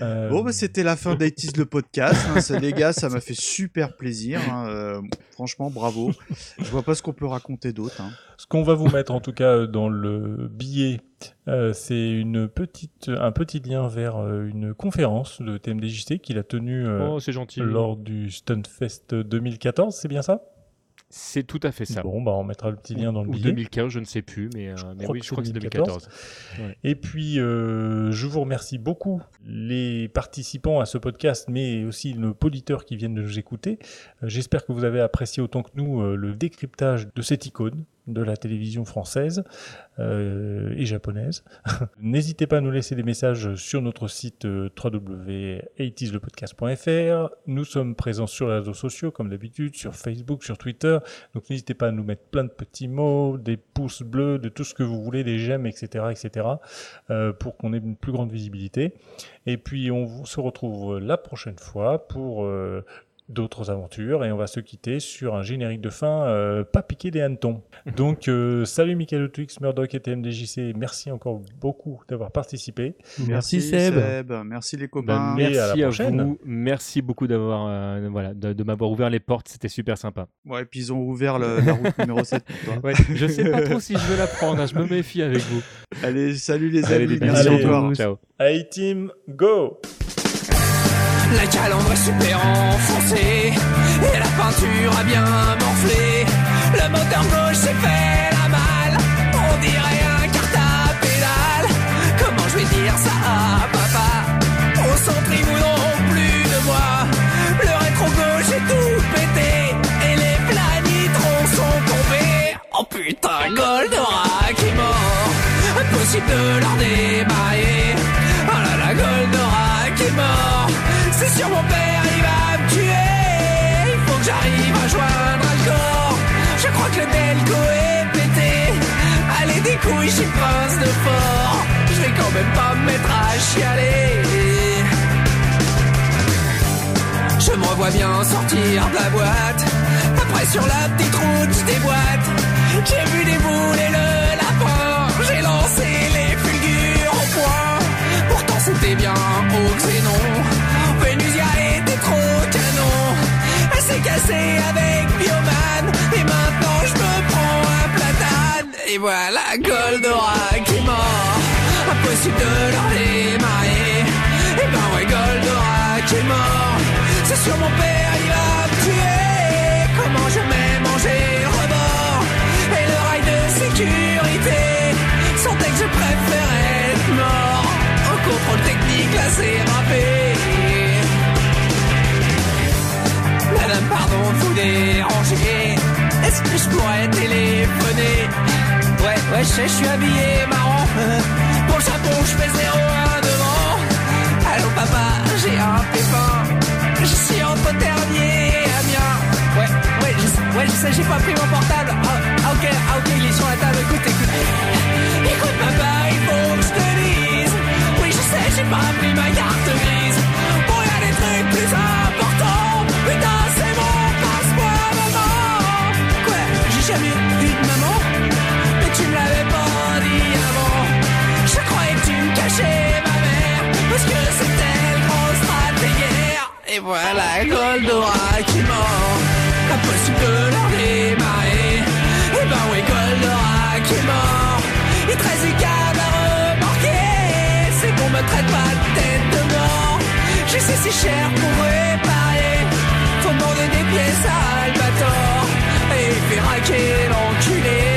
[SPEAKER 3] Euh,
[SPEAKER 4] Bon, bah, c'était la fin d'Aitis le podcast. hein. Ça, les gars, ça m'a fait super plaisir. hein. Euh, franchement, bravo. Je vois pas ce qu'on peut raconter d'autre. hein.
[SPEAKER 3] Ce qu'on va vous mettre en tout cas dans le billet, euh, c'est une petite, un petit lien vers euh, une conférence de TMDJC qu'il a tenue euh,
[SPEAKER 2] Oh, c'est gentil.
[SPEAKER 3] lors du Stunfest 2014, c'est bien ça?
[SPEAKER 2] C'est tout à fait ça.
[SPEAKER 3] Bon, bah on mettra le petit lien dans le
[SPEAKER 2] Ou
[SPEAKER 3] billet.
[SPEAKER 2] 2015, je ne sais plus, mais, euh, mais
[SPEAKER 3] crois
[SPEAKER 2] oui, je crois que
[SPEAKER 3] c'est
[SPEAKER 2] c'est
[SPEAKER 3] 2014.
[SPEAKER 2] 2014. Ouais.
[SPEAKER 3] Et puis, euh, je vous remercie beaucoup les participants à ce podcast, mais aussi nos auditeurs qui viennent de nous écouter. Euh, J'espère que vous avez apprécié autant que nous euh, le décryptage de cette icône de la télévision française euh, et japonaise. N'hésitez pas à nous laisser des messages sur notre site euh, www.80slepodcast.fr. Nous sommes présents sur les réseaux sociaux comme d'habitude, sur Facebook, sur Twitter. Donc n'hésitez pas à nous mettre plein de petits mots, des pouces bleus, de tout ce que vous voulez, des j'aime, etc., etc., euh, pour qu'on ait une plus grande visibilité. Et puis on se retrouve la prochaine fois pour d'autres aventures et on va se quitter sur un générique de fin euh, pas piqué des hannetons. Donc euh, salut Michael Twix, Murdoch et TMDJC, merci encore beaucoup d'avoir participé.
[SPEAKER 5] Merci, Seb.
[SPEAKER 4] Merci les copains.
[SPEAKER 3] Et à la
[SPEAKER 2] merci à, vous. Merci beaucoup d'avoir euh, voilà de, de m'avoir ouvert les portes. C'était super sympa.
[SPEAKER 4] Ouais, et puis ils ont ouvert le- la route numéro 7 pour toi.
[SPEAKER 2] Ouais, je sais pas trop si je veux la prendre. hein, Je me méfie avec vous.
[SPEAKER 4] Allez, salut les
[SPEAKER 2] Allez,
[SPEAKER 4] amis,
[SPEAKER 2] des
[SPEAKER 4] merci encore.
[SPEAKER 2] Ciao.
[SPEAKER 3] A-Team, go
[SPEAKER 17] La calandre est super enfoncée et la peinture a bien morflé. Le moteur gauche s'est fait la malle, on dirait un carte à pédale. Comment je vais dire ça à papa? Au centre ils voudront plus de moi. Le rétro gauche est tout pété et les planitrons sont tombés. Oh putain, Goldorak est mort. Impossible de leur démarrer. Oh là là, Goldorak est mort. C'est sur mon père, il va me tuer. Il faut que j'arrive à joindre Alcor. Je crois que le Delco est pété. Allez, des couilles chez Prince de Fort. Je vais quand même pas me mettre à chialer. Je me revois bien sortir de la boîte. Après sur la petite route, je déboîte. J'ai vu des boules et le lapin. J'ai lancé les fulgures au point. Pourtant c'était bien au Cassée avec Bioman. Et maintenant je me prends un platane. Et voilà Goldorak est mort. Impossible de leur démarrer. Et ben ouais, Goldorak est mort. C'est sur mon père, il va me tuer. Comment je m'ai mangé le rebord? Et le rail de sécurité. Sentais que je préférais être mort. En contrôle technique, là c'est râpé. Madame, pardon de vous déranger. Est-ce que je pourrais téléphoner? Ouais, ouais, je sais, je suis habillé marrant. Pour le chapeau, je fais 0,1 devant. Allô papa, j'ai un pépin. Je suis entre Ternier et Amiens. Ouais, ouais, je sais, ouais, je sais, j'ai pas pris mon portable. Ah, ah, ok, ah, ok, il est sur la table. Écoute, écoute. Écoute papa, il faut que je te dise. Oui, je sais, j'ai pas pris ma carte grise. Bon, y a des trucs plus importants. Parce que c'était le grand stratégaire. Et voilà Goldorak qui mort. Impossible de leur démarrer. Et ben oui, Goldorak est mort. Il te reste du câble à remorquer. C'est qu'on me traite pas de tête de mort. Je sais si cher pour réparer. Faut demander des pièces à Albator. Et il fait raquer l'enculé.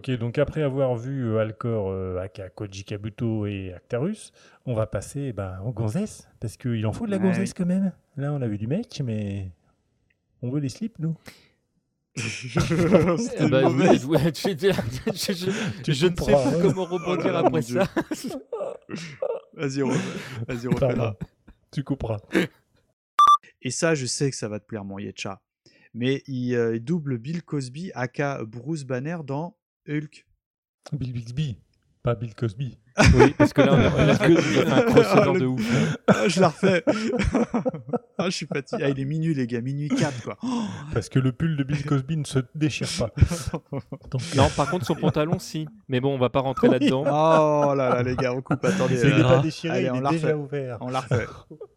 [SPEAKER 3] Ok, donc après avoir vu euh, Alcor, euh, aka Koji Kabuto et Actarus, on va passer eh ben, aux gonzesses, parce qu'il en faut de la
[SPEAKER 4] Ouais.
[SPEAKER 3] gonzesse quand même. Là, on a vu du mec, mais on veut des slips, nous.
[SPEAKER 2] Eh ben, oui, ouais, tu- tu- je, je-
[SPEAKER 3] Tu
[SPEAKER 2] je ne sais pas comment rebondir
[SPEAKER 4] Oh là là,
[SPEAKER 2] après ça.
[SPEAKER 4] Vas-y. Vas-y, refais.
[SPEAKER 3] Tu couperas.
[SPEAKER 4] Et ça, je sais que ça va te plaire, mon Yetcha. Mais il, euh, il double Bill Cosby, aka Bruce Banner, dans Hulk.
[SPEAKER 3] Bill Bixby, pas Bill Cosby.
[SPEAKER 2] Oui, parce que là, on a, fait un crossover de ouf.
[SPEAKER 4] Ah, je la refais. ah, je suis fatigué. Ah, il est minuit, les gars, minuit 4, quoi.
[SPEAKER 3] Parce que le pull de Bill Cosby ne se déchire pas. Donc,
[SPEAKER 2] Non, par contre, son pantalon, si. Mais bon, on va pas rentrer
[SPEAKER 3] Oui.
[SPEAKER 2] là-dedans.
[SPEAKER 4] Oh là là, les gars, on coupe. Attendez.
[SPEAKER 3] il n'est
[SPEAKER 4] euh,
[SPEAKER 3] pas déchiré,
[SPEAKER 4] allez,
[SPEAKER 3] il
[SPEAKER 4] on
[SPEAKER 3] est déjà ouvert.
[SPEAKER 4] On la refait.